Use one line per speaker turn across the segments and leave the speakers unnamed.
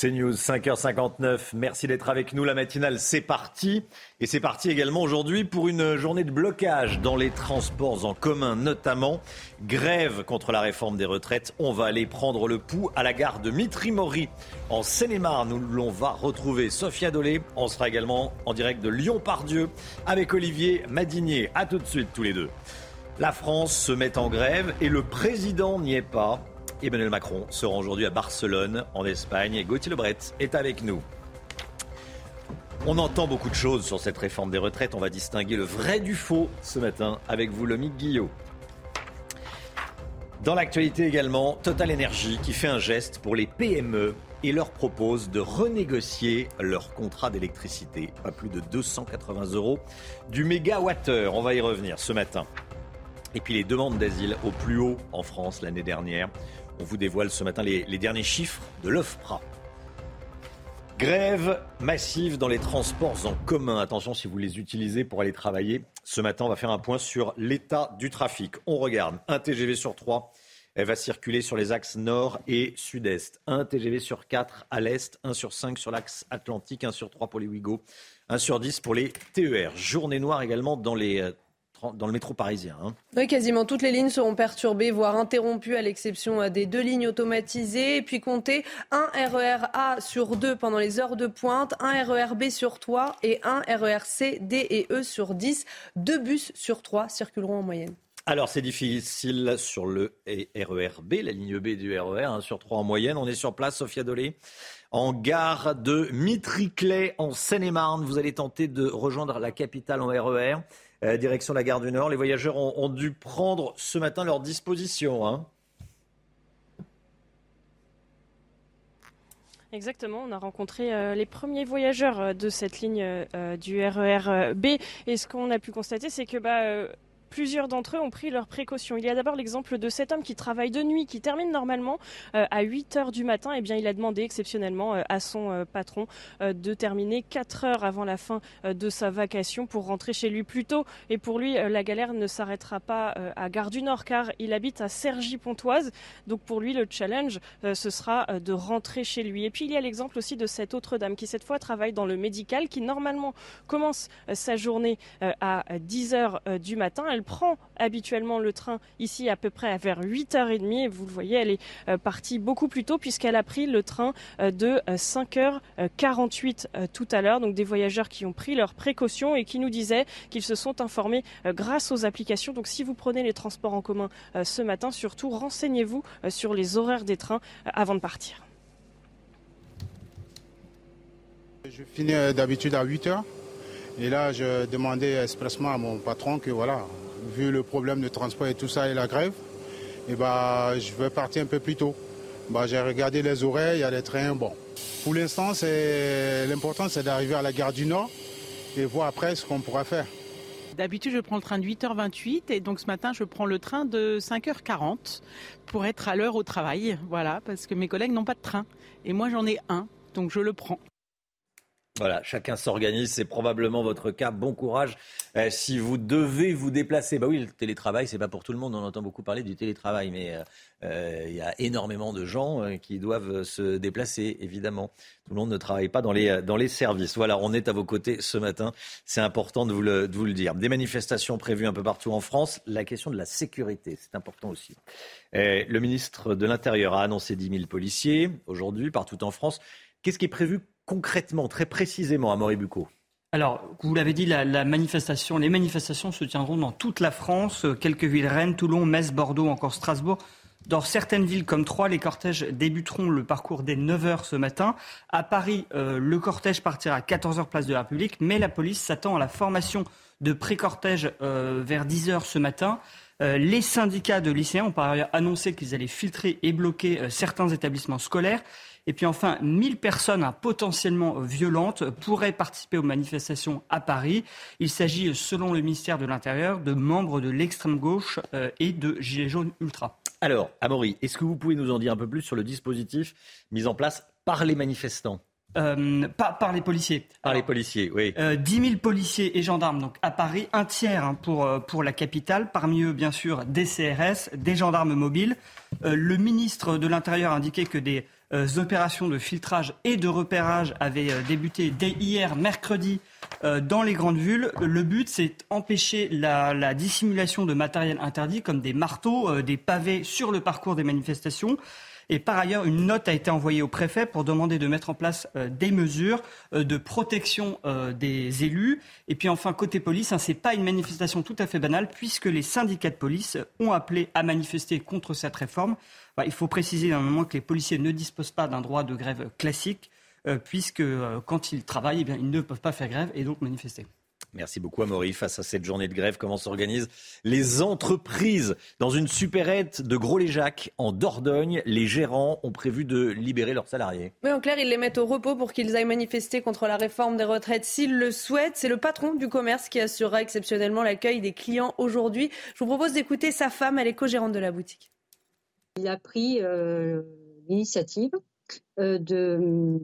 C'est News, 5h59. Merci d'être avec nous. La matinale, c'est parti. Et c'est parti également aujourd'hui pour une journée de blocage dans les transports en commun, notamment grève contre la réforme des retraites. On va aller prendre le pouls à la gare de Mitry-Mory en Seine-et-Marne où l'on va retrouver Sophia Dolé. On sera également en direct de Lyon-Pardieu avec Olivier Madinier. À tout de suite tous les deux. La France se met en grève et le président n'y est pas. Emmanuel Macron se rend aujourd'hui à Barcelone, en Espagne, et Gauthier Lebret est avec nous. On entend beaucoup de choses sur cette réforme des retraites. On va distinguer le vrai du faux ce matin avec vous, Lomique Guillot. Dans l'actualité également, Total Energy qui fait un geste pour les PME et leur propose de renégocier leur contrat d'électricité. Pas plus de 280 euros du mégawattheure. On va y revenir ce matin. Et puis les demandes d'asile au plus haut en France l'année dernière. On vous dévoile ce matin les, derniers chiffres de l'OFPRA. Grève massive dans les transports en commun. Attention si vous les utilisez pour aller travailler. Ce matin, on va faire un point sur l'état du trafic. On regarde un TGV sur 3. Elle va circuler sur les axes nord et sud-est. Un TGV sur 4 à l'est, 1 sur 5 sur l'axe atlantique, 1 sur 3 pour les Ouigo, 1 sur 10 pour les TER. Journée noire également dans les euh, dans le métro parisien. Hein.
Oui, quasiment toutes les lignes seront perturbées, voire interrompues, à l'exception euh, des deux lignes automatisées. Et puis comptez un RER A sur deux pendant les heures de pointe, un RER B sur trois et un RER C, D et E sur 10. Deux bus sur trois circuleront en moyenne.
Alors c'est difficile sur le RER B, la ligne B du RER, 1 sur 3 en moyenne. On est sur place, Sophia Dolé, en gare de Mitriclay en Seine-et-Marne. Vous allez tenter de rejoindre la capitale en RER. Euh, direction la gare du Nord. Les voyageurs ont, dû prendre ce matin leur disposition. Hein.
Exactement, on a rencontré euh, les premiers voyageurs euh, de cette ligne du RER B et ce qu'on a pu constater c'est que bah, Plusieurs d'entre eux ont pris leurs précautions. Il y a d'abord l'exemple de cet homme qui travaille de nuit, qui termine normalement euh, à 8 heures du matin. Eh bien, il a demandé exceptionnellement euh, à son euh, patron de terminer 4 heures avant la fin de sa vacation pour rentrer chez lui plus tôt. Et pour lui, la galère ne s'arrêtera pas à Gare du Nord car il habite à Cergy-Pontoise. Donc pour lui, le challenge, ce sera de rentrer chez lui. Et puis il y a l'exemple aussi de cette autre dame qui cette fois travaille dans le médical, qui normalement commence sa journée à 10 heures du matin prend habituellement le train ici à peu près vers 8h30 et vous le voyez, elle est euh, partie beaucoup plus tôt puisqu'elle a pris le train euh, de 5h48 euh, tout à l'heure. Donc des voyageurs qui ont pris leurs précautions et qui nous disaient qu'ils se sont informés grâce aux applications. Donc si vous prenez les transports en commun ce matin, surtout renseignez-vous sur les horaires des trains avant de partir.
Je finis d'habitude à 8h. Et là, je demandais expressement à mon patron que voilà, vu le problème de transport et tout ça et la grève, eh bah, je vais partir un peu plus tôt. Bah, j'ai regardé les horaires, il y a des trains. Bon, pour l'instant, l'important, c'est d'arriver à la gare du Nord et voir après ce qu'on pourra faire.
D'habitude, je prends le train de 8h28 et donc ce matin, je prends le train de 5h40 pour être à l'heure au travail. Voilà, parce que mes collègues n'ont pas de train et moi j'en ai un, donc je le prends.
Voilà, chacun s'organise, c'est probablement votre cas. Bon courage euh, si vous devez vous déplacer. Bah oui, le télétravail, c'est pas pour tout le monde. On entend beaucoup parler du télétravail, mais euh, euh, il y a énormément de gens qui doivent se déplacer, évidemment. Tout le monde ne travaille pas dans les, dans les services. Voilà, on est à vos côtés ce matin. C'est important de vous, le, de vous le dire. Des manifestations prévues un peu partout en France. La question de la sécurité, c'est important aussi. le ministre de l'Intérieur a annoncé 10 000 policiers aujourd'hui partout en France. Qu'est-ce qui est prévu concrètement, très précisément à Moribuco
alors, vous l'avez dit, la, manifestation, les manifestations se tiendront dans toute la France, euh, quelques villes, Rennes, Toulon, Metz, Bordeaux, encore Strasbourg. Dans certaines villes comme Troyes, les cortèges débuteront le parcours dès 9h ce matin. À Paris, euh, le cortège partira à 14h place de la République, mais la police s'attend à la formation de pré-cortège euh, vers 10h ce matin. les syndicats de lycéens ont par ailleurs annoncé qu'ils allaient filtrer et bloquer certains établissements scolaires. Et puis enfin, 1000 personnes hein, potentiellement violentes pourraient participer aux manifestations à Paris. Il s'agit, selon le ministère de l'Intérieur, de membres de l'extrême gauche euh, et de Gilets jaunes ultra.
Alors, Amaury, est-ce que vous pouvez nous en dire un peu plus sur le dispositif mis en place par les manifestants?
Euh, pas par les policiers.
Par les policiers, oui.
Euh, 10 000 policiers et gendarmes donc à Paris, un tiers hein, pour, euh, pour la capitale. Parmi eux, bien sûr, des CRS, des gendarmes mobiles. Le ministre de l'Intérieur a indiqué que des opérations de filtrage et de repérage avaient euh, débuté dès hier, mercredi, euh, dans les grandes villes. Le but, c'est empêcher la, la, dissimulation de matériel interdit comme des marteaux, euh, des pavés sur le parcours des manifestations. Et par ailleurs, une note a été envoyée au préfet pour demander de mettre en place euh, des mesures euh, de protection euh, des élus. Et puis enfin, côté police, hein, ce n'est pas une manifestation tout à fait banale puisque les syndicats de police ont appelé à manifester contre cette réforme. Enfin, il faut préciser un moment que les policiers ne disposent pas d'un droit de grève classique puisque quand ils travaillent, eh bien, ils ne peuvent pas faire grève et donc manifester.
Merci beaucoup, Amaury. Face à cette journée de grève, comment s'organisent les entreprises Dans une supérette de Gros-les-Jacques, en Dordogne, les gérants ont prévu de libérer leurs salariés.
Oui, en clair, ils les mettent au repos pour qu'ils aillent manifester contre la réforme des retraites s'ils le souhaitent. C'est le patron du commerce qui assurera exceptionnellement l'accueil des clients aujourd'hui. Je vous propose d'écouter sa femme, elle est co-gérante de la boutique.
Il a pris euh, l'initiative euh, de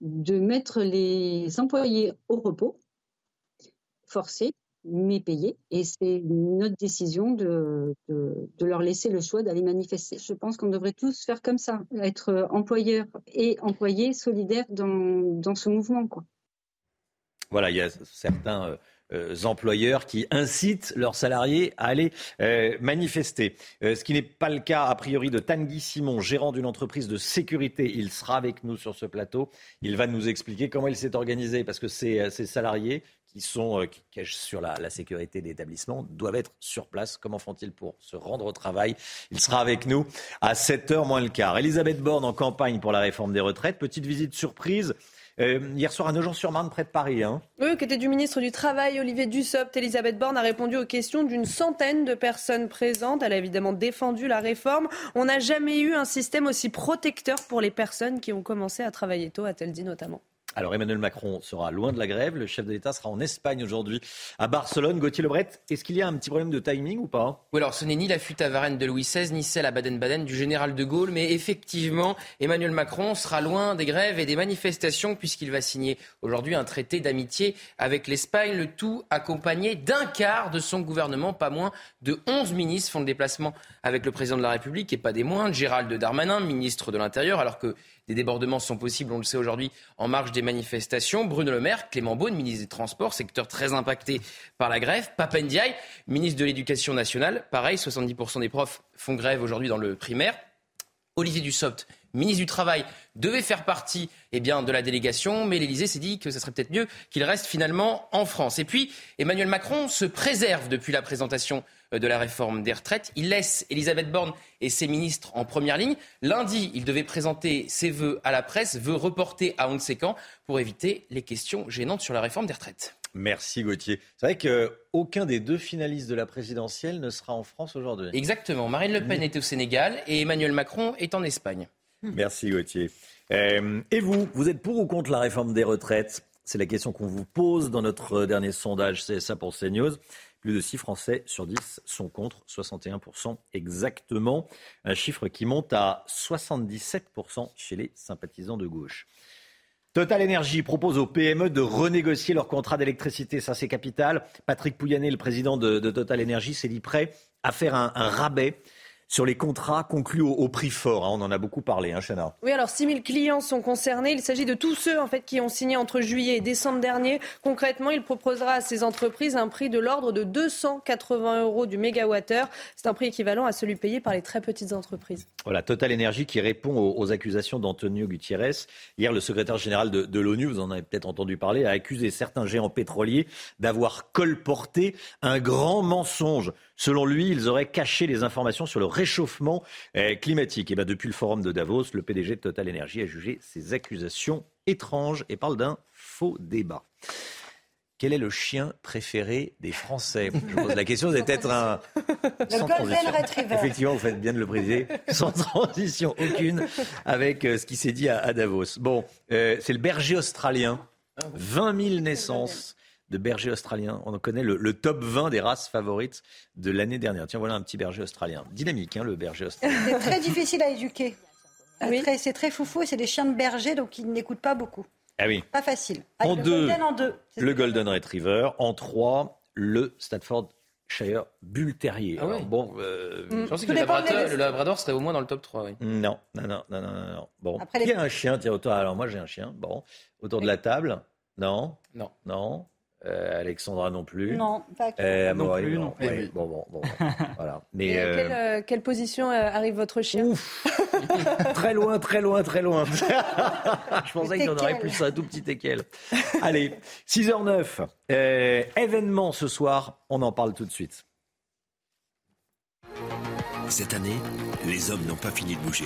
de mettre les employés au repos, forcés, mais payés. Et c'est notre décision de, de, leur laisser le choix d'aller manifester. Je pense qu'on devrait tous faire comme ça, être employeurs et employés solidaires dans, dans ce mouvement. Quoi.
Voilà, il y a certains... Euh employeurs qui incitent leurs salariés à aller euh, manifester. Euh, ce qui n'est pas le cas, a priori, de Tanguy Simon, gérant d'une entreprise de sécurité. Il sera avec nous sur ce plateau. Il va nous expliquer comment il s'est organisé, parce que ces, salariés qui sont qui cachent sur la, la sécurité de l'établissement doivent être sur place. Comment font-ils pour se rendre au travail? Il sera avec nous à 7h moins le quart. Elisabeth Borne en campagne pour la réforme des retraites. Petite visite surprise euh, hier soir à Nogent-sur-Marne, près de Paris. Hein.
Oui, côté du ministre du Travail, Olivier Dussopt, Elisabeth Borne a répondu aux questions d'une centaine de personnes présentes. Elle a évidemment défendu la réforme. On n'a jamais eu un système aussi protecteur pour les personnes qui ont commencé à travailler tôt, a-t-elle dit notamment.
Alors Emmanuel Macron sera loin de la grève. Le chef de l'État sera en Espagne aujourd'hui, à Barcelone. Gauthier Lebret, est-ce qu'il y a un petit problème de timing ou pas?
Oui, alors ce n'est ni la fuite à Varennes de Louis XVI, ni celle à Baden-Baden du général de Gaulle, mais effectivement, Emmanuel Macron sera loin des grèves et des manifestations puisqu'il va signer aujourd'hui un traité d'amitié avec l'Espagne, le tout accompagné d'un quart de son gouvernement, pas moins de 11 ministres font le déplacement avec le président de la République et pas des moindres, Gérald Darmanin, ministre de l'Intérieur, alors que des débordements sont possibles, on le sait aujourd'hui, en marge des manifestations. Bruno Le Maire, Clément Beaune, ministre des Transports, secteur très impacté par la grève. Papendiaï, ministre de l'Éducation nationale, pareil, 70% des profs font grève aujourd'hui dans le primaire. Olivier Dussopt, ministre du Travail, devait faire partie eh bien, de la délégation, mais l'Élysée s'est dit que ce serait peut-être mieux qu'il reste finalement en France. Et puis, Emmanuel Macron se préserve depuis la présentation de la réforme des retraites. Il laisse Elisabeth Borne et ses ministres en première ligne. Lundi, il devait présenter ses vœux à la presse, vœux reportés à on ne sait quand, pour éviter les questions gênantes sur la réforme des retraites.
Merci Gauthier. C'est vrai qu'aucun des deux finalistes de la présidentielle ne sera en France aujourd'hui.
Exactement. Marine Le Pen est au Sénégal et Emmanuel Macron est en Espagne.
Merci Gauthier. Euh, et vous, vous êtes pour ou contre la réforme des retraites? C'est la question qu'on vous pose dans notre dernier sondage C'est ça pour CNews. Plus de 6 Français sur 10 sont contre, 61% exactement. Un chiffre qui monte à 77% chez les sympathisants de gauche. Total Energy propose aux PME de renégocier leur contrat d'électricité. Ça, c'est capital. Patrick Pouyanné, le président de, Total Energy, s'est dit prêt à faire un rabais sur les contrats conclus au, au prix fort. Hein, on en a beaucoup parlé, hein, Chana.
Oui, alors 6 000 clients sont concernés. Il s'agit de tous ceux en fait, qui ont signé entre juillet et décembre dernier. Concrètement, il proposera à ces entreprises un prix de l'ordre de 280 euros du mégawattheure. C'est un prix équivalent à celui payé par les très petites entreprises.
Voilà, Total Energy qui répond aux, aux accusations d'Antonio Gutiérrez. Hier, le secrétaire général de, de l'ONU, vous en avez peut-être entendu parler, a accusé certains géants pétroliers d'avoir colporté un grand mensonge. Selon lui, ils auraient caché les informations sur le réchauffement climatique. Et bien, depuis le forum de Davos, le PDG de Total Energy a jugé ces accusations étranges et parle d'un faux débat. Quel est le chien préféré des Français? Je pose la question, c'est peut-être un.
Le Golden Retriever.
Effectivement, vous faites bien de le préciser, sans transition aucune avec ce qui s'est dit à, à Davos. Bon, euh, c'est le berger australien. 20 000 naissances de bergers australiens. On en connaît le, le, top 20 des races favorites de l'année dernière. Tiens, voilà un petit berger australien. Dynamique, hein, le berger australien.
C'est très difficile à éduquer.
Ah oui.
Très- C'est très foufou et c'est des chiens de berger, donc ils n'écoutent pas beaucoup.
Ah oui.
Pas facile.
En
le
deux,
Golden en deux.
Le Golden Retriever. En trois, le Staffordshire Bull Terrier.
Ah ouais.
Alors bon, euh,
Je pensais que le Labrador, le Labrador serait au moins dans le top 3. Oui.
non, non, non, non, non. Bon,
Après,
qui
les-
a un chien Tiens, autour. Alors moi j'ai un chien. Bon, autour de la table. Non,
Non.
non. Euh, Alexandra non plus.
Non, pas que-
Euh,
Non plus,
non.
non plus.
Ouais, bon, bon, bon. voilà. Mais
Et à
euh,
quelle, euh, quelle position euh, arrive votre chien?
Ouf Très loin, très loin, très loin. Je pensais qu'il y en aurait plus un tout petit teckel. Allez, 6h09. Euh, événement ce soir, on en parle tout de suite.
Cette année, les hommes n'ont pas fini de bouger.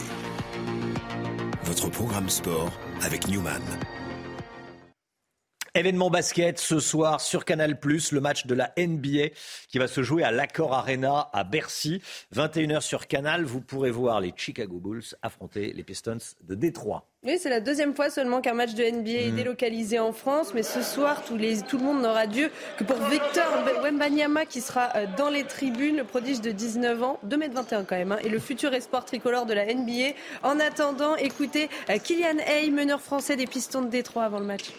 Votre programme sport avec Newman.
Événement basket ce soir sur Canal+, le match de la NBA qui va se jouer à l'Accor Arena à Bercy. 21h sur Canal, vous pourrez voir les Chicago Bulls affronter les Pistons de Détroit.
Oui, c'est la deuxième fois seulement qu'un match de NBA est délocalisé en France, mais ce soir, les, tout le monde n'aura Dieu que pour Victor Wembanyama qui sera euh, dans les tribunes, le prodige de 19 ans, 2m21 quand même, hein, et le futur espoir tricolore de la NBA. En attendant, écoutez euh, Kylian Hay, meneur français des Pistons de Détroit avant le match.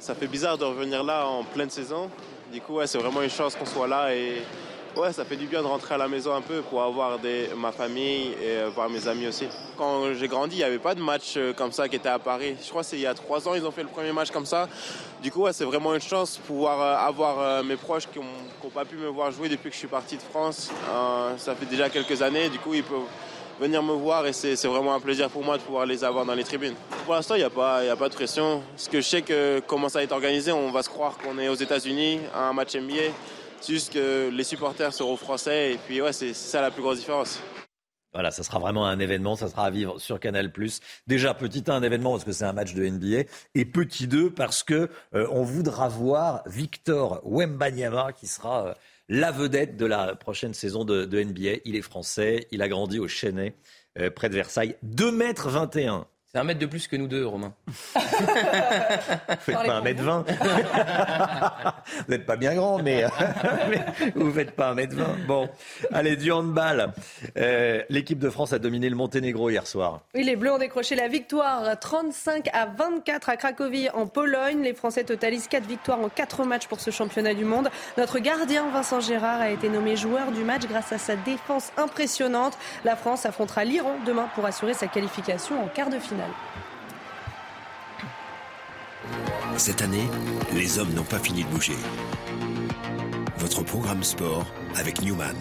Ça fait bizarre de revenir là en pleine saison. Du coup, ouais, c'est vraiment une chance qu'on soit là et ouais, ça fait du bien de rentrer à la maison un peu pour avoir ma famille et euh, voir mes amis aussi. Quand j'ai grandi, il n'y avait pas de match euh, comme ça qui était à Paris. Je crois que c'est il y a trois ans ils ont fait le premier match comme ça. Du coup, ouais, c'est vraiment une chance de pouvoir euh, avoir mes proches qui n'ont pas pu me voir jouer depuis que je suis parti de France. Ça fait déjà quelques années. Du coup, ils peuvent venir me voir et c'est vraiment un plaisir pour moi de pouvoir les avoir dans les tribunes. Pour l'instant, il n'y a, pas- a pas de pression. Parce que je sais que comment ça être organisé, on va se croire qu'on est aux États-Unis à un match NBA. Juste que les supporters seront français et puis ouais, c'est ça la plus grosse différence.
Voilà, ça sera vraiment un événement, ça sera à vivre sur Canal+. Déjà petit 1, un événement parce que c'est un match de NBA et petit 2 parce que euh, on voudra voir Victor Wembanyama qui sera euh, la vedette de la prochaine saison de, NBA. Il est français, il a grandi au Chênay, euh, près de Versailles, 2 mètres 21.
C'est un mètre de plus que nous deux, Romain.
Vous faites pas un mètre 20. vous n'êtes pas bien grand, mais, euh, mais vous faites pas un mètre 20. Bon, allez, du handball. Euh, L'équipe de France a dominé le Monténégro hier soir.
Oui, les Bleus ont décroché la victoire 35 à 24 à Cracovie en Pologne. Les Français totalisent 4 victoires en 4 matchs pour ce championnat du monde. Notre gardien Vincent Gérard a été nommé joueur du match grâce à sa défense impressionnante. La France affrontera l'Iran demain pour assurer sa qualification en quart de finale.
Cette année, les hommes n'ont pas fini de bouger. Votre programme sport avec Newman.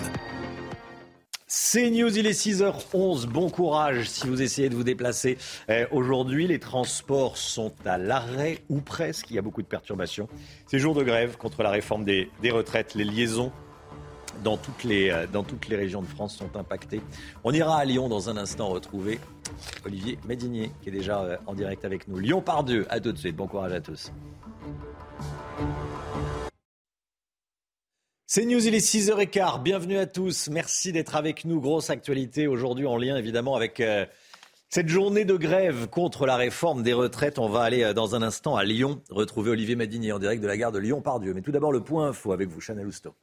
C'est News, il est 6h11. Bon courage si vous essayez de vous déplacer. Euh, Aujourd'hui, les transports sont à l'arrêt ou presque. Il y a beaucoup de perturbations. C'est jour de grève contre la réforme des, des retraites. Les liaisons dans toutes, les, euh, dans toutes les régions de France sont impactées. On ira à Lyon dans un instant retrouver Olivier Médinier qui est déjà euh, en direct avec nous. Lyon par deux. À tout de suite. Bon courage à tous. C'est News, il est 6h15. Bienvenue à tous. Merci d'être avec nous. Grosse actualité aujourd'hui en lien évidemment avec euh, cette journée de grève contre la réforme des retraites. On va aller euh, dans un instant à Lyon retrouver Olivier Madinier en direct de la gare de Lyon-Pardieu. Mais tout d'abord le point info avec vous, Chanel Housteau.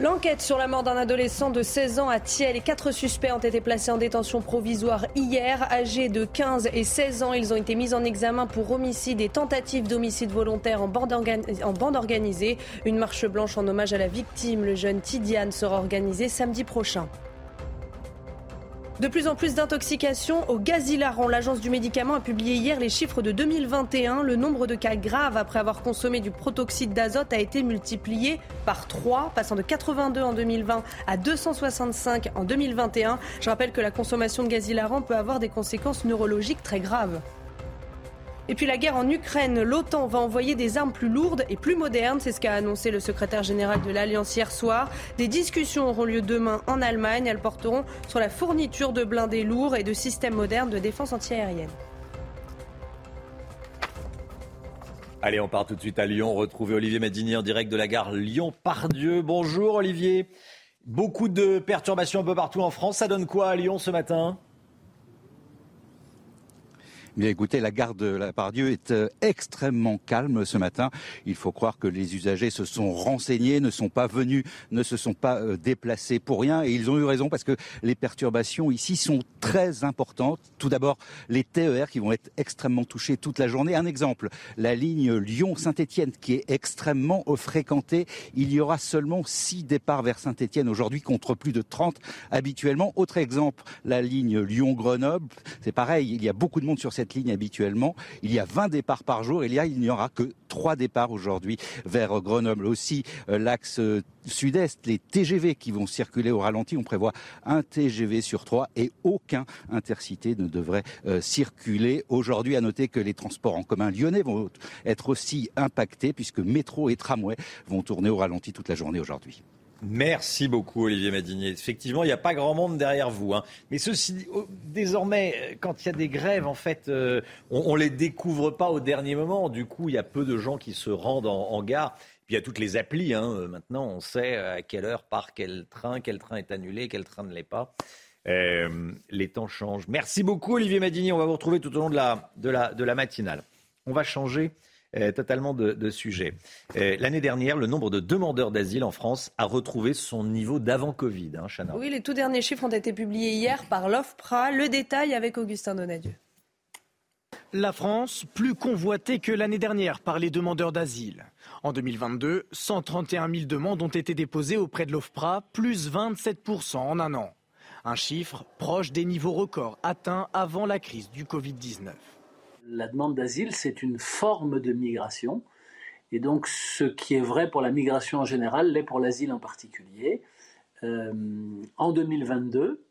L'enquête sur la mort d'un adolescent de 16 ans à Thiel et quatre suspects ont été placés en détention provisoire hier. Âgés de 15 et 16 ans, ils ont été mis en examen pour homicide et tentative d'homicide volontaire en bande, en bande organisée. Une marche blanche en hommage à la victime, le jeune Tidiane, sera organisée samedi prochain. De plus en plus d'intoxications au gaz hilarant. L'agence du médicament a publié hier les chiffres de 2021. Le nombre de cas graves après avoir consommé du protoxyde d'azote a été multiplié par 3, passant de 82 en 2020 à 265 en 2021. Je rappelle que la consommation de gaz hilarant peut avoir des conséquences neurologiques très graves. Et puis la guerre en Ukraine, l'OTAN va envoyer des armes plus lourdes et plus modernes, c'est ce qu'a annoncé le secrétaire général de l'Alliance hier soir. Des discussions auront lieu demain en Allemagne, elles porteront sur la fourniture de blindés lourds et de systèmes modernes de défense antiaérienne.
Allez, on part tout de suite à Lyon. Retrouver Olivier Madinier en direct de la gare Lyon-Pardieu. Bonjour Olivier. Beaucoup de perturbations un peu partout en France. Ça donne quoi à Lyon ce matin?
Bien écoutez, la gare de la Pardieu est euh, extrêmement calme ce matin. Il faut croire que les usagers se sont renseignés, ne sont pas venus, ne se sont pas euh, déplacés pour rien et ils ont eu raison parce que les perturbations ici sont très importantes. Tout d'abord, les TER qui vont être extrêmement touchés toute la journée. Un exemple, la ligne Lyon-Saint-Étienne qui est extrêmement fréquentée. Il y aura seulement 6 départs vers Saint-Étienne aujourd'hui contre plus de 30 habituellement. Autre exemple, la ligne Lyon-Grenoble. C'est pareil, il y a beaucoup de monde sur cette ligne habituellement. Il y a 20 départs par jour. Il y a, il n'y aura que 3 départs aujourd'hui vers Grenoble. Aussi, euh, l'axe euh, sud-est, les TGV qui vont circuler au ralenti. On prévoit un TGV sur 3 et aucun intercité ne devrait euh, circuler. Aujourd'hui, à noter que les transports en commun lyonnais vont être aussi impactés puisque métro et tramway vont tourner au ralenti toute la journée aujourd'hui.
Merci beaucoup, Olivier Madinier. Effectivement, il n'y a pas grand monde derrière vous. Hein. Mais ceci, oh, désormais, quand il y a des grèves, en fait, euh, on ne les découvre pas au dernier moment. Du coup, il y a peu de gens qui se rendent en, gare. Puis il y a toutes les applis. Hein. Maintenant, on sait à quelle heure part quel train, quel train est annulé, quel train ne l'est pas. Euh, les temps changent. Merci beaucoup, Olivier Madinier. On va vous retrouver tout au long de la matinale. On va changer euh, totalement de, sujet. Euh, l'année dernière, le nombre de demandeurs d'asile en France a retrouvé son niveau d'avant Covid. Hein,
oui, les tout derniers chiffres ont été publiés hier par l'OFPRA. Le détail avec Augustin Donadieu.
La France, plus convoitée que l'année dernière par les demandeurs d'asile. En 2022, 131 000 demandes ont été déposées auprès de l'OFPRA, plus 27% en un an. Un chiffre proche des niveaux records atteints avant la crise du Covid-19
la demande d'asile, c'est une forme de migration. Et donc, ce qui est vrai pour la migration en général l'est pour l'asile en particulier. Euh, en 2022,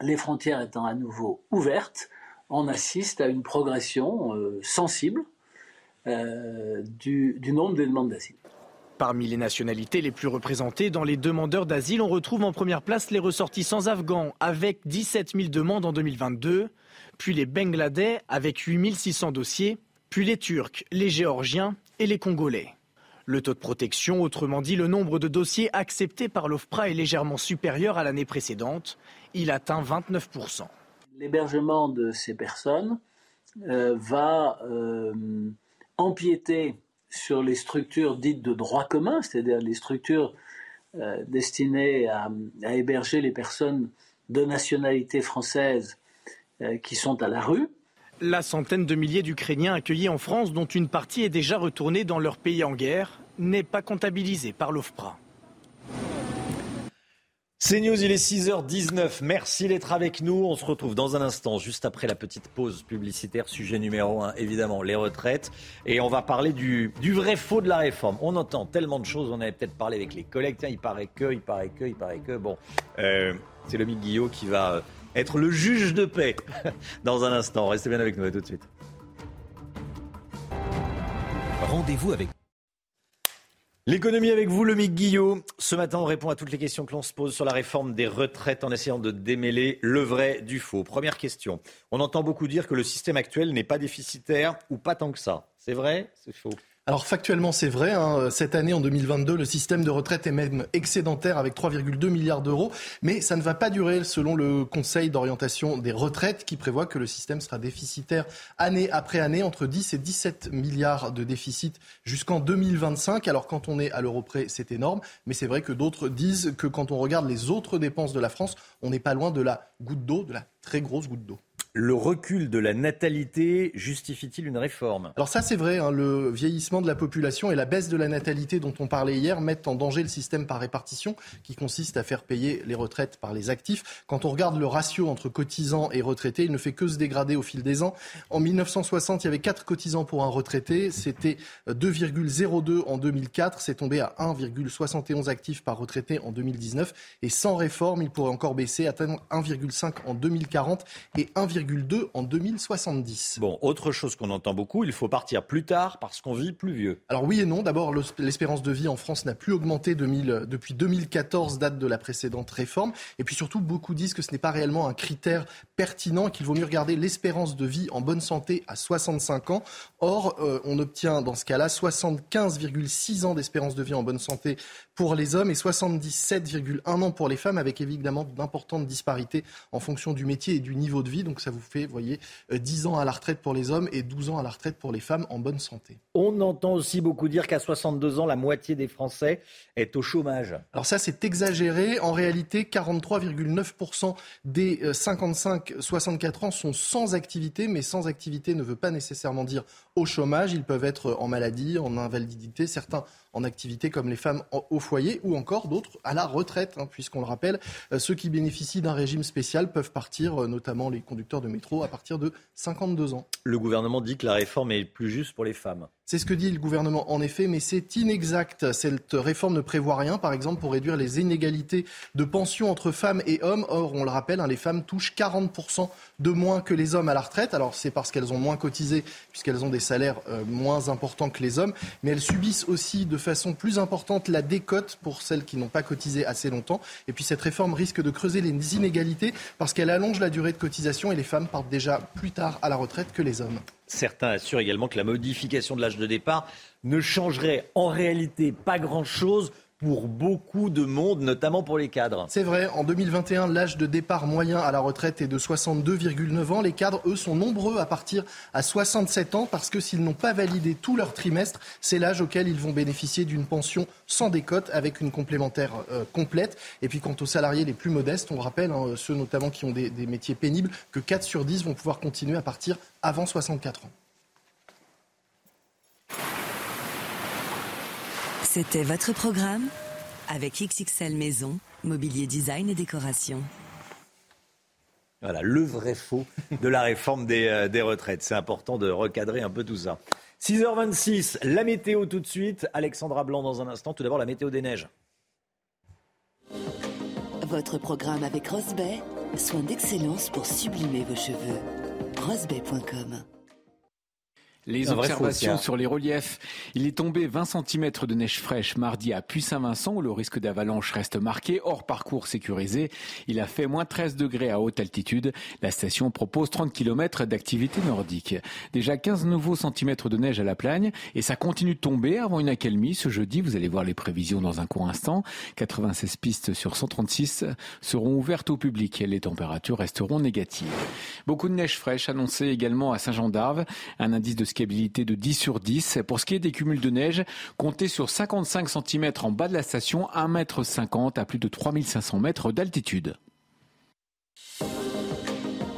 les frontières étant à nouveau ouvertes, on assiste à une progression euh, sensible euh, du, du nombre de demandes d'asile.
Parmi les nationalités les plus représentées dans les demandeurs d'asile, on retrouve en première place les ressortissants afghans, avec 17 000 demandes en 2022, puis les Bangladais avec 8600 dossiers, puis les Turcs, les Géorgiens et les Congolais. Le taux de protection, autrement dit le nombre de dossiers acceptés par l'OFPRA est légèrement supérieur à l'année précédente. Il atteint 29%.
L'hébergement de ces personnes euh, va euh, empiéter sur les structures dites de droit commun, c'est-à-dire les structures euh, destinées à, héberger les personnes de nationalité française qui sont à la rue.
La centaine de milliers d'Ukrainiens accueillis en France, dont une partie est déjà retournée dans leur pays en guerre, n'est pas comptabilisée par l'OFPRA.
C'est News, il est 6h19. Merci d'être avec nous. On se retrouve dans un instant, juste après la petite pause publicitaire. Sujet numéro 1, évidemment, les retraites. Et on va parler du, vrai faux de la réforme. On entend tellement de choses. On avait peut-être parlé avec les collègues. Tiens, il paraît que, il paraît que, il paraît que. Bon, euh, c'est le Guillot qui va euh, être le juge de paix dans un instant. Restez bien avec nous, à tout de suite.
Rendez-vous avec
L'économie avec vous, le Mick Guillot. Ce matin, on répond à toutes les questions que l'on se pose sur la réforme des retraites en essayant de démêler le vrai du faux. Première question. On entend beaucoup dire que le système actuel n'est pas déficitaire ou pas tant que ça. C'est vrai C'est faux
alors factuellement, c'est vrai. Hein. Cette année, en 2022, le système de retraite est même excédentaire avec 3,2 milliards d'euros. Mais ça ne va pas durer selon le Conseil d'orientation des retraites qui prévoit que le système sera déficitaire année après année, entre 10 et 17 milliards de déficit jusqu'en 2025. Alors quand on est à l'euro près, c'est énorme. Mais c'est vrai que d'autres disent que quand on regarde les autres dépenses de la France, on n'est pas loin de la goutte d'eau, de la très grosse goutte d'eau.
Le recul de la natalité justifie-t-il une réforme?
Alors ça c'est vrai, hein, le vieillissement de la population et la baisse de la natalité dont on parlait hier mettent en danger le système par répartition qui consiste à faire payer les retraites par les actifs. Quand on regarde le ratio entre cotisants et retraités, il ne fait que se dégrader au fil des ans. En 1960, il y avait 4 cotisants pour un retraité, c'était 2,02 en 2004, c'est tombé à 1,71 actifs par retraité en 2019 et sans réforme, il pourrait encore baisser, atteindre 1,5 en 2040 et 1, 2 en 2070.
Bon, autre chose qu'on entend beaucoup, il faut partir plus tard parce qu'on vit plus vieux.
Alors oui et non. D'abord, l'espérance de vie en France n'a plus augmenté depuis 2014, date de la précédente réforme. Et puis surtout, beaucoup disent que ce n'est pas réellement un critère pertinent, qu'il vaut mieux regarder l'espérance de vie en bonne santé à 65 ans. Or, euh, on obtient dans ce cas-là 75,6 ans d'espérance de vie en bonne santé pour les hommes et 77,1 ans pour les femmes, avec évidemment d'importantes disparités en fonction du métier et du niveau de vie. Donc ça vous fait, vous voyez, 10 ans à la retraite pour les hommes et 12 ans à la retraite pour les femmes en bonne santé.
On entend aussi beaucoup dire qu'à 62 ans, la moitié des Français est au chômage.
Alors ça, c'est exagéré. En réalité, 43,9% des 55-64 ans sont sans activité, mais sans activité ne veut pas nécessairement dire au chômage. Ils peuvent être en maladie, en invalidité, certains en activité comme les femmes au foyer ou encore d'autres à la retraite, hein, puisqu'on le rappelle, euh, ceux qui bénéficient d'un régime spécial peuvent partir, euh, notamment les conducteurs de métro, à partir de 52 ans.
Le gouvernement dit que la réforme est plus juste pour les femmes.
C'est ce que dit le gouvernement en effet, mais c'est inexact. Cette réforme ne prévoit rien, par exemple, pour réduire les inégalités de pension entre femmes et hommes. Or, on le rappelle, hein, les femmes touchent 40% de moins que les hommes à la retraite. Alors, c'est parce qu'elles ont moins cotisé, puisqu'elles ont des salaires euh, moins importants que les hommes, mais elles subissent aussi de façon plus importante la décote pour celles qui n'ont pas cotisé assez longtemps. Et puis, cette réforme risque de creuser les inégalités parce qu'elle allonge la durée de cotisation et les femmes partent déjà plus tard à la retraite que les hommes.
Certains assurent également que la modification de l'âge de départ ne changerait en réalité pas grand-chose pour beaucoup de monde, notamment pour les cadres.
C'est vrai, en 2021, l'âge de départ moyen à la retraite est de 62,9 ans. Les cadres, eux, sont nombreux à partir à 67 ans parce que s'ils n'ont pas validé tout leur trimestre, c'est l'âge auquel ils vont bénéficier d'une pension sans décote avec une complémentaire euh, complète. Et puis quant aux salariés les plus modestes, on rappelle, hein, ceux notamment qui ont des, des métiers pénibles, que 4 sur 10 vont pouvoir continuer à partir avant 64 ans.
C'était votre programme avec XXL Maison, mobilier design et décoration.
Voilà, le vrai faux de la réforme des, euh, des retraites. C'est important de recadrer un peu tout ça. 6h26, la météo tout de suite. Alexandra Blanc dans un instant. Tout d'abord, la météo des neiges.
Votre programme avec Rosbay, soin d'excellence pour sublimer vos cheveux. Rosbay.com
les observations sur les reliefs. Il est tombé 20 cm de neige fraîche mardi à Puy-Saint-Vincent où le risque d'avalanche reste marqué, hors parcours sécurisé. Il a fait moins 13 degrés à haute altitude. La station propose 30 km d'activité nordique. Déjà 15 nouveaux centimètres de neige à la Plagne et ça continue de tomber avant une accalmie ce jeudi. Vous allez voir les prévisions dans un court instant. 96 pistes sur 136 seront ouvertes au public et les températures resteront négatives. Beaucoup de neige fraîche annoncée également à Saint-Jean d'Arve. Un indice de fiabilité de 10 sur 10. Pour ce qui est des cumuls de neige, comptez sur 55 cm en bas de la station, 1,50 m à plus de 3500 mètres d'altitude.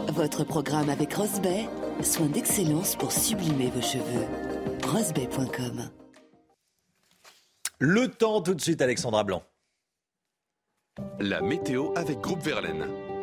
Votre programme avec Rosbay, soin d'excellence pour sublimer vos cheveux. Rosbay.com
Le temps tout de suite, Alexandra Blanc.
La météo avec Groupe Verlaine.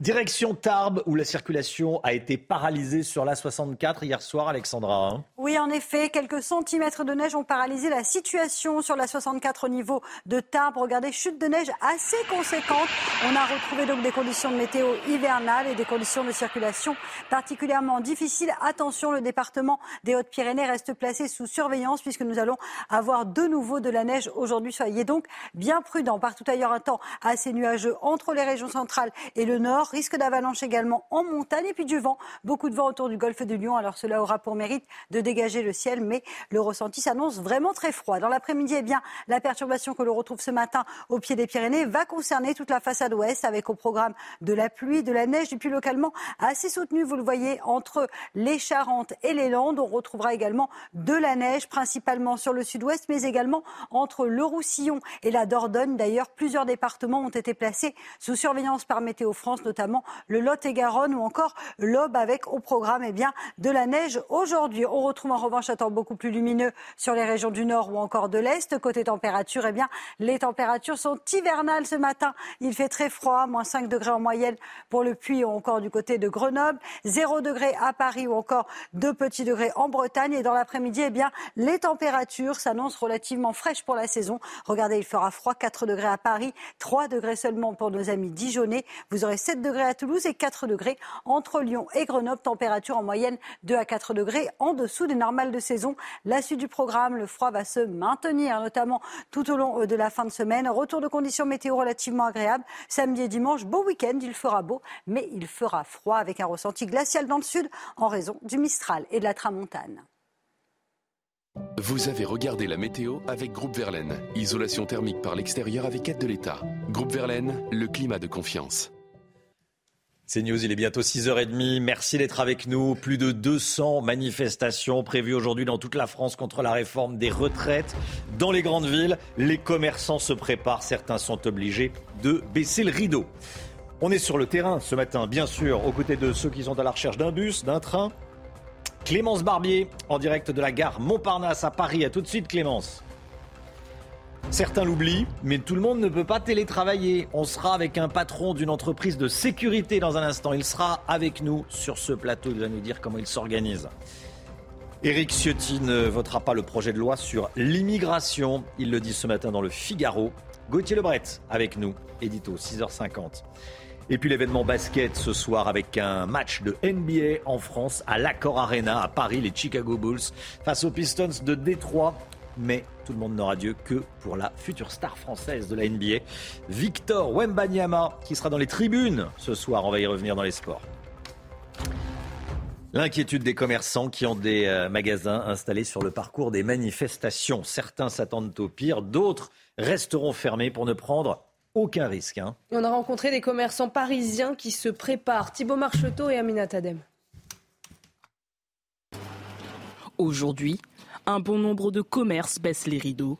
Direction Tarbes, où la circulation a été paralysée sur la 64 hier soir, Alexandra. Hein.
Oui, en effet, quelques centimètres de neige ont paralysé la situation sur la 64 au niveau de Tarbes. Regardez, chute de neige assez conséquente. On a retrouvé donc des conditions de météo hivernales et des conditions de circulation particulièrement difficiles. Attention, le département des Hautes-Pyrénées reste placé sous surveillance puisque nous allons avoir de nouveau de la neige aujourd'hui. Soyez donc bien prudents. Partout ailleurs, un temps assez nuageux entre les régions centrales et le nord risque d'avalanche également en montagne et puis du vent. Beaucoup de vent autour du golfe de Lyon. Alors cela aura pour mérite de dégager le ciel, mais le ressenti s'annonce vraiment très froid. Dans l'après-midi, eh bien, la perturbation que l'on retrouve ce matin au pied des Pyrénées va concerner toute la façade ouest avec au programme de la pluie, de la neige et puis localement assez soutenu, vous le voyez, entre les Charentes et les Landes. On retrouvera également de la neige, principalement sur le sud-ouest, mais également entre le Roussillon et la Dordogne. D'ailleurs, plusieurs départements ont été placés sous surveillance par Météo France, notamment le Lot-et-Garonne ou encore l'Aube avec au programme eh bien, de la neige aujourd'hui. On retrouve en revanche un temps beaucoup plus lumineux sur les régions du nord ou encore de l'est. Côté température, eh bien, les températures sont hivernales ce matin. Il fait très froid, moins 5 degrés en moyenne pour le Puy ou encore du côté de Grenoble, 0 degrés à Paris ou encore 2 petits degrés en Bretagne. Et dans l'après-midi, eh bien, les températures s'annoncent relativement fraîches pour la saison. Regardez, il fera froid, 4 degrés à Paris, 3 degrés seulement pour nos amis dijonnais. Vous aurez 7 degrés à Toulouse et 4 degrés entre Lyon et Grenoble. Température en moyenne 2 à 4 degrés en dessous des normales de saison. La suite du programme, le froid va se maintenir, notamment tout au long euh, de la fin de semaine. Retour de conditions météo relativement agréables. Samedi et dimanche, beau week-end, il fera beau, mais il fera froid avec un ressenti glacial dans le sud en raison du Mistral et de la Tramontane.
Vous avez regardé la météo avec Groupe Verlaine. Isolation thermique par l'extérieur avec aide de l'État. Groupe Verlaine, le climat de confiance.
C'est News, il est bientôt 6h30. Merci d'être avec nous. Plus de 200 manifestations prévues aujourd'hui dans toute la France contre la réforme des retraites. Dans les grandes villes, les commerçants se préparent. Certains sont obligés de baisser le rideau. On est sur le terrain ce matin, bien sûr, aux côtés de ceux qui sont à la recherche d'un bus, d'un train. Clémence Barbier, en direct de la gare Montparnasse à Paris. A tout de suite, Clémence. Certains l'oublient, mais tout le monde ne peut pas télétravailler. On sera avec un patron d'une entreprise de sécurité dans un instant. Il sera avec nous sur ce plateau. Il va nous dire comment il s'organise. Éric Ciotti ne votera pas le projet de loi sur l'immigration. Il le dit ce matin dans le Figaro. Gauthier Lebret avec nous, édito 6h50. Et puis l'événement basket ce soir avec un match de NBA en France à l'Accor Arena à Paris, les Chicago Bulls face aux Pistons de Détroit mais tout le monde n'aura Dieu que pour la future star française de la NBA, Victor Wembanyama, qui sera dans les tribunes ce soir. On va y revenir dans les sports. L'inquiétude des commerçants qui ont des euh, magasins installés sur le parcours des manifestations. Certains s'attendent au pire, d'autres resteront fermés pour ne prendre aucun risque. Hein.
On a rencontré des commerçants parisiens qui se préparent. Thibaut Marcheteau et Amina Tadem.
Aujourd'hui, un bon nombre de commerces baissent les rideaux.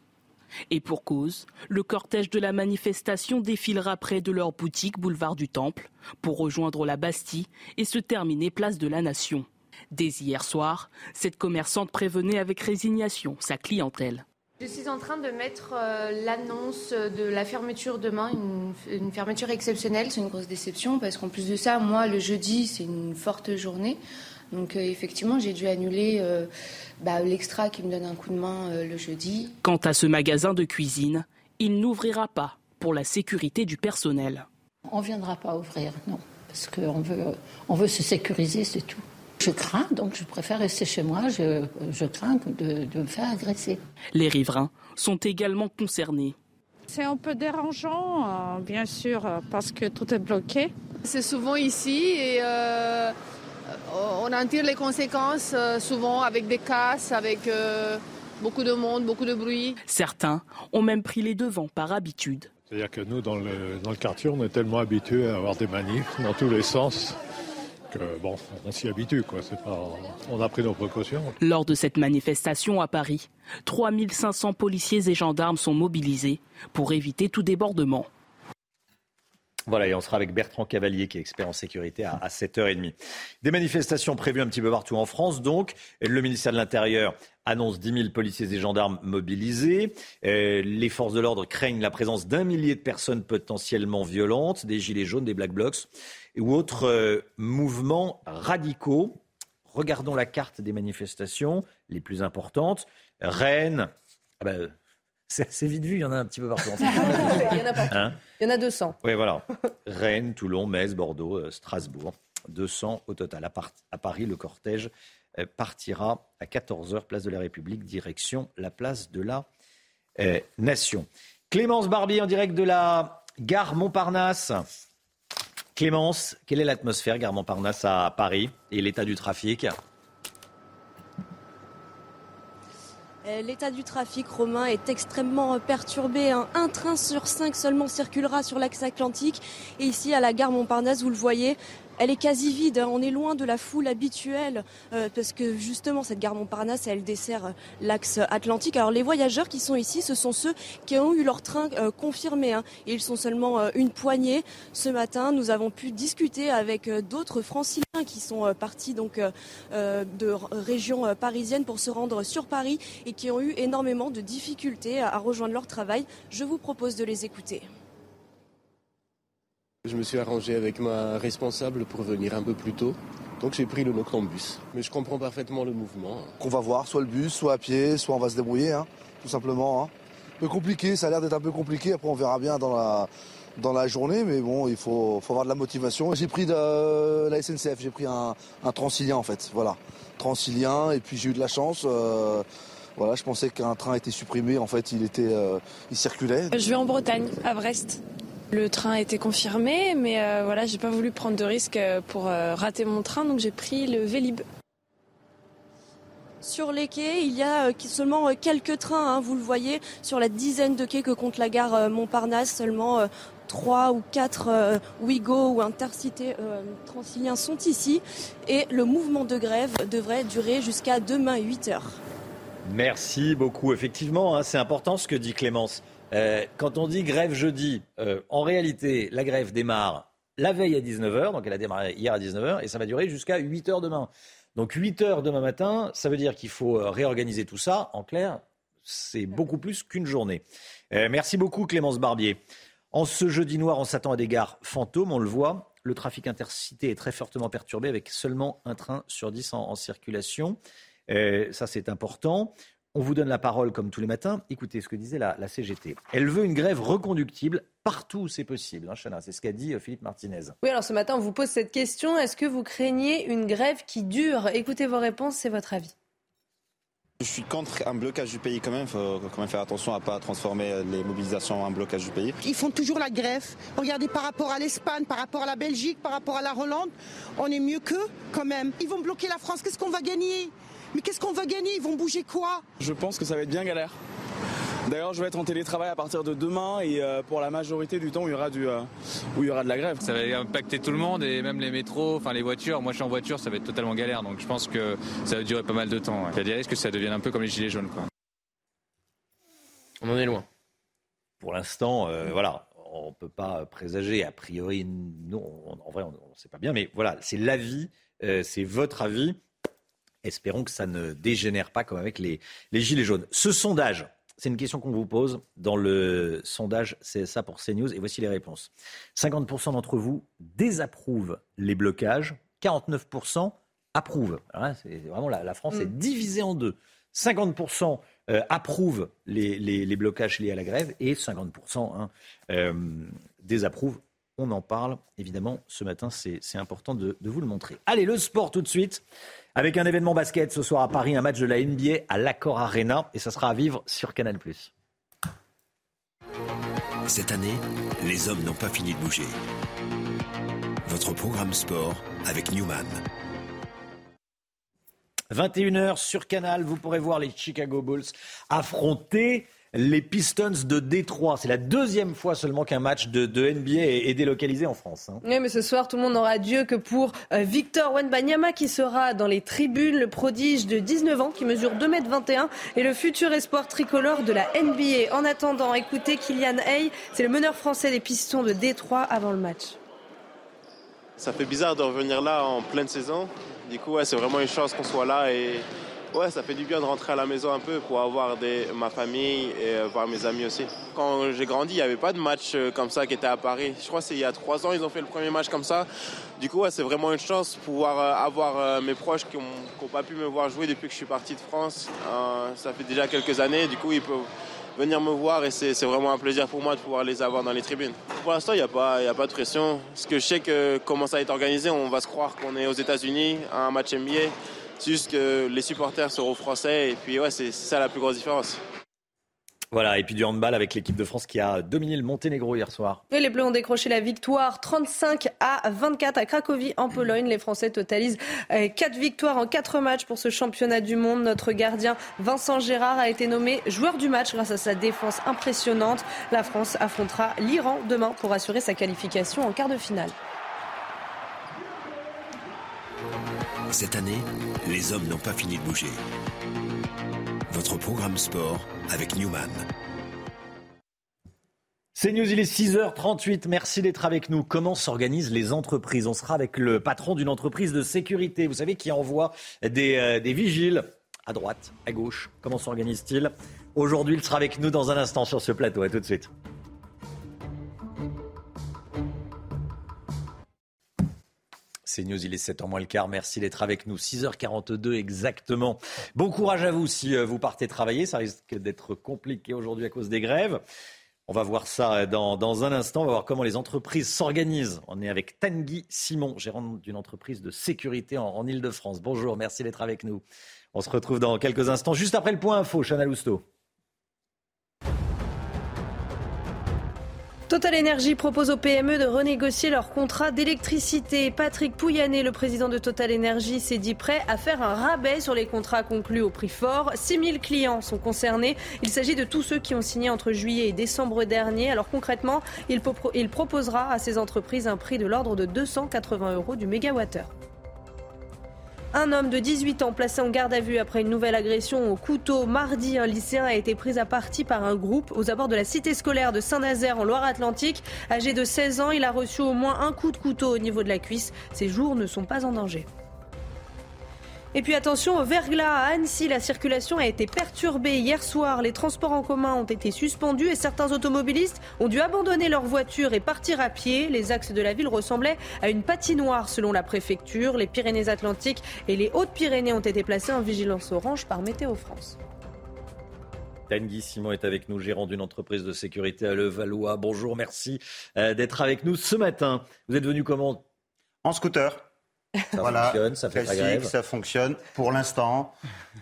Et pour cause, le cortège de la manifestation défilera près de leur boutique boulevard du Temple pour rejoindre la Bastille et se terminer place de la Nation. Dès hier soir, cette commerçante prévenait avec résignation sa clientèle.
Je suis en train de mettre euh, l'annonce de la fermeture demain, une fermeture exceptionnelle. C'est une grosse déception parce qu'en plus de ça, moi, le jeudi, c'est une forte journée. Donc euh, effectivement, j'ai dû annuler euh, bah, l'extra qui me donne un coup de main euh, le jeudi.
Quant à ce magasin de cuisine, il n'ouvrira pas pour la sécurité du personnel.
On ne viendra pas ouvrir, non, parce qu'on veut, on veut se sécuriser, c'est tout. Je crains, donc je préfère rester chez moi, je, je crains de, de me faire agresser.
Les riverains sont également concernés.
C'est un peu dérangeant, bien sûr, parce que tout est bloqué.
C'est souvent ici et euh, on en tire les conséquences euh, souvent avec des casses, avec euh, beaucoup de monde, beaucoup de bruit.
Certains ont même pris les devants par habitude.
C'est-à-dire que nous, dans le, dans le quartier, on est tellement habitués à avoir des manifs dans tous les sens que bon, on s'y habitue, quoi. Pas, on a pris nos précautions.
Lors de cette manifestation à Paris, 3500 policiers et gendarmes sont mobilisés pour éviter tout débordement.
Voilà, et on sera avec Bertrand Cavalier, qui est expert en sécurité, à, 7h30. Des manifestations prévues un petit peu partout en France, donc. Le ministère de l'Intérieur annonce 10 000 policiers et gendarmes mobilisés. Euh, les forces de l'ordre craignent la présence d'un millier de personnes potentiellement violentes, des gilets jaunes, des black blocs ou autres euh, mouvements radicaux. Regardons la carte des manifestations les plus importantes. Rennes, ah ben, c'est assez vite vu, il y en a un petit peu partout. il,
y en a hein il y en a 200.
Oui, voilà. Rennes, Toulon, Metz, Bordeaux, euh, Strasbourg. 200 au total. À, Paris, le cortège euh, partira à 14h, place de la République, direction la place de la euh, Nation. Clémence Barbier en direct de la gare Montparnasse. Clémence, quelle est l'atmosphère gare Montparnasse à Paris et l'état du trafic
Euh, l'état du trafic romain est extrêmement euh, perturbé. Hein. Un train sur cinq seulement circulera sur l'axe atlantique. Et ici, à la gare Montparnasse, vous le voyez, elle est quasi vide. Hein. On est loin de la foule habituelle euh, parce que justement cette gare Montparnasse, elle dessert euh, l'axe atlantique. Alors les voyageurs qui sont ici, ce sont ceux qui ont eu leur train euh, confirmé. Hein. ils sont seulement une poignée. Ce matin, nous avons pu discuter avec d'autres franciliens qui sont partis donc de régions parisiennes pour se rendre sur Paris et qui ont eu énormément de difficultés à rejoindre leur travail. Je vous propose de les écouter.
Je me suis arrangé avec ma responsable pour venir un peu plus tôt. Donc j'ai pris le noctambus. Mais je comprends parfaitement le mouvement.
Qu'on va voir, soit le bus, soit à pied, soit on va se débrouiller, hein, tout simplement. Hein. Un peu compliqué, ça a l'air d'être un peu compliqué. Après on verra bien dans la, dans la journée, mais bon, il faut, faut avoir de la motivation. J'ai pris de la SNCF, j'ai pris un, Transilien en fait. Voilà, Transilien, et puis j'ai eu de la chance. Euh, voilà, je pensais qu'un train était supprimé, en fait il était, euh, il circulait.
Je vais en Bretagne, à Brest. Le train a été confirmé, mais euh, voilà, j'ai pas voulu prendre de risque euh, pour euh, rater mon train, donc j'ai pris le Vélib.
Sur les quais, il y a euh, seulement quelques trains, hein, vous le voyez, sur la dizaine de quais que compte la gare Montparnasse, seulement trois ou quatre Ouigo ou Intercité Transilien sont ici et le mouvement de grève devrait durer jusqu'à demain 8 heures.
Merci beaucoup. Effectivement, hein, c'est important ce que dit Clémence. Quand on dit grève jeudi, en réalité, la grève démarre la veille à 19h, donc elle a démarré hier à 19h, et ça va durer jusqu'à 8h demain. Donc 8 heures demain matin, ça veut dire qu'il faut euh, réorganiser tout ça. En clair, c'est beaucoup plus qu'une journée. Euh, merci beaucoup Clémence Barbier. En ce jeudi noir, on s'attend à des gares fantômes, on le voit. Le trafic intercité est très fortement perturbé avec seulement un train sur 10 en, circulation. Euh, ça, c'est important. On vous donne la parole comme tous les matins. Écoutez ce que disait la, CGT. Elle veut une grève reconductible partout où c'est possible. Hein, Chana, c'est ce qu'a dit euh, Philippe Martinez.
Oui, alors ce matin, on vous pose cette question. Est-ce que vous craignez une grève qui dure? Écoutez vos réponses, c'est votre avis.
Je suis contre un blocage du pays quand même. Il faut quand même faire attention à ne pas transformer les mobilisations en blocage du pays.
Ils font toujours la grève. Regardez par rapport à l'Espagne, par rapport à la Belgique, par rapport à la Hollande, on est mieux qu'eux quand même. Ils vont bloquer la France. Qu'est-ce qu'on va gagner? Mais qu'est-ce qu'on va gagner? Ils vont bouger quoi?
Je pense que ça va être bien galère. D'ailleurs, je vais être en télétravail à partir de demain et euh, pour la majorité du temps, il y aura du, euh, où il y aura de la grève.
Ça va impacter tout le monde et même les métros, enfin les voitures. Moi, je suis en voiture, ça va être totalement galère. Donc, je pense que ça va durer pas mal de temps. Il y a des risques que ça devienne un peu comme les gilets jaunes. Quoi.
On en est loin. Pour l'instant, euh, voilà, on ne peut pas présager. A priori, non. En vrai, on ne sait pas bien, mais voilà, c'est l'avis, c'est votre avis. Espérons que ça ne dégénère pas comme avec les, Gilets jaunes. Ce sondage, c'est une question qu'on vous pose dans le sondage CSA pour CNews et voici les réponses. 50% d'entre vous désapprouvent les blocages, 49% approuvent. c'est vraiment la, France est mm. divisée en deux. 50% euh, approuvent les, blocages liés à la grève et 50% hein, euh, désapprouvent. On en parle évidemment ce matin, c'est important de vous le montrer. Allez, le sport tout de suite. Avec un événement basket ce soir à Paris, un match de la NBA à l'Accor Arena et ça sera à vivre sur Canal+.
Cette année, les hommes n'ont pas fini de bouger. Votre programme sport avec Newman.
21h sur Canal, vous pourrez voir les Chicago Bulls affronter les Pistons de Détroit. C'est la deuxième fois seulement qu'un match de, NBA est, délocalisé en France. Hein.
Oui, mais ce soir, tout le monde n'aura Dieu que pour euh, Victor Wenbanyama qui sera dans les tribunes, le prodige de 19 ans qui mesure 2m21 et le futur espoir tricolore de la NBA. En attendant, écoutez Kylian Hay, c'est le meneur français des Pistons de Détroit avant le match.
Ça fait bizarre de revenir là en pleine saison. Du coup, c'est vraiment une chance qu'on soit là et Ouais, ça fait du bien de rentrer à la maison un peu pour avoir ma famille et euh, voir mes amis aussi. Quand j'ai grandi, il n'y avait pas de match euh, comme ça qui était à Paris. Je crois que c'est il y a trois ans ils ont fait le premier match comme ça. Du coup, ouais, c'est vraiment une chance de pouvoir euh, avoir mes proches qui n'ont pas pu me voir jouer depuis que je suis parti de France. ça fait déjà quelques années. Du coup, ils peuvent venir me voir et c'est vraiment un plaisir pour moi de pouvoir les avoir dans les tribunes. Pour l'instant, il n'y a, pas, a pas de pression. Parce que je sais que comment ça être organisé, on va se croire qu'on est aux États-Unis à un match NBA. C'est juste que les supporters seront français et puis ouais, c'est ça la plus grosse différence.
Voilà, et puis du handball avec l'équipe de France qui a dominé le Monténégro hier soir.
Et les Bleus ont décroché la victoire 35 à 24 à Cracovie en Pologne. Les Français totalisent 4 euh, victoires en 4 matchs pour ce championnat du monde. Notre gardien Vincent Gérard a été nommé joueur du match grâce à sa défense impressionnante. La France affrontera l'Iran demain pour assurer sa qualification en quart de finale.
Cette année, les hommes n'ont pas fini de bouger. Votre programme sport avec Newman.
C'est News, il est 6h38. Merci d'être avec nous. Comment s'organisent les entreprises? On sera avec le patron d'une entreprise de sécurité, vous savez, qui envoie des, euh, des vigiles à droite, à gauche. Comment s'organise-t-il? Aujourd'hui, il sera avec nous dans un instant sur ce plateau. À tout de suite. C'est News, il est 7h moins le quart. Merci d'être avec nous. 6h42 exactement. Bon courage à vous si euh, vous partez travailler. Ça risque d'être compliqué aujourd'hui à cause des grèves. On va voir ça dans, un instant. On va voir comment les entreprises s'organisent. On est avec Tanguy Simon, gérant d'une entreprise de sécurité en, Ile-de-France. Bonjour, merci d'être avec nous. On se retrouve dans quelques instants, juste après le point info, Chana Lousteau.
Total Energy propose aux PME de renégocier leur contrat d'électricité. Patrick Pouyanné, le président de Total Energy, s'est dit prêt à faire un rabais sur les contrats conclus au prix fort. 6000 clients sont concernés. Il s'agit de tous ceux qui ont signé entre juillet et décembre dernier. Alors concrètement, il, proposera à ces entreprises un prix de l'ordre de 280 euros du mégawattheure. Un homme de 18 ans placé en garde à vue après une nouvelle agression au couteau. Mardi, un lycéen a été pris à partie par un groupe aux abords de la cité scolaire de Saint-Nazaire en Loire-Atlantique. Âgé de 16 ans, il a reçu au moins un coup de couteau au niveau de la cuisse. Ses jours ne sont pas en danger. Et puis attention au verglas à Annecy, la circulation a été perturbée hier soir. Les transports en commun ont été suspendus et certains automobilistes ont dû abandonner leur voiture et partir à pied. Les axes de la ville ressemblaient à une patinoire selon la préfecture. Les Pyrénées-Atlantiques et les Hautes-Pyrénées ont été placés en vigilance orange par Météo France.
Tanguy Simon est avec nous, gérant d'une entreprise de sécurité à Levallois. Bonjour, merci euh, d'être avec nous ce matin. Vous êtes venu comment?
En scooter.
Ça fonctionne, ça fait
ça fonctionne pour l'instant.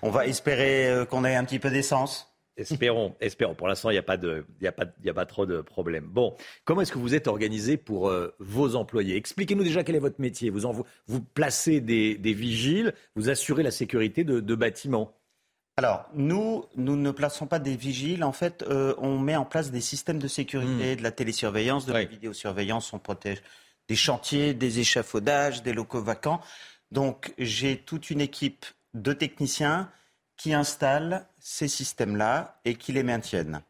On va espérer euh, qu'on ait un petit peu d'essence.
Espérons, espérons. Pour l'instant, il n'y a, pas de, il y a, pas, il a pas trop de problèmes. Bon, comment est-ce que vous êtes organisé pour euh, vos employés? Expliquez-nous déjà quel est votre métier. Vous, en, vous placez des, des, vigiles, vous assurez la sécurité de, de, bâtiments.
Alors, nous, nous ne plaçons pas des vigiles. En fait, euh, on met en place des systèmes de sécurité, hmm. de la télésurveillance, de la vidéosurveillance. On protège des chantiers, des échafaudages, des locaux vacants. Donc j'ai toute une équipe de techniciens qui installent ces systèmes-là et qui les maintiennent.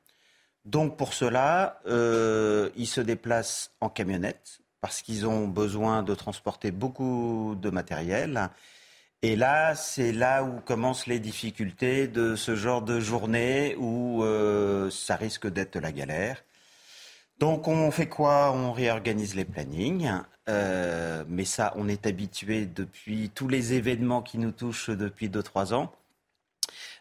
Donc pour cela, euh, ils se déplacent en camionnette parce qu'ils ont besoin de transporter beaucoup de matériel. Et là, c'est là où commencent les difficultés de ce genre de journée où euh, ça risque d'être la galère. Donc on fait quoi? On réorganise les plannings. Euh, mais ça, on est habitué depuis tous les événements qui nous touchent depuis 2-3 ans.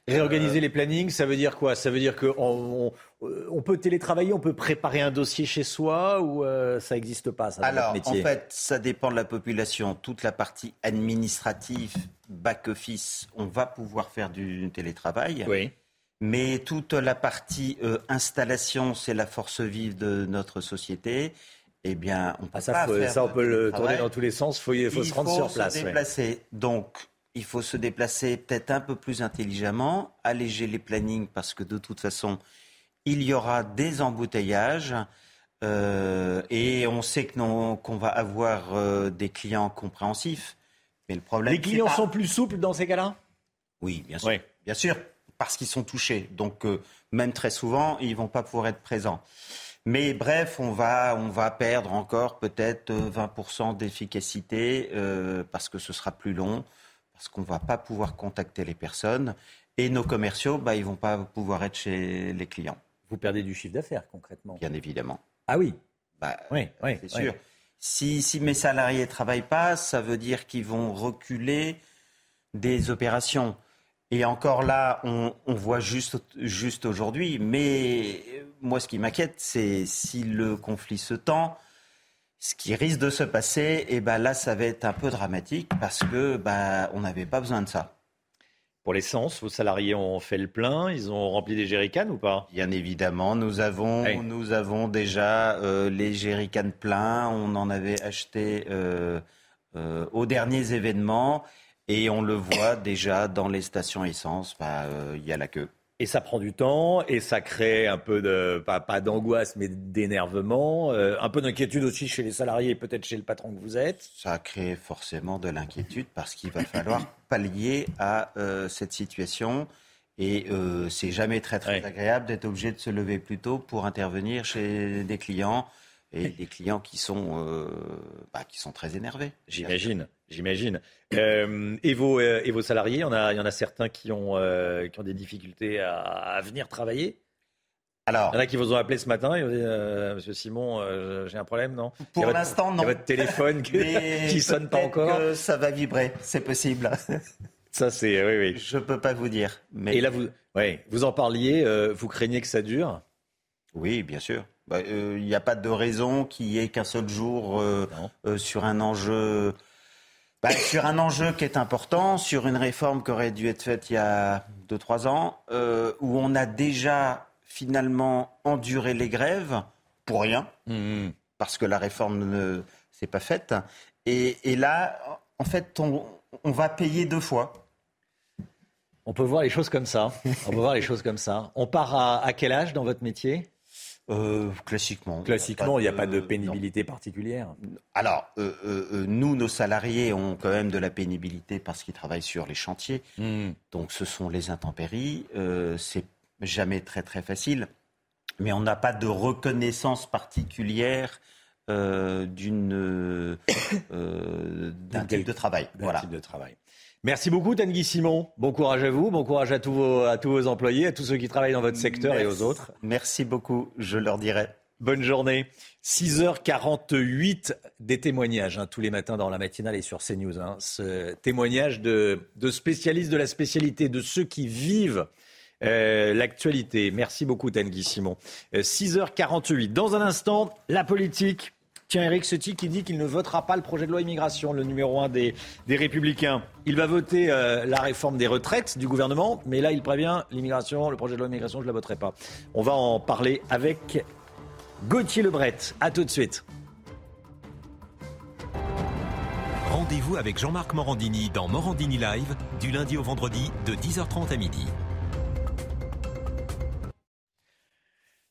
Réorganiser les plannings, ça veut dire quoi? Ça veut dire qu'on on, peut télétravailler, on peut préparer un dossier chez soi ou euh, ça n'existe pas ça,
Alors, en fait, ça dépend de la population. Toute la partie administrative, back-office, on va pouvoir faire du télétravail.
Oui.
Mais toute la partie euh, installation, c'est la force vive de notre société. Eh bien, on peut
ah, ça, ça, on peut le tourner dans tous les sens. Il faut, se rendre sur place.
Se déplacer. Donc, il faut se déplacer peut-être un peu plus intelligemment, alléger les plannings parce que de toute façon, il y aura des embouteillages. Euh, et on sait qu'on va avoir euh, des clients compréhensifs.
Mais le problème, les clients sont plus souples dans ces cas-là?
Oui, bien sûr. Bien sûr parce qu'ils sont touchés. Donc, euh, même très souvent, ils ne vont pas pouvoir être présents. Mais bref, on va, on va perdre encore peut-être 20% euh, d'efficacité euh, parce que ce sera plus long, parce qu'on ne va pas pouvoir contacter les personnes. Et nos commerciaux, bah, ils ne vont pas pouvoir être chez les clients.
Vous perdez du chiffre d'affaires concrètement
Bien évidemment.
Ah oui
bah, Oui, oui c'est sûr. Si, si mes salariés ne travaillent pas, ça veut dire qu'ils vont reculer des opérations. Et encore là, on, voit juste, juste aujourd'hui. Mais moi, ce qui m'inquiète, c'est si le conflit se tend, ce qui risque de se passer, et ben là, ça va être un peu dramatique parce que ben, on n'avait pas besoin de ça.
Pour l'essence, vos salariés ont fait le plein, ils ont rempli des jerrycans ou pas?
Bien évidemment, nous avons, nous avons déjà euh, les jerrycans pleins, on en avait acheté euh, euh, aux derniers événements. Et on le voit déjà dans les stations essence, bah, euh, il y a la queue.
Et ça prend du temps et ça crée un peu de, pas, d'angoisse, mais d'énervement, euh, un peu d'inquiétude aussi chez les salariés et peut-être chez le patron que vous êtes.
Ça crée forcément de l'inquiétude parce qu'il va falloir pallier à euh, cette situation. Et c'est jamais très très agréable d'être obligé de se lever plus tôt pour intervenir chez des clients et des clients qui sont, bah, qui sont très énervés.
J'imagine. J'imagine. Euh, et, vos, euh, et vos salariés, il y en a, il y en a certains qui ont, euh, qui ont des difficultés à, venir travailler? Alors, il y en a qui vous ont appelé ce matin et ont dit Monsieur Simon, j'ai un problème, non?
Pour l'instant, non.
Il y a votre téléphone qui, ne sonne pas encore.
Que ça va vibrer, c'est possible.
Ça, c'est oui, oui.
Je peux pas vous dire.
Mais... Et là, vous, ouais, vous en parliez. vous craignez que ça dure?
Oui, bien sûr. Bah, il n'y a pas de raison qu'il y ait qu'un seul jour sur un enjeu bah, sur un enjeu qui est important, sur une réforme qui aurait dû être faite il y a 2-3 ans, euh, où on a déjà finalement enduré les grèves, pour rien,
Mmh.
parce que la réforme ne s'est pas faite. Et, et là, en fait, on, on va payer deux fois.
On peut voir les choses comme ça. On peut voir les choses comme ça. On part à, à quel âge dans votre métier?
Euh, Classiquement.
Classiquement, il n'y a pas de pénibilité particulière.
Alors, euh, euh, nous, nos salariés ont quand même de la pénibilité parce qu'ils travaillent sur les chantiers.
Mmh.
Donc, ce sont les intempéries. C'est jamais très, très facile. Mais on n'a pas de reconnaissance particulière d'une d'un type de travail. Voilà.
type de travail. Merci beaucoup, Tanguy Simon. Bon courage à vous, bon courage à tous vos, à tous vos employés, à tous ceux qui travaillent dans votre secteur et aux autres.
Merci beaucoup, je leur dirai.
Bonne journée. 6h48, des témoignages hein, tous les matins dans la matinale et sur CNews. Hein. Ce témoignage de, de spécialistes de la spécialité, de ceux qui vivent euh, l'actualité. Merci beaucoup, Tanguy Simon. Euh, 6h48. Dans un instant, la politique. Tiens, Eric Ciotti qui dit qu'il ne votera pas le projet de loi immigration, le numéro un des, Républicains. Il va voter euh, la réforme des retraites du gouvernement, mais là, il prévient l'immigration, le projet de loi immigration, je ne la voterai pas. On va en parler avec Gauthier Lebret. À tout de suite.
Rendez-vous avec Jean-Marc Morandini dans Morandini Live du lundi au vendredi de 10h30 à midi.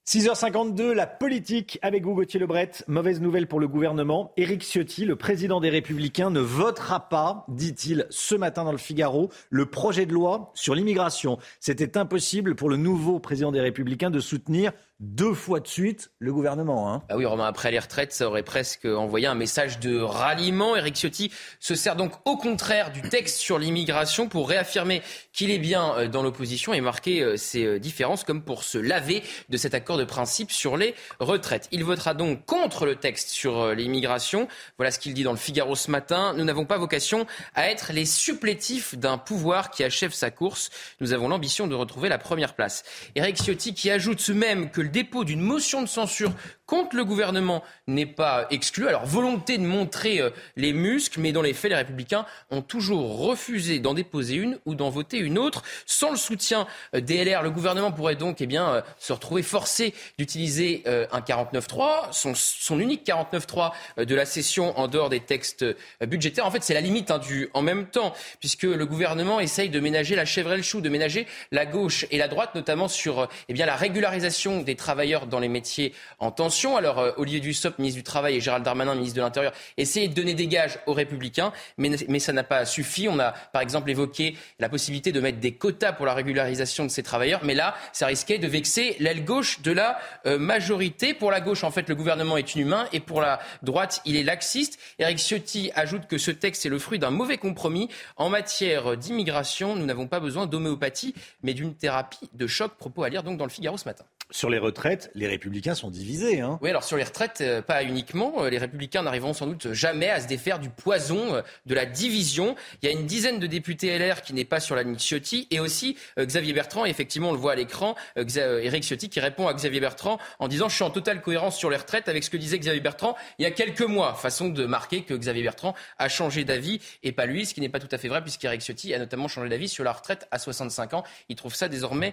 6h52, la politique avec vous, Gauthier Lebret. Mauvaise nouvelle pour le gouvernement. Éric Ciotti, le président des Républicains, ne votera pas, dit-il ce matin dans le Figaro, le projet de loi sur l'immigration. C'était impossible pour le nouveau président des Républicains de soutenir deux fois de suite le gouvernement. Hein.
Ah oui, Romain, après les retraites, ça aurait presque envoyé un message de ralliement. Éric Ciotti se sert donc au contraire du texte sur l'immigration pour réaffirmer qu'il est bien euh, dans l'opposition et marquer euh, ses euh, différences comme pour se laver de cet accord de principe sur les retraites. Il votera donc contre le texte sur l'immigration. Voilà ce qu'il dit dans le Figaro ce matin. Nous n'avons pas vocation à être les supplétifs d'un pouvoir qui achève sa course. Nous avons l'ambition de retrouver la première place. Éric Ciotti qui ajoute même que le dépôt d'une motion de censure contre le gouvernement n'est pas exclu. Alors, volonté de montrer euh, les muscles, mais dans les faits, les républicains ont toujours refusé d'en déposer une ou d'en voter une autre. Sans le soutien euh, des LR, le gouvernement pourrait donc eh bien, euh, se retrouver forcé d'utiliser un 49.3, son, son unique 49.3 euh, de la session en dehors des textes budgétaires. En fait, c'est la limite hein, du en même temps, puisque le gouvernement essaye de ménager la chèvre et le chou, de ménager la gauche et la droite, notamment sur eh bien, la régularisation des travailleurs dans les métiers en tension. Alors, euh, Olivier Dussopt, ministre du Travail, et Gérald Darmanin, ministre de l'Intérieur, essayaient de donner des gages aux Républicains, mais, ça n'a pas suffi. On a, par exemple, évoqué la possibilité de mettre des quotas pour la régularisation de ces travailleurs, mais là, ça risquait de vexer l'aile gauche de la euh, majorité. Pour la gauche, en fait, le gouvernement est inhumain, et pour la droite, il est laxiste. Éric Ciotti ajoute que ce texte est le fruit d'un mauvais compromis. En matière d'immigration, nous n'avons pas besoin d'homéopathie, mais d'une thérapie de choc. Propos à lire donc dans le Figaro ce matin.
Sur les retraites, les républicains sont divisés. Hein.
Oui, alors sur les retraites, euh, pas uniquement. Euh, Les républicains n'arriveront sans doute jamais à se défaire du poison euh, de la division. Il y a une dizaine de députés LR qui n'est pas sur la ligne Ciotti et aussi Xavier Bertrand. Effectivement, on le voit à l'écran, Éric Ciotti qui répond à Xavier Bertrand en disant Je suis en totale cohérence sur les retraites avec ce que disait Xavier Bertrand il y a quelques mois. Façon de marquer que Xavier Bertrand a changé d'avis et pas lui, ce qui n'est pas tout à fait vrai puisqu'Éric Ciotti a notamment changé d'avis sur la retraite à 65 ans. Il trouve ça désormais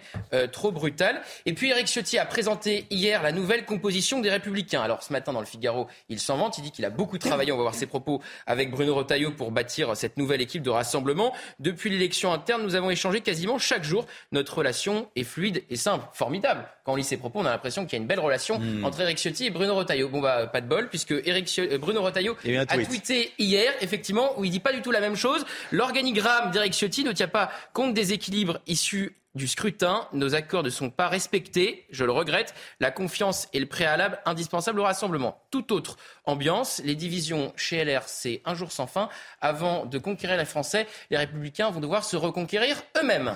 trop brutal. Et puis Éric Ciotti a présenté hier la nouvelle composition des Républicains. Alors ce matin dans le Figaro, il s'en vante, il dit qu'il a beaucoup travaillé, on va voir ses propos avec Bruno Retailleau pour bâtir cette nouvelle équipe de rassemblement. Depuis l'élection interne, nous avons échangé quasiment chaque jour. Notre relation est fluide et simple, formidable. Quand on lit ses propos, on a l'impression qu'il y a une belle relation
Hmm.
entre Éric Ciotti et Bruno Retailleau. Bon bah pas de bol puisque Cio- euh, Bruno Retailleau
a tweet.
tweeté hier effectivement où il dit pas du tout la même chose. L'organigramme d'Éric Ciotti ne tient pas compte des équilibres issus du scrutin. Nos accords ne sont pas respectés, je le regrette. La confiance est le préalable indispensable au rassemblement. Toute autre ambiance, les divisions chez LR, c'est un jour sans fin. Avant de conquérir les Français, les Républicains vont devoir se reconquérir eux-mêmes.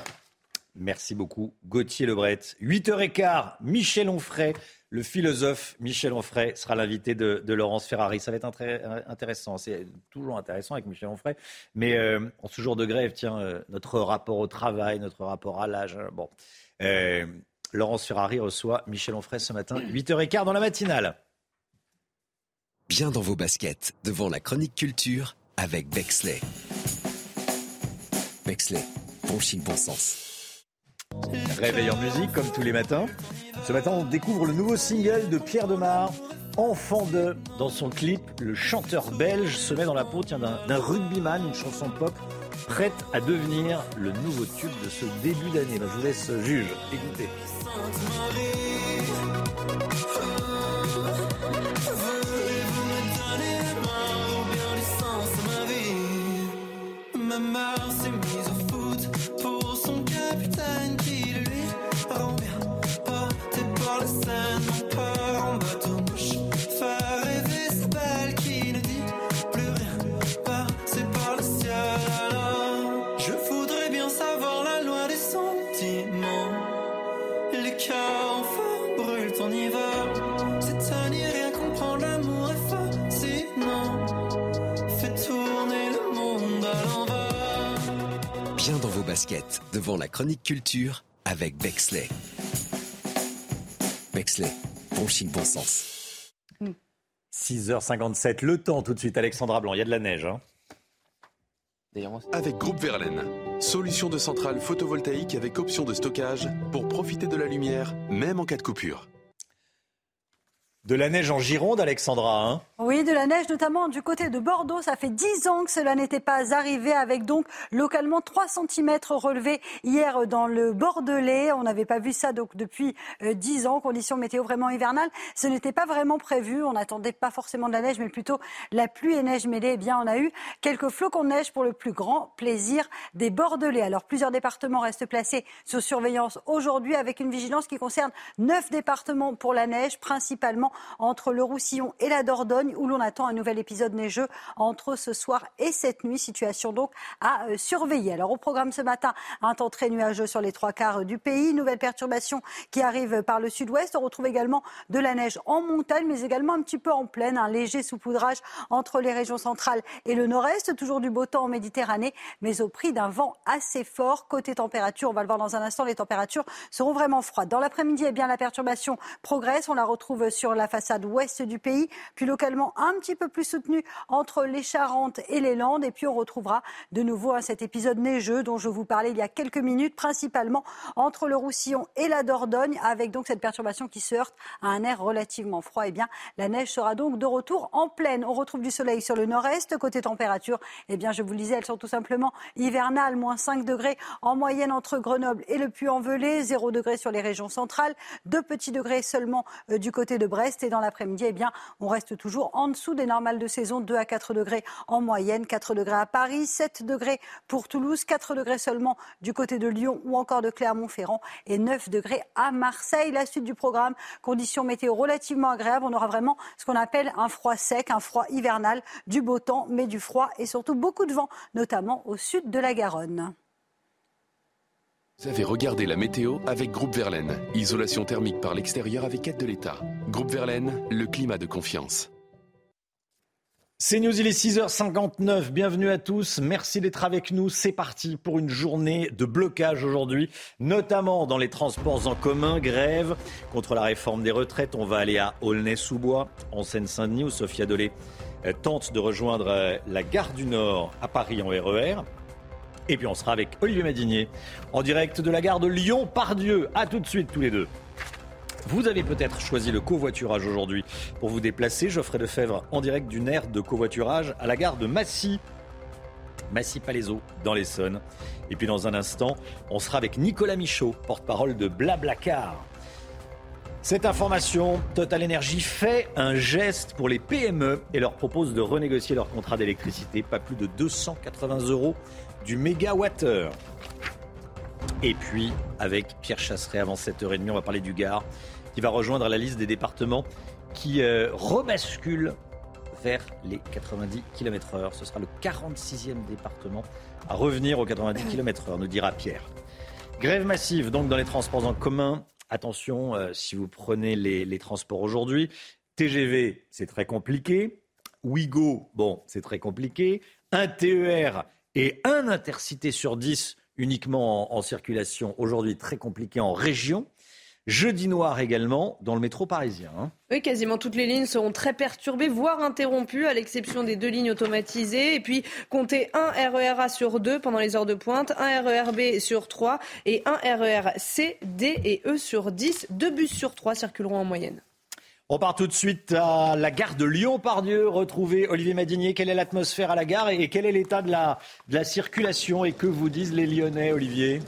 Merci beaucoup, Gauthier Lebret. 8h15, Michel Onfray, le philosophe Michel Onfray sera l'invité de, Laurence Ferrari. Ça va être intéressant. C'est toujours intéressant avec Michel Onfray. Mais euh, en ce jour de grève, tiens, euh, notre rapport au travail, notre rapport à l'âge. euh, Bon. Laurence Ferrari reçoit Michel Onfray ce matin, 8h15 dans la matinale.
Bien dans vos baskets, devant la chronique culture avec Bexley. Bexley, bon chic, bon sens.
Réveil en musique, comme tous les matins. Ce matin, on découvre le nouveau single de Pierre Demar, Enfant de. Dans son clip, le chanteur belge se met dans la peau d'un rugbyman, une chanson pop prête à devenir le nouveau tube de ce début d'année. Ben, je vous laisse juge. Écoutez.
Ma s'est mise
Devant la chronique culture avec Bexley. Bexley, bon chic, bon sens.
6h57, le temps tout de suite, Alexandra Blanc. Il y a de la neige. Hein.
Avec Groupe Verlaine, solution de centrale photovoltaïque avec option de stockage pour profiter de la lumière, même en cas de coupure.
De la neige en Gironde, Alexandra. Hein
Oui, de la neige, notamment du côté de Bordeaux. Ça fait 10 ans que cela n'était pas arrivé, avec donc localement 3 cm relevés hier dans le Bordelais. On n'avait pas vu ça donc depuis euh, 10 ans. Conditions météo vraiment hivernales. Ce n'était pas vraiment prévu. On n'attendait pas forcément de la neige, mais plutôt la pluie et neige mêlée. Eh bien, on a eu quelques flocons de neige pour le plus grand plaisir des Bordelais. Alors, plusieurs départements restent placés sous surveillance aujourd'hui, avec une vigilance qui concerne 9 départements pour la neige, principalement entre le Roussillon et la Dordogne, où l'on attend un nouvel épisode neigeux entre ce soir et cette nuit. Situation donc à euh, surveiller. Alors au programme ce matin, un temps très nuageux sur les trois quarts du pays. Nouvelle perturbation qui arrive par le sud-ouest. On retrouve également de la neige en montagne, mais également un petit peu en plaine. Un léger saupoudrage entre les régions centrales et le nord-est. Toujours du beau temps en Méditerranée, mais au prix d'un vent assez fort. Côté température, on va le voir dans un instant, les températures seront vraiment froides. Dans l'après-midi, eh bien, la perturbation progresse. On la retrouve sur la façade ouest du pays, puis localement un petit peu plus soutenue entre les Charentes et les Landes. Et puis on retrouvera de nouveau hein, cet épisode neigeux dont je vous parlais il y a quelques minutes, principalement entre le Roussillon et la Dordogne, avec donc cette perturbation qui se heurte à un air relativement froid. Eh bien, la neige sera donc de retour en pleine. On retrouve du soleil sur le nord-est. Côté température, eh bien, je vous le disais, elles sont tout simplement hivernales, moins 5 degrés en moyenne entre Grenoble et le Puy-en-Velay, 0 degrés sur les régions centrales, 2 petits degrés seulement euh, du côté de Brest et dans l'après-midi, eh bien, on reste toujours en dessous des normales de saison, 2 à 4 degrés en moyenne, 4 degrés à Paris, 7 degrés pour Toulouse, 4 degrés seulement du côté de Lyon ou encore de Clermont-Ferrand et 9 degrés à Marseille. La suite du programme, conditions météo relativement agréables. On aura vraiment ce qu'on appelle un froid sec, un froid hivernal, du beau temps, mais du froid et surtout beaucoup de vent, notamment au sud de la Garonne.
Vous avez regardé la météo avec Groupe Verlaine. Isolation thermique par l'extérieur avec aide de l'État. Groupe Verlaine, le climat de confiance.
C'est News, il est 6h59. Bienvenue à tous. Merci d'être avec nous. C'est parti pour une journée de blocage aujourd'hui, notamment dans les transports en commun. Grève contre la réforme des retraites. On va aller à Aulnay-sous-Bois, en Seine-Saint-Denis, où Sophia Dolé tente de rejoindre euh, la gare du Nord à Paris en RER. Et puis on sera avec Olivier Madinier en direct de la gare de Lyon-Pardieu. A tout de suite tous les deux. Vous avez peut-être choisi le covoiturage aujourd'hui pour vous déplacer. Geoffrey Lefebvre en direct d'une aire de covoiturage à la gare de Massy. Massy-Palaiseau dans l'Essonne. Et puis dans un instant, on sera avec Nicolas Michaud, porte-parole de Blablacar. Cette information, Total Energy fait un geste pour les PME et leur propose de renégocier leur contrat d'électricité, pas plus de 280 euros du mégawattheure. Et puis, avec Pierre Chasseret, avant 7h30, on va parler du Gard, qui va rejoindre la liste des départements qui euh, rebasculent vers les 90 km/h. Ce sera le 46e département à revenir aux 90 km/h, nous dira Pierre. Grève massive donc dans les transports en commun. Attention, euh, si vous prenez les, les transports aujourd'hui, TGV, c'est très compliqué. Ouigo, bon, c'est très compliqué. Un TER et un intercité sur 10 uniquement en, circulation aujourd'hui très compliqué en région. Jeudi noir également dans le métro parisien. hein.
Oui, quasiment toutes les lignes seront très perturbées, voire interrompues, à l'exception des deux lignes automatisées. Et puis, comptez un RERA sur deux pendant les heures de pointe, un RERB sur trois et un RER C, D et E sur 10. Deux bus sur trois circuleront en moyenne.
On part tout de suite à la gare de Lyon-Pardieu, retrouver Olivier Madinier. Quelle est l'atmosphère à la gare et quel est l'état de la, de la circulation et que vous disent les Lyonnais, Olivier?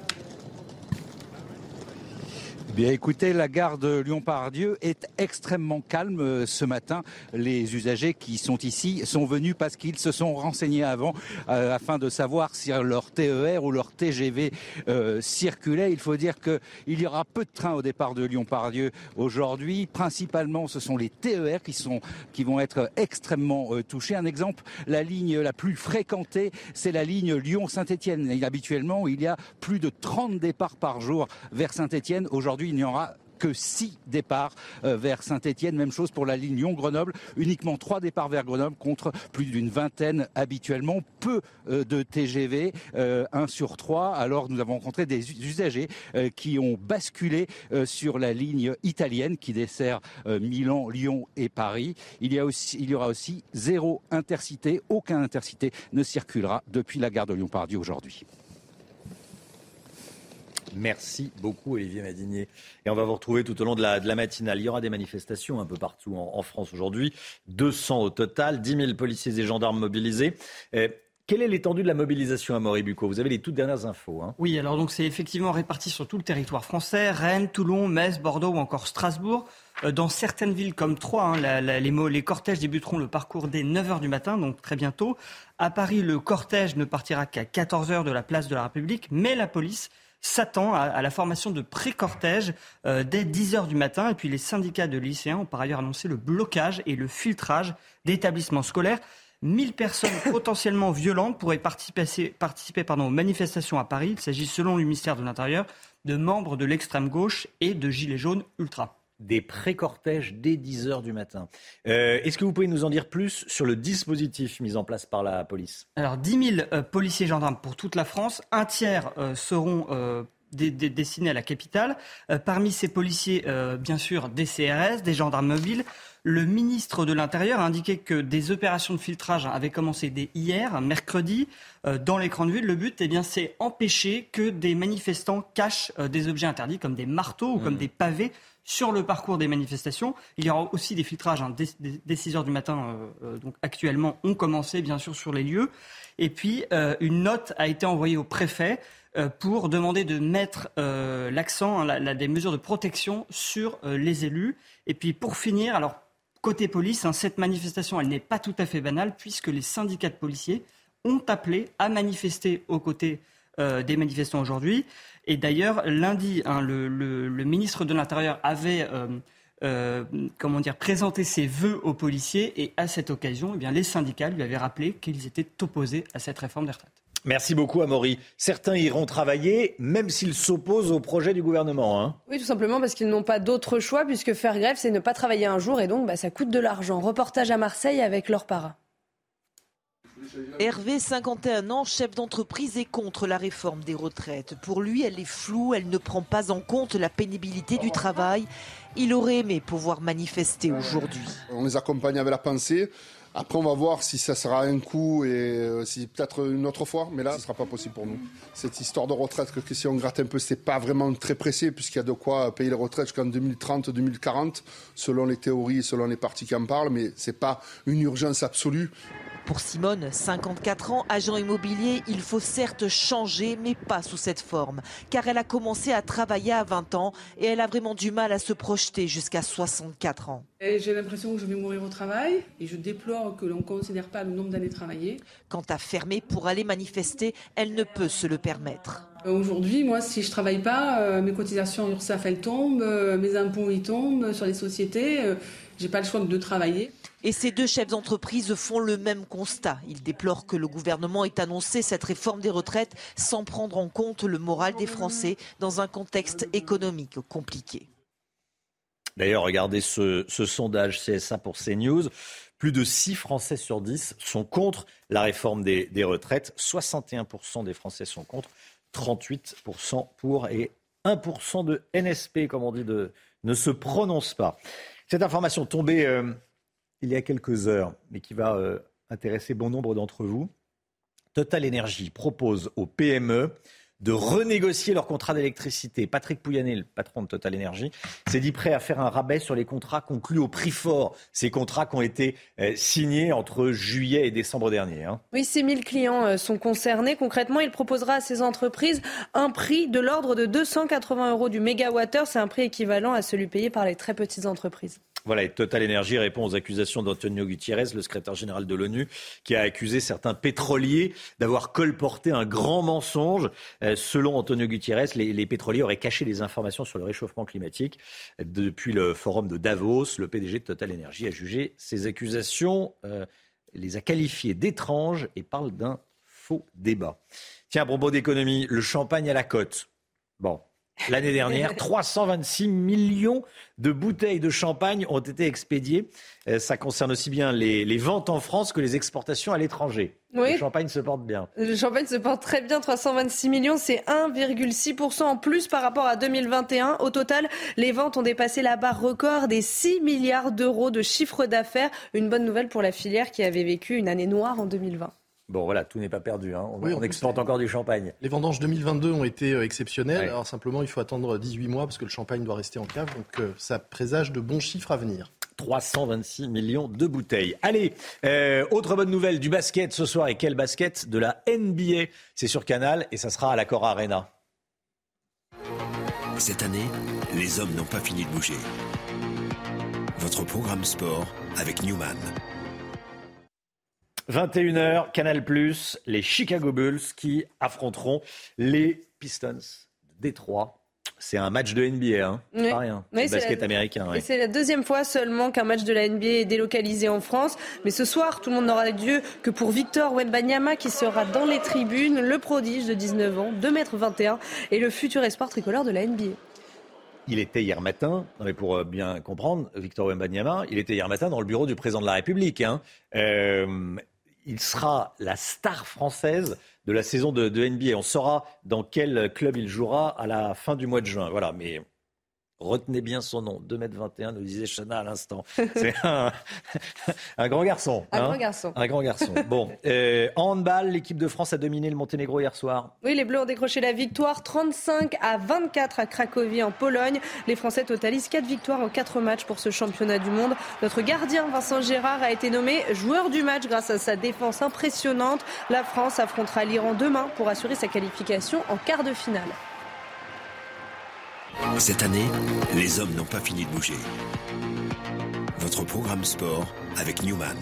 Bien écoutez, la gare de Lyon-Pardieu est extrêmement calme euh, ce matin. Les usagers qui sont ici sont venus parce qu'ils se sont renseignés avant euh, afin de savoir si leur TER ou leur TGV euh, circulait. Il faut dire qu'il y aura peu de trains au départ de Lyon-Pardieu aujourd'hui. Principalement, ce sont les TER qui, sont, qui vont être extrêmement touchés. Un exemple, la ligne la plus fréquentée, c'est la ligne Lyon-Saint-Étienne. Habituellement, il y a plus de 30 départs par jour vers Saint-Étienne. Aujourd'hui, il n'y aura que 6 départs euh, vers Saint-Etienne. Même chose pour la ligne Lyon-Grenoble. Uniquement 3 départs vers Grenoble contre plus d'une vingtaine habituellement. Peu euh, de TGV, euh, 1 sur 3. Alors nous avons rencontré des usagers qui ont basculé sur la ligne italienne qui dessert Milan, Lyon et Paris. Il y, a aussi, il y aura aussi zéro intercité. Aucun intercité ne circulera depuis la gare de Lyon-Pardieu aujourd'hui.
Merci beaucoup Olivier Madinier. Et on va vous retrouver tout au long de la, de matinale. Il y aura des manifestations un peu partout en, France aujourd'hui. 200 au total, 10 000 policiers et gendarmes mobilisés. Euh, quelle est l'étendue de la mobilisation à Moribuco Vous avez les toutes dernières infos. hein.
Oui, alors donc c'est effectivement réparti sur tout le territoire français, Rennes, Toulon, Metz, Bordeaux ou encore Strasbourg. Euh, Dans certaines villes comme Troyes, hein, les, les cortèges débuteront le parcours dès 9h du matin, donc très bientôt. À Paris, le cortège ne partira qu'à 14h de la place de la République, mais la police s'attend à, à la formation de pré-cortège euh, dès 10h du matin. Et puis les syndicats de lycéens ont par ailleurs annoncé le blocage et le filtrage d'établissements scolaires. 1000 personnes potentiellement violentes pourraient participer, participer pardon, aux manifestations à Paris. Il s'agit, selon le ministère de l'Intérieur, de membres de l'extrême gauche et de gilets jaunes ultra.
Des pré-cortèges dès 10h du matin. Euh, Est-ce que vous pouvez nous en dire plus sur le dispositif mis en place par la police?
Alors 10 000 euh, policiers et gendarmes pour toute la France. Un tiers euh, seront destinés à la capitale. Parmi ces policiers, bien sûr, des CRS, des gendarmes mobiles. Le ministre de l'Intérieur a indiqué que des opérations de filtrage avaient commencé dès hier, mercredi, dans l'écran de vue. Le but, eh bien, c'est empêcher que des manifestants cachent des objets interdits comme des marteaux ou comme des pavés sur le parcours des manifestations. Il y aura aussi des filtrages hein, dès, dès- dès 6 heures du matin, euh, euh, donc actuellement, ont commencé bien sûr sur les lieux. Et puis, euh, une note a été envoyée au préfet pour demander de mettre l'accent, hein, des mesures de protection sur les élus. Et puis, pour finir, alors, côté police, hein, cette manifestation, elle n'est pas tout à fait banale, puisque les syndicats de policiers ont appelé à manifester aux côtés des manifestants aujourd'hui. Et d'ailleurs, lundi, hein, le, le- le ministre de l'Intérieur avait euh, euh, comment dire, présenté ses vœux aux policiers. Et à cette occasion, eh bien, les syndicats lui avaient rappelé qu'ils étaient opposés à cette réforme des retraites.
Merci beaucoup, Amaury. Certains iront travailler, même s'ils s'opposent au projet du gouvernement. hein.
Oui, tout simplement parce qu'ils n'ont pas d'autre choix, puisque faire grève, c'est ne pas travailler un jour, et donc bah, ça coûte de l'argent. Reportage à Marseille avec leur para.
Hervé, 51 ans, chef d'entreprise, est contre la réforme des retraites. Pour lui, elle est floue, elle ne prend pas en compte la pénibilité du travail. Il aurait aimé pouvoir manifester aujourd'hui.
On les accompagne avec la pensée. Après, on va voir si ça sera un coup et euh, si peut-être une autre fois. Mais là, ce ne sera pas possible pour nous. Cette histoire de retraite, que si on gratte un peu, c'est pas vraiment très pressé puisqu'il y a de quoi payer les retraites jusqu'en 2030, 2040, selon les théories et selon les partis qui en parlent. Mais c'est pas une urgence absolue.
Pour Simone, 54 ans, agent immobilier, il faut certes changer, mais pas sous cette forme. Car elle a commencé à travailler à 20 ans et elle a vraiment du mal à se projeter jusqu'à 64 ans.
J'ai l'impression que je vais mourir au travail et je déplore que l'on ne considère pas le nombre d'années travaillées.
Quant à fermer pour aller manifester, elle ne peut se le permettre.
Euh, Aujourd'hui, moi, si je travaille pas, euh, mes cotisations URSAF, elles tombent, euh, mes impôts, ils tombent sur les sociétés. euh, J'ai pas le choix que de travailler.
Et ces deux chefs d'entreprise font le même constat. Ils déplorent que le gouvernement ait annoncé cette réforme des retraites sans prendre en compte le moral des Français dans un contexte économique compliqué.
D'ailleurs, regardez ce, sondage CSA pour CNews. Plus de 6 Français sur 10 sont contre la réforme des, des retraites. 61% des Français sont contre, 38% pour et 1% de NSP, comme on dit, de, ne se prononce pas. Cette information tombée euh, il y a quelques heures, mais qui va euh, intéresser bon nombre d'entre vous. Total Energy propose aux PME de renégocier leur contrat d'électricité. Patrick Pouyanné, le patron de Total Energy, s'est dit prêt à faire un rabais sur les contrats conclus au prix fort. Ces contrats qui ont été euh, signés entre juillet et décembre dernier. hein.
Oui, 6 000 clients euh, sont concernés. Concrètement, il proposera à ces entreprises un prix de l'ordre de 280 euros du mégawattheure. C'est un prix équivalent à celui payé par les très petites entreprises.
Voilà, et Total Energy répond aux accusations d'Antonio Gutiérrez, le secrétaire général de l'ONU, qui a accusé certains pétroliers d'avoir colporté un grand mensonge. Euh, selon Antonio Gutiérrez, les, pétroliers auraient caché des informations sur le réchauffement climatique. Depuis le forum de Davos, le PDG de Total Energy a jugé ces accusations, euh, les a qualifiées d'étranges et parle d'un faux débat. Tiens, à propos d'économie, le champagne à la côte. Bon, L'année dernière, 326 millions de bouteilles de champagne ont été expédiées. Euh, ça concerne aussi bien les, les ventes en France que les exportations à l'étranger.
Oui.
Le champagne se porte bien.
Le champagne se porte très bien, 326 millions, c'est 1,6% en plus par rapport à 2021. Au total, les ventes ont dépassé la barre record des 6 milliards d'euros de chiffre d'affaires. Une bonne nouvelle pour la filière qui avait vécu une année noire en 2020.
Bon, voilà, tout n'est pas perdu. hein. On,
Oui, en
on
plus,
exporte encore du champagne.
Les vendanges 2022 ont été euh, exceptionnelles.
Ouais.
Alors simplement, il faut attendre 18 mois parce que le champagne doit rester en cave. Donc euh, ça présage de bons chiffres à venir.
326 millions de bouteilles. Allez, euh, autre bonne nouvelle du basket ce soir. Et quel basket De la NBA. C'est sur Canal et ça sera à l'Accor Arena.
Cette année, les hommes n'ont pas fini de bouger. Votre programme sport avec Newman.
21h, Canal+, les Chicago Bulls qui affronteront les Pistons de Détroit. C'est un match de NBA, hein. C'est
Oui.
pas rien.
Oui,
C'est basket
la-
américain.
Et
ouais.
c'est la deuxième fois seulement qu'un match de la NBA est délocalisé en France. Mais ce soir, tout le monde n'aura Dieu que pour Victor Wembanyama qui sera dans les tribunes, le prodige de 19 ans, 2m21 et le futur espoir tricolore de la NBA.
Il était hier matin, non mais pour euh, bien comprendre, Victor Wembanyama, il était hier matin dans le bureau du président de la République. hein. Euh, il sera la star française de la saison de, de NBA. On saura dans quel club il jouera à la fin du mois de juin. Voilà, mais retenez bien son nom. 2m21, nous disait Chana à l'instant. C'est un, un grand garçon.
Un
hein.
grand garçon.
Un grand garçon. Bon, euh, en handball, l'équipe de France a dominé le Monténégro hier soir.
Oui, les Bleus ont décroché la victoire 35 à 24 à Cracovie en Pologne. Les Français totalisent 4 victoires en 4 matchs pour ce championnat du monde. Notre gardien Vincent Gérard a été nommé joueur du match grâce à sa défense impressionnante. La France affrontera l'Iran demain pour assurer sa qualification en quart de finale.
Cette année, les hommes n'ont pas fini de bouger. Votre programme sport avec Newman.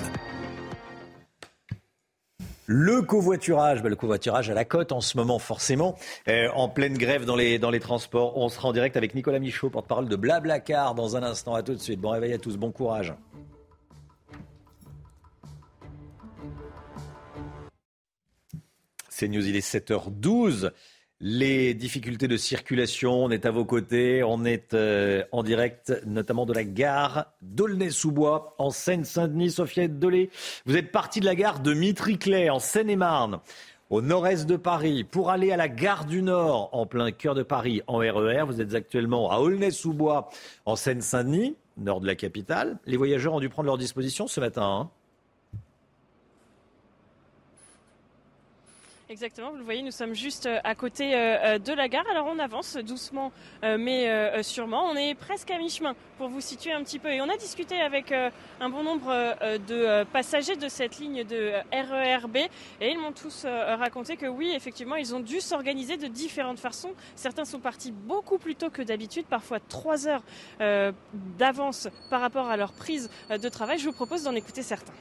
Le covoiturage, ben, le covoiturage à la côte en ce moment forcément, euh, en pleine grève dans les, dans les transports. On sera en direct avec Nicolas Michaud, porte-parole de Blablacar dans un instant. À tout de suite. Bon réveil à tous, bon courage. C'est News, il est 7h12. Les difficultés de circulation, on est à vos côtés, on est euh, en direct notamment de la gare d'Aulnay-sous-Bois en Seine-Saint-Denis. Sophia Dolé, vous êtes parti de la gare de Mitriclet en Seine-et-Marne au nord-est de Paris pour aller à la gare du Nord en plein cœur de Paris en RER. Vous êtes actuellement à Aulnay-sous-Bois en Seine-Saint-Denis, nord de la capitale. Les voyageurs ont dû prendre leur disposition ce matin. hein.
Exactement, vous le voyez, nous sommes juste euh, à côté euh, euh, de la gare. Alors on avance doucement mais sûrement. On est presque à mi-chemin pour vous situer un petit peu. Et on a discuté avec un bon nombre de passagers de cette ligne de RERB et ils m'ont tous raconté que oui, effectivement, ils ont dû s'organiser de différentes façons. Certains sont partis beaucoup plus tôt que d'habitude, parfois trois heures d'avance par rapport à leur prise de travail. Je vous propose d'en écouter certains.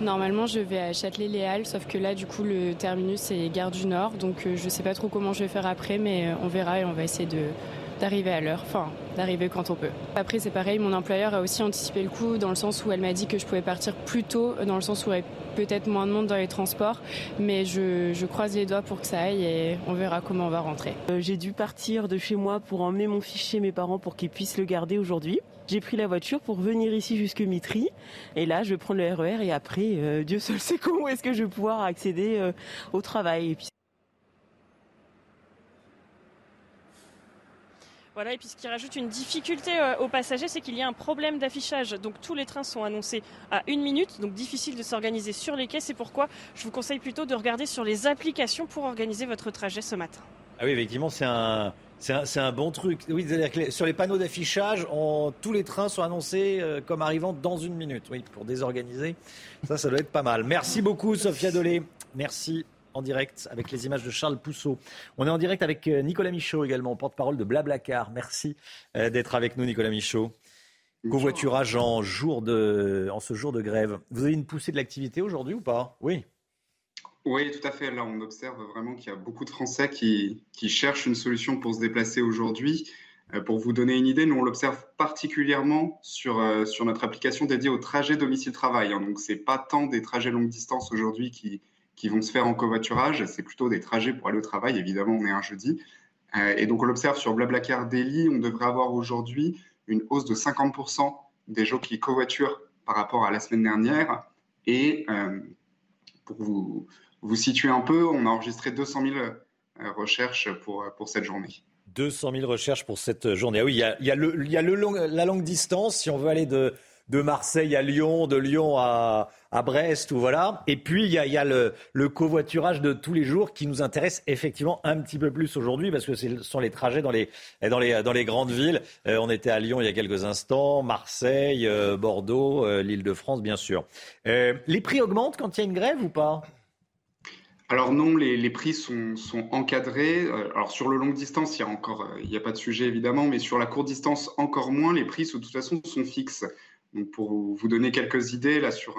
Normalement, je vais à Châtelet-Les Halles, sauf que là, du coup, le terminus c'est Gare du Nord, donc euh, je sais pas trop comment je vais faire après, mais euh, on verra et on va essayer de d'arriver à l'heure, enfin d'arriver quand on peut. Après c'est pareil, mon employeur a aussi anticipé le coup dans le sens où elle m'a dit que je pouvais partir plus tôt, dans le sens où il y aurait peut-être moins de monde dans les transports, mais je, je croise les doigts pour que ça aille et on verra comment on va rentrer.
Euh, J'ai dû partir de chez moi pour emmener mon fils chez mes parents pour qu'ils puissent le garder aujourd'hui. J'ai pris la voiture pour venir ici jusque Mitry. Et là, je vais prendre le RER et après, euh, Dieu seul sait comment est-ce que je vais pouvoir accéder euh, au travail. Et puis,
Voilà, et puis ce qui rajoute une difficulté euh, aux passagers, c'est qu'il y a un problème d'affichage. Donc tous les trains sont annoncés à une minute, donc difficile de s'organiser sur les quais. C'est pourquoi je vous conseille plutôt de regarder sur les applications pour organiser votre trajet ce matin.
Ah oui, effectivement, c'est un, c'est un, bon truc. Oui, c'est-à-dire que sur les panneaux d'affichage, tous les trains sont annoncés euh, comme arrivant dans une minute. Oui, pour désorganiser, ça, ça doit être pas mal. Merci beaucoup, Sophia Dolé. Merci en direct avec les images de Charles Pousseau. On est en direct avec euh, Nicolas Michaud également, porte-parole de Blablacar. Merci euh, d'être avec nous, Nicolas Michaud. Covoiturage en, jour de, en ce jour de grève. Vous avez une poussée de l'activité aujourd'hui ou pas? Oui.
Oui, tout à fait. Là, on observe vraiment qu'il y a beaucoup de Français qui, qui cherchent une solution pour se déplacer aujourd'hui. Euh, pour vous donner une idée, nous, on l'observe particulièrement sur, euh, sur notre application dédiée au trajet domicile-travail. hein. Donc, c'est pas tant des trajets longue distance aujourd'hui qui, qui vont se faire en covoiturage, c'est plutôt des trajets pour aller au travail. Évidemment, on est un jeudi. Euh, et donc, on l'observe sur Blablacar Daily. On devrait avoir aujourd'hui une hausse de 50% des gens qui covoiturent par rapport à la semaine dernière. Et pour vous, vous situer un peu, on a enregistré 200 000 euh, recherches pour, pour cette journée.
200 000 recherches pour cette journée. Ah oui, il y a, le- il y a le la longue distance, si on veut aller de, de Marseille à Lyon, de Lyon à, à Brest, ou voilà. Et puis, il y a, il y a le, le covoiturage de tous les jours qui nous intéresse effectivement un petit peu plus aujourd'hui, parce que ce sont les trajets dans les, dans les, dans les grandes villes. Euh, on était à Lyon il y a quelques instants, Marseille, euh, Bordeaux, euh, l'Île-de-France, bien sûr. Euh, les prix augmentent quand il y a une grève ou pas?
Alors non, les, prix sont, encadrés. Euh, Alors sur le longue distance, il y a encore, euh, il n'y a pas de sujet évidemment, mais sur la courte distance encore moins. Les prix de toute façon sont fixes. Donc pour vous donner quelques idées là sur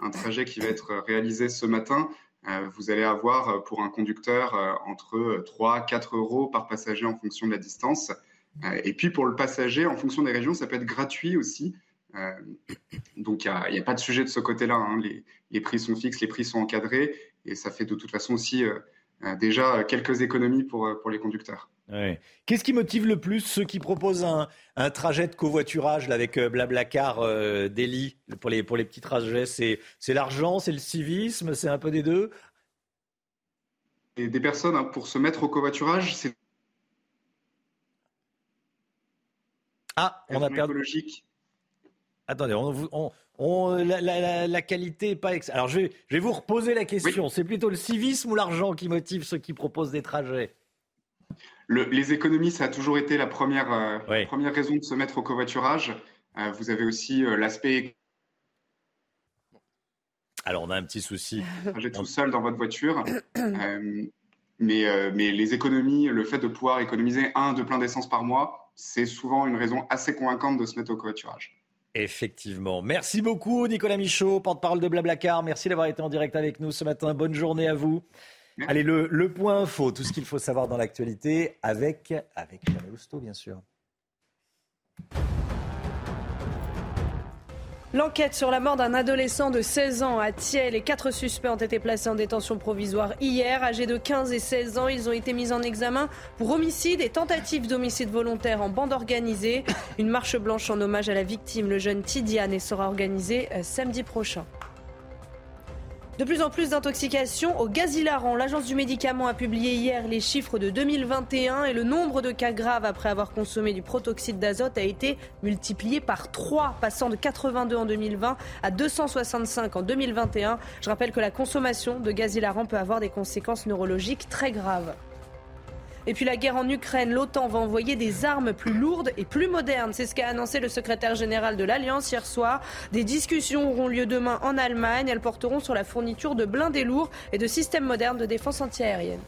un, trajet qui va être réalisé ce matin, euh, vous allez avoir pour un conducteur entre 3 4 euros par passager en fonction de la distance. Et puis pour le passager, en fonction des régions, ça peut être gratuit aussi. Donc il n'y a, pas de sujet de ce côté-là. hein. Les prix sont fixes, les prix sont encadrés, et ça fait de toute façon aussi euh, euh, déjà quelques économies pour, euh, pour les conducteurs.
Ouais. Qu'est-ce qui motive le plus ceux qui proposent un, un trajet de covoiturage là, avec Blablacar euh, Delhi pour les, pour les petits trajets? C'est c'est l'argent, c'est le civisme, c'est un peu des deux?
Et des personnes, hein, pour se mettre au covoiturage, c'est
Ah, on a perdu.
écologique.
Attendez, on, on- on- la, la- la- qualité est pas. ex- Alors je vais, je vais vous reposer la question. C'est plutôt le civisme ou l'argent qui motive ceux qui proposent des trajets?
Le- les économies, ça a toujours été la première, euh, la première raison de se mettre au covoiturage. Euh, vous avez aussi euh, l'aspect
Alors on a un petit souci.
trajet tout seul dans votre voiture. Euh, mais, euh, mais les économies, le fait de pouvoir économiser un, deux plein d'essence par mois, c'est souvent une raison assez convaincante de se mettre au covoiturage.
Effectivement. Merci beaucoup, Nicolas Michaud, porte-parole de Blablacar. Merci d'avoir été en direct avec nous ce matin. Bonne journée à vous. Allez, le, le point info, tout ce qu'il faut savoir dans l'actualité avec, avec Chanel Housteau, bien sûr.
L'enquête sur la mort d'un adolescent de 16 ans à Thiel. Les quatre suspects ont été placés en détention provisoire hier. Âgés de 15 et 16 ans, ils ont été mis en examen pour homicide et tentative d'homicide volontaire en bande organisée. Une marche blanche en hommage à la victime, le jeune Tidiane, sera organisée euh, samedi prochain. De plus en plus d'intoxications au gaz hilarant. L'agence du médicament a publié hier les chiffres de 2021 et le nombre de cas graves après avoir consommé du protoxyde d'azote a été multiplié par 3, passant de 82 en 2020 à 265 en 2021. Je rappelle que la consommation de gaz hilarant peut avoir des conséquences neurologiques très graves. Et puis la guerre en Ukraine, l'OTAN va envoyer des armes plus lourdes et plus modernes. C'est ce qu'a annoncé le secrétaire général de l'Alliance hier soir. Des discussions auront lieu demain en Allemagne. Elles porteront sur la fourniture de blindés lourds et de systèmes modernes de défense antiaérienne.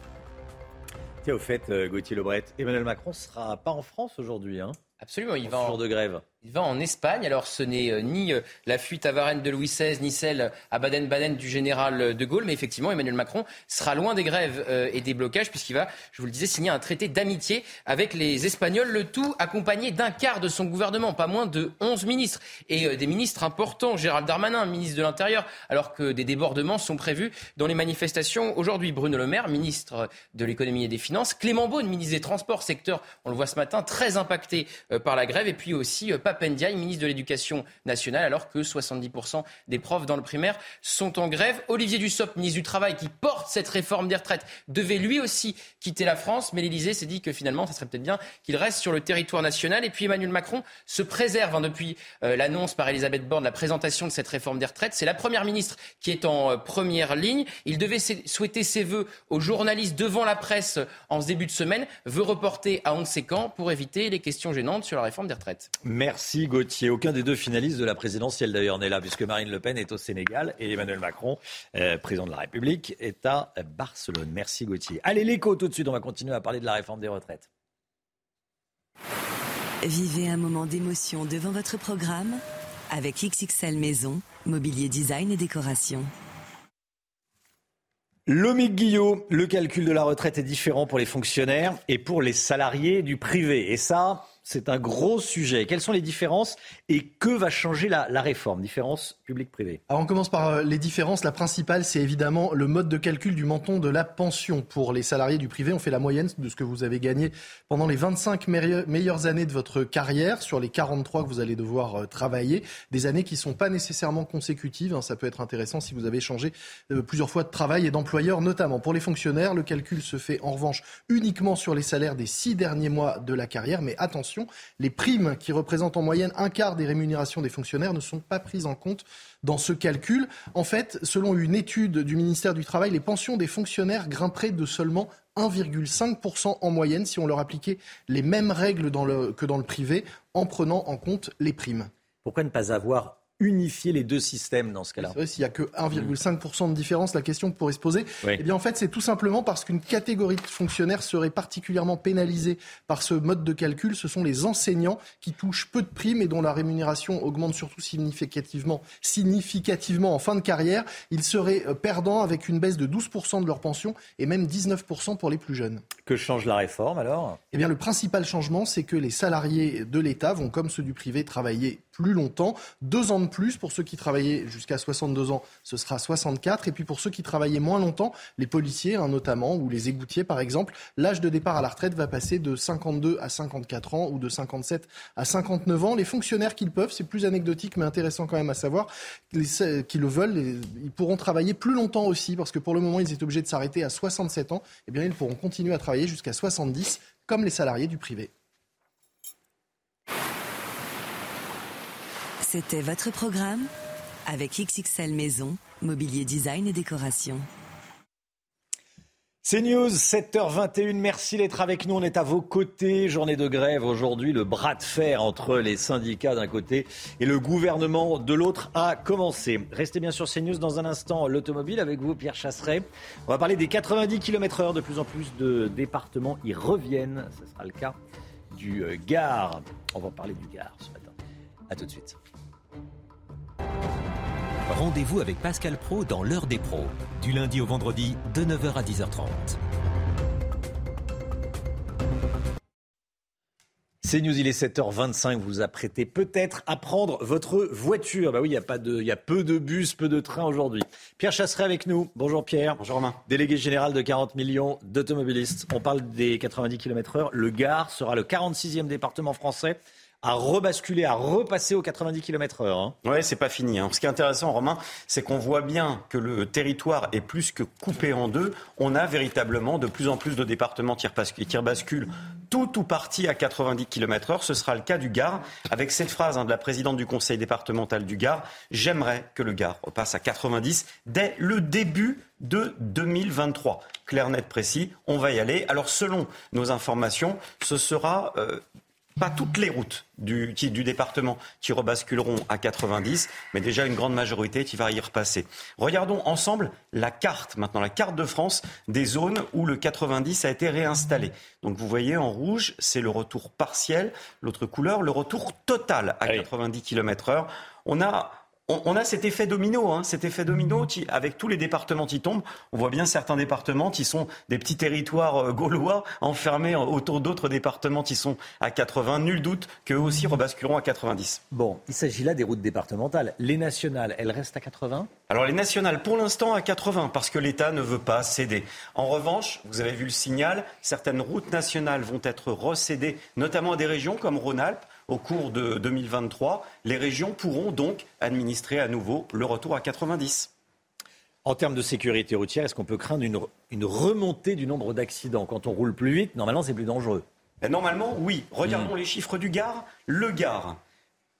Tiens, au fait, euh, Gauthier Lebret, Emmanuel Macron sera pas en France aujourd'hui. Hein,
Absolument, il
en
va en-
jour de grève.
Il va en Espagne. Alors, ce n'est euh, ni euh, la fuite à Varennes de Louis XVI, ni celle à Baden-Baden du général euh, de Gaulle. Mais effectivement, Emmanuel Macron sera loin des grèves et des blocages, puisqu'il va, je vous le disais, signer un traité d'amitié avec les Espagnols. Le tout accompagné d'un quart de son gouvernement, pas moins de 11 ministres. Et des ministres importants. Gérald Darmanin, ministre de l'Intérieur, alors que des débordements sont prévus dans les manifestations aujourd'hui. Bruno Le Maire, ministre de l'économie et des finances. Clément Beaune, ministre des Transports, secteur, on le voit ce matin, très impacté par la grève. Et puis aussi Papendiaï, ministre de l'Éducation nationale, alors que 70% des profs dans le primaire sont en grève. Olivier Dussopt, ministre du Travail, qui porte cette réforme des retraites, devait lui aussi quitter la France, mais l'Élysée s'est dit que finalement, ça serait peut-être bien qu'il reste sur le territoire national. Et puis Emmanuel Macron se préserve hein, depuis euh, l'annonce par Elisabeth Borne, la présentation de cette réforme des retraites. C'est la première ministre qui est en euh, première ligne. Il devait souhaiter ses voeux aux journalistes devant la presse en ce début de semaine, veut reporter à on ne pour éviter les questions gênantes sur la réforme des retraites.
Merci Gauthier. Aucun des deux finalistes de la présidentielle d'ailleurs n'est là, puisque Marine Le Pen est au Sénégal et Emmanuel Macron, euh, président de la République, est à Barcelone. Merci Gauthier. Allez, l'écho tout de suite, on va continuer à parler de la réforme des retraites.
Vivez un moment d'émotion devant votre programme avec XXL Maison, mobilier design et décoration.
Lomique Guillot, le calcul de la retraite est différent pour les fonctionnaires et pour les salariés du privé. Et ça, c'est un gros sujet. Quelles sont les différences et que va changer la, réforme? Différence public-privé.
Alors on commence par euh, les différences. La principale, c'est évidemment le mode de calcul du menton de la pension. Pour les salariés du privé, on fait la moyenne de ce que vous avez gagné pendant les 25 meilleures années de votre carrière sur les 43 que vous allez devoir euh, travailler. Des années qui ne sont pas nécessairement consécutives. Hein. Ça peut être intéressant si vous avez changé euh, plusieurs fois de travail et d'employeur notamment. Pour les fonctionnaires, le calcul se fait en revanche uniquement sur les salaires des six derniers mois de la carrière. Mais attention, les primes qui représentent en moyenne un quart des rémunérations des fonctionnaires ne sont pas prises en compte dans ce calcul. En fait, selon une étude du ministère du Travail, les pensions des fonctionnaires grimperaient de seulement 1,5% en moyenne si on leur appliquait les mêmes règles que dans le privé en prenant en compte les primes.
Pourquoi ne pas avoir unifier les deux systèmes dans ce cas-là.
C'est vrai, s'il n'y a que 1,5% de différence, la question pourrait se poser. Eh bien, en fait, c'est tout simplement parce qu'une catégorie de fonctionnaires serait particulièrement pénalisée par ce mode de calcul. Ce sont les enseignants qui touchent peu de primes et dont la rémunération augmente surtout significativement, significativement en fin de carrière. Ils seraient euh, perdants avec une baisse de 12% de leur pension et même 19% pour les plus jeunes.
Que change la réforme alors?
Eh bien, le principal changement, c'est que les salariés de l'État vont, comme ceux du privé, travailler plus longtemps. Deux ans de plus pour ceux qui travaillaient jusqu'à 62 ans, ce sera 64. Et puis pour ceux qui travaillaient moins longtemps, les policiers hein, notamment, ou les égoutiers par exemple, l'âge de départ à la retraite va passer de 52 à 54 ans ou de 57 à 59 ans. Les fonctionnaires qui le peuvent, c'est plus anecdotique mais intéressant quand même à savoir, qui le veulent, ils pourront travailler plus longtemps aussi parce que pour le moment ils étaient obligés de s'arrêter à 67 ans. Eh bien ils pourront continuer à travailler jusqu'à 70 comme les salariés du privé.
C'était votre programme avec XXL Maison, mobilier design et décoration.
C'est News, 7h21. Merci d'être avec nous. On est à vos côtés. Journée de grève aujourd'hui. Le bras de fer entre les syndicats d'un côté et le gouvernement de l'autre a commencé. Restez bien sur CNews dans un instant. L'automobile avec vous, Pierre Chasseret. On va parler des 90 km heure. De plus en plus de départements y reviennent. Ce sera le cas du euh, Gard. On va parler du Gard ce matin. À tout de suite.
Rendez-vous avec Pascal Pro dans l'heure des pros, du lundi au vendredi de 9h à 10h30.
C'est News, il est 7h25, vous vous apprêtez peut-être à prendre votre voiture. Bah oui, il y, a pas de, il y a peu de bus, peu de trains aujourd'hui. Pierre Chasseret avec nous. Bonjour Pierre.
Bonjour Romain.
Délégué général de 40 millions d'automobilistes. On parle des 90 km heure. Le Gard sera le 46e département français à rebasculer, à repasser aux 90 km/h. Hein.
Oui, c'est pas fini. Hein. Ce qui est intéressant, Romain, c'est qu'on voit bien que le territoire est plus que coupé en deux. On a véritablement de plus en plus de départements qui rebasculent tout ou partie à 90 km/h. Ce sera le cas du Gard, avec cette phrase hein, de la présidente du conseil départemental du Gard J'aimerais que le Gard repasse à 90 dès le début de 2023. Clair, net, précis, on va y aller. Alors, selon nos informations, ce sera euh, pas toutes les routes du, du, département qui rebasculeront à 90, mais déjà une grande majorité qui va y repasser. Regardons ensemble la carte, maintenant la carte de France des zones où le 90 a été réinstallé. Donc vous voyez en rouge, c'est le retour partiel, l'autre couleur, le retour total à 90 km heure. On a on, a cet effet domino, hein, cet effet domino qui, avec tous les départements qui tombent, on voit bien certains départements qui sont des petits territoires euh, gaulois enfermés autour d'autres départements qui sont à 80. Nul doute qu'eux aussi rebasculeront à 90.
Bon, il s'agit là des routes départementales. Les nationales, elles restent à 80
Alors les nationales, pour l'instant à 80, parce que l'État ne veut pas céder. En revanche, vous avez vu le signal, certaines routes nationales vont être recédées, notamment à des régions comme Rhône-Alpes au cours de 2023. Les régions pourront donc administrer à nouveau le retour à 90.
En termes de sécurité routière, est-ce qu'on peut craindre une, une remontée du nombre d'accidents? Quand on roule plus vite, normalement, c'est plus dangereux.
Et Normalement, oui. Regardons les chiffres du Gard. Le Gard,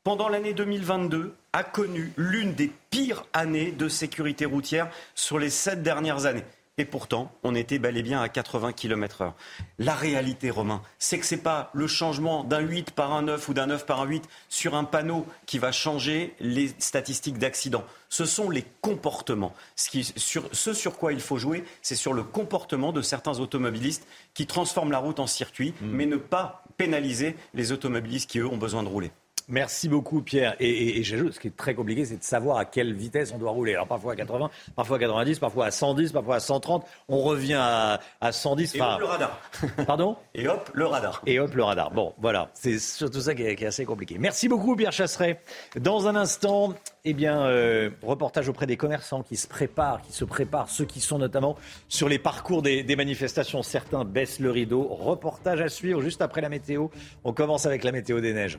pendant l'année 2022, a connu l'une des pires années de sécurité routière sur les sept dernières années. Et pourtant, on était bel et bien à 80 km heure. La réalité, Romain, c'est que ce n'est pas le changement d'un 8 par un 9 ou d'un 9 par un 8 sur un panneau qui va changer les statistiques d'accidents. Ce sont les comportements. Ce, qui- sur, ce sur quoi il faut jouer, c'est sur le comportement de certains automobilistes qui transforment la route en circuit, mais ne pas pénaliser les automobilistes qui, eux, ont besoin de rouler.
Merci beaucoup, Pierre. Et, et- et j'ajoute, ce qui est très compliqué, c'est de savoir à quelle vitesse on doit rouler. Alors, parfois à 80, parfois à 90, parfois à 110, parfois à 130. On revient à, à 110.
Et hop, le radar.
Pardon?
Et hop, le radar.
Et hop, le radar. Bon, voilà. C'est surtout ça qui est, qui est assez compliqué. Merci beaucoup, Pierre Chasseret. Dans un instant, eh bien, euh, reportage auprès des commerçants qui se préparent, qui se préparent, ceux qui sont notamment sur les parcours des, des manifestations. Certains baissent le rideau. Reportage à suivre juste après la météo. On commence avec la météo des neiges.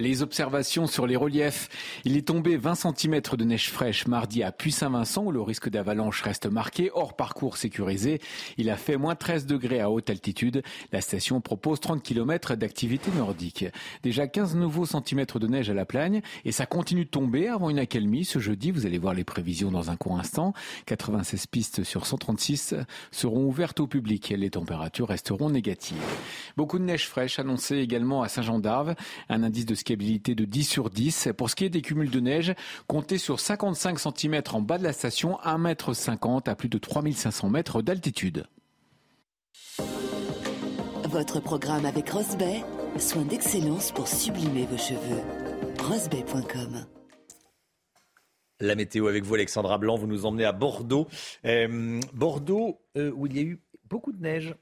Les observations sur les reliefs. Il est tombé 20 cm de neige fraîche mardi à Puy-Saint-Vincent où le risque d'avalanche reste marqué, hors parcours sécurisé. Il a fait moins 13 degrés à haute altitude. La station propose 30 km d'activité nordique. Déjà 15 nouveaux centimètres de neige à la plagne et ça continue de tomber avant une accalmie ce jeudi. Vous allez voir les prévisions dans un court instant. 96 pistes sur 136 seront ouvertes au public. Les températures resteront négatives. Beaucoup de neige fraîche annoncée également à Saint-Jean d'Arve. Un indice de skiabilité de 10 sur 10. Pour ce qui est des cumuls de neige, comptez sur 55 cm en bas de la station, 1,50 m à plus de 3500 mètres d'altitude.
Votre programme avec Rosbay, soin d'excellence pour sublimer vos cheveux. Rosbay.com
La météo avec vous, Alexandra Blanc. Vous nous emmenez à Bordeaux. Euh, Bordeaux, euh, où il y a eu beaucoup de neige.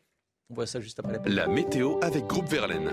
On voit ça juste après la.
La météo avec Groupe Verlaine.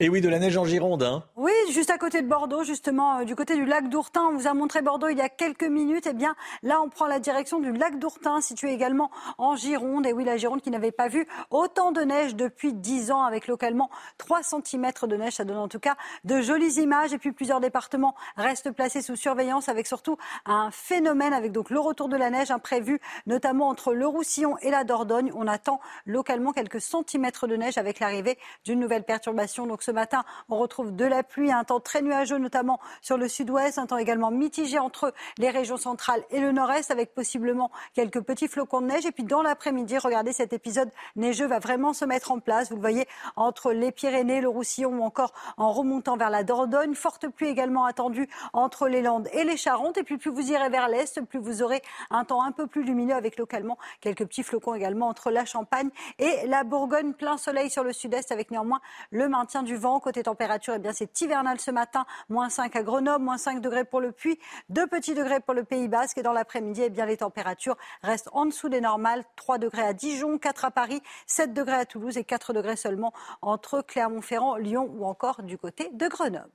Et oui, de la neige en Gironde. Hein.
Oui, juste à côté de Bordeaux, justement, euh, du côté du lac d'Ourtin. On vous a montré Bordeaux il y a quelques minutes. Eh bien, là, on prend la direction du lac d'Ourtin, situé également en Gironde. Et oui, la Gironde qui n'avait pas vu autant de neige depuis 10 ans, avec localement 3 cm de neige. Ça donne en tout cas de jolies images. Et puis, plusieurs départements restent placés sous surveillance, avec surtout un phénomène, avec donc le retour de la neige imprévu, notamment entre le Roussillon et la Dordogne. On attend localement quelques centimètres de neige avec l'arrivée d'une nouvelle perturbation. Ce matin, on retrouve de la pluie, un temps très nuageux, notamment sur le sud-ouest, un temps également mitigé entre les régions centrales et le nord-est, avec possiblement quelques petits flocons de neige. Et puis dans l'après-midi, regardez, cet épisode neigeux va vraiment se mettre en place. Vous le voyez entre les Pyrénées, le Roussillon ou encore en remontant vers la Dordogne. Forte pluie également attendue entre les Landes et les Charentes. Et puis plus vous irez vers l'est, plus vous aurez un temps un peu plus lumineux avec localement quelques petits flocons également entre la Champagne et la Bourgogne. Plein soleil sur le sud-est avec néanmoins le maintien du Côté température, eh c'est hivernal ce matin. Moins 5 à Grenoble, moins 5 degrés pour le Puy, 2 petits degrés pour le Pays Basque. Et dans l'après-midi, eh les températures restent en dessous des normales. 3 degrés à Dijon, 4 à Paris, 7 degrés à Toulouse et 4 degrés seulement entre Clermont-Ferrand, Lyon ou encore du côté de Grenoble.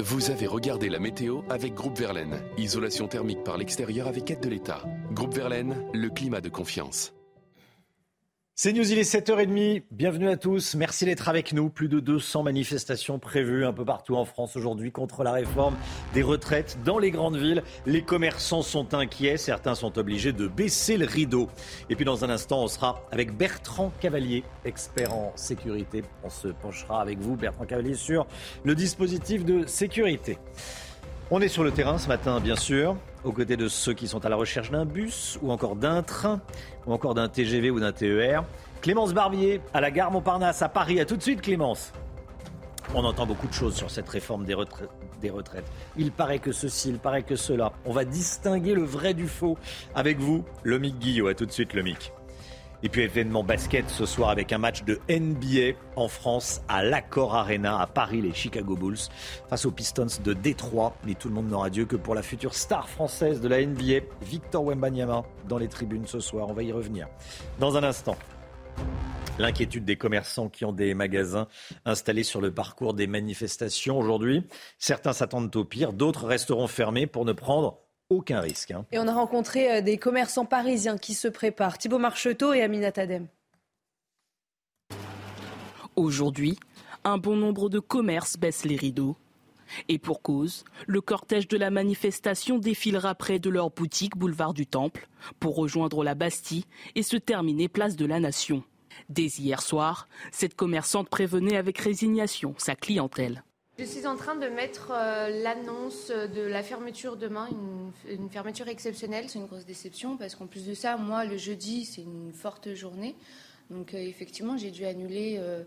Vous avez regardé la météo avec Groupe Verlaine. Isolation thermique par l'extérieur avec aide de l'État. Groupe Verlaine, le climat de confiance.
C'est News, il est 7h30. Bienvenue à tous. Merci d'être avec nous. Plus de 200 manifestations prévues un peu partout en France aujourd'hui contre la réforme des retraites dans les grandes villes. Les commerçants sont inquiets. Certains sont obligés de baisser le rideau. Et puis dans un instant, on sera avec Bertrand Cavalier, expert en sécurité. On se penchera avec vous, Bertrand Cavalier, sur le dispositif de sécurité. On est sur le terrain ce matin, bien sûr, aux côtés de ceux qui sont à la recherche d'un bus ou encore d'un train ou encore d'un TGV ou d'un TER. Clémence Barbier à la gare Montparnasse à Paris. À tout de suite, Clémence. On entend beaucoup de choses sur cette réforme des retraites. Il paraît que ceci, il paraît que cela. On va distinguer le vrai du faux avec vous, Lomic Guillot. À tout de suite, Lomic. Et puis événement basket ce soir avec un match de NBA en France à l'Accor Arena à Paris, les Chicago Bulls face aux Pistons de Détroit. Mais tout le monde n'aura Dieu que pour la future star française de la NBA, Victor Wembanyama, dans les tribunes ce soir. On va y revenir dans un instant. L'inquiétude des commerçants qui ont des magasins installés sur le parcours des manifestations aujourd'hui. Certains s'attendent au pire, d'autres resteront fermés pour ne prendre aucun risque. Hein.
Et on a rencontré euh, des commerçants parisiens qui se préparent. Thibaut Marcheteau et Aminata Adem.
Aujourd'hui, un bon nombre de commerces baissent les rideaux. Et pour cause, le cortège de la manifestation défilera près de leur boutique boulevard du Temple pour rejoindre la Bastille et se terminer place de la Nation. Dès hier soir, cette commerçante prévenait avec résignation sa clientèle.
Je suis en train de mettre euh, l'annonce de la fermeture demain, une, fermeture exceptionnelle. C'est une grosse déception parce qu'en plus de ça, moi, le jeudi, c'est une forte journée. Donc euh, effectivement, j'ai dû annuler euh,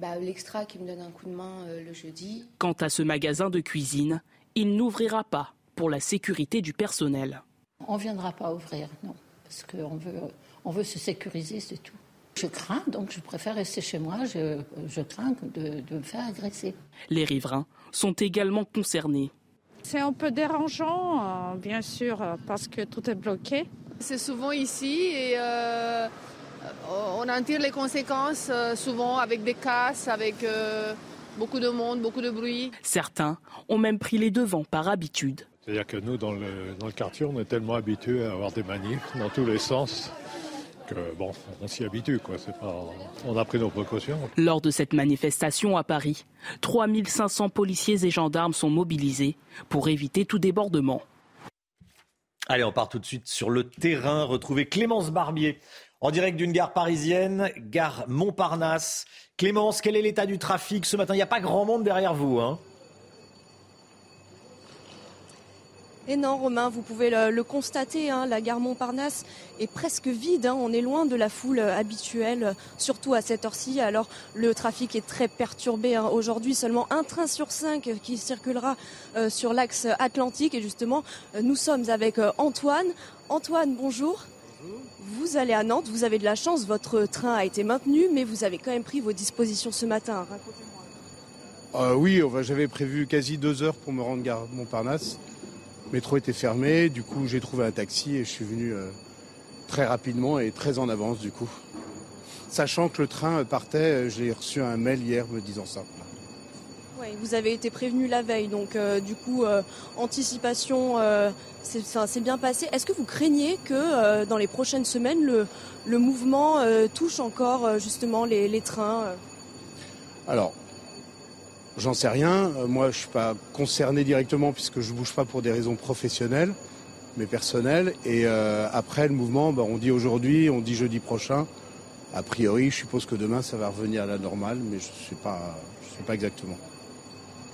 bah, l'extra qui me donne un coup de main le jeudi.
Quant à ce magasin de cuisine, il n'ouvrira pas pour la sécurité du personnel.
On ne viendra pas ouvrir, non, parce qu'on veut, on veut se sécuriser, c'est tout. Je crains, donc je préfère rester chez moi. Je, crains de, me faire agresser.
Les riverains sont également concernés.
C'est un peu dérangeant, euh, bien sûr, euh, parce que tout est bloqué.
C'est souvent ici et euh, on en tire les conséquences souvent avec des casses, avec beaucoup de monde, beaucoup de bruit.
Certains ont même pris les devants par habitude.
C'est-à-dire que nous, dans le, dans le quartier, on est tellement habitués à avoir des manifs dans tous les sens bon, on s'y habitue, quoi. on a pris nos précautions.
Lors de cette manifestation à Paris, 3500 policiers et gendarmes sont mobilisés pour éviter tout débordement.
Allez, on part tout de suite sur le terrain. Retrouver Clémence Barbier en direct d'une gare parisienne, gare Montparnasse. Clémence, quel est l'état du trafic? Ce matin Il n'y a pas grand monde derrière vous, hein
Et non, Romain, vous pouvez le, constater, hein, la gare Montparnasse est presque vide. Hein. on est loin de la foule euh, habituelle, surtout à cette heure-ci. Alors le trafic est très perturbé. Hein. Aujourd'hui, seulement un train sur cinq qui circulera euh, sur l'axe atlantique. Et justement, euh, nous sommes avec Antoine. Antoine, bonjour. Vous allez à Nantes, vous avez de la chance, votre train a été maintenu, mais vous avez quand même pris vos dispositions ce matin.
Racontez-moi. oui, j'avais prévu quasi deux heures pour me rendre gare Montparnasse. Le métro était fermé, du coup j'ai trouvé un taxi et je suis venu euh, très rapidement et très en avance du coup. Sachant que le train partait, euh, j'ai reçu un mail hier me disant ça.
Vous avez été prévenu la veille, donc euh, du coup, anticipation, c'est bien passé. Est-ce que vous craignez que dans les prochaines semaines, le, le mouvement touche encore justement les, les trains
Alors, J'en sais rien. Euh, moi, je suis pas concerné directement puisque je bouge pas pour des raisons professionnelles, mais personnelles. Et euh, après le mouvement, bah, on dit aujourd'hui, on dit jeudi prochain. A priori, je suppose que demain, ça va revenir à la normale, mais je ne sais pas, sais pas exactement.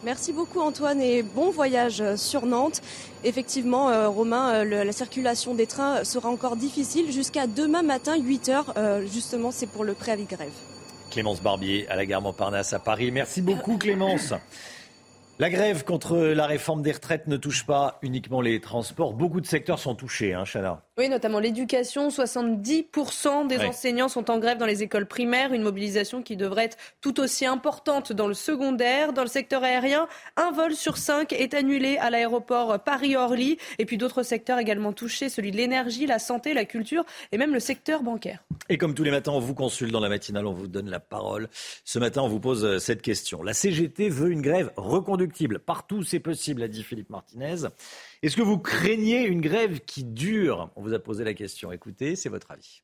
Merci beaucoup Antoine et bon voyage sur Nantes. Effectivement, euh, Romain, la circulation des trains sera encore difficile jusqu'à demain matin 8 h justement, c'est pour le préavis grève.
Clémence Barbier à la gare Montparnasse à Paris. Merci beaucoup Clémence. La grève contre la réforme des retraites ne touche pas uniquement les transports. Beaucoup de secteurs sont touchés, hein, Chana.
Oui, notamment l'éducation. 70% des enseignants sont en grève dans les écoles primaires. Une mobilisation qui devrait être tout aussi importante dans le secondaire. Dans le secteur aérien, un vol sur cinq est annulé à l'aéroport Paris-Orly. Et puis d'autres secteurs également touchés, celui de l'énergie, la santé, la culture et même le secteur bancaire.
Et comme tous les matins, on vous consulte dans la matinale, on vous donne la parole. Ce matin, on vous pose euh, cette question. La CGT veut une grève reconductible. Partout, c'est possible, a dit Philippe Martinez. Est-ce que vous craignez une grève qui dure? On vous a posé la question. Écoutez, c'est votre avis.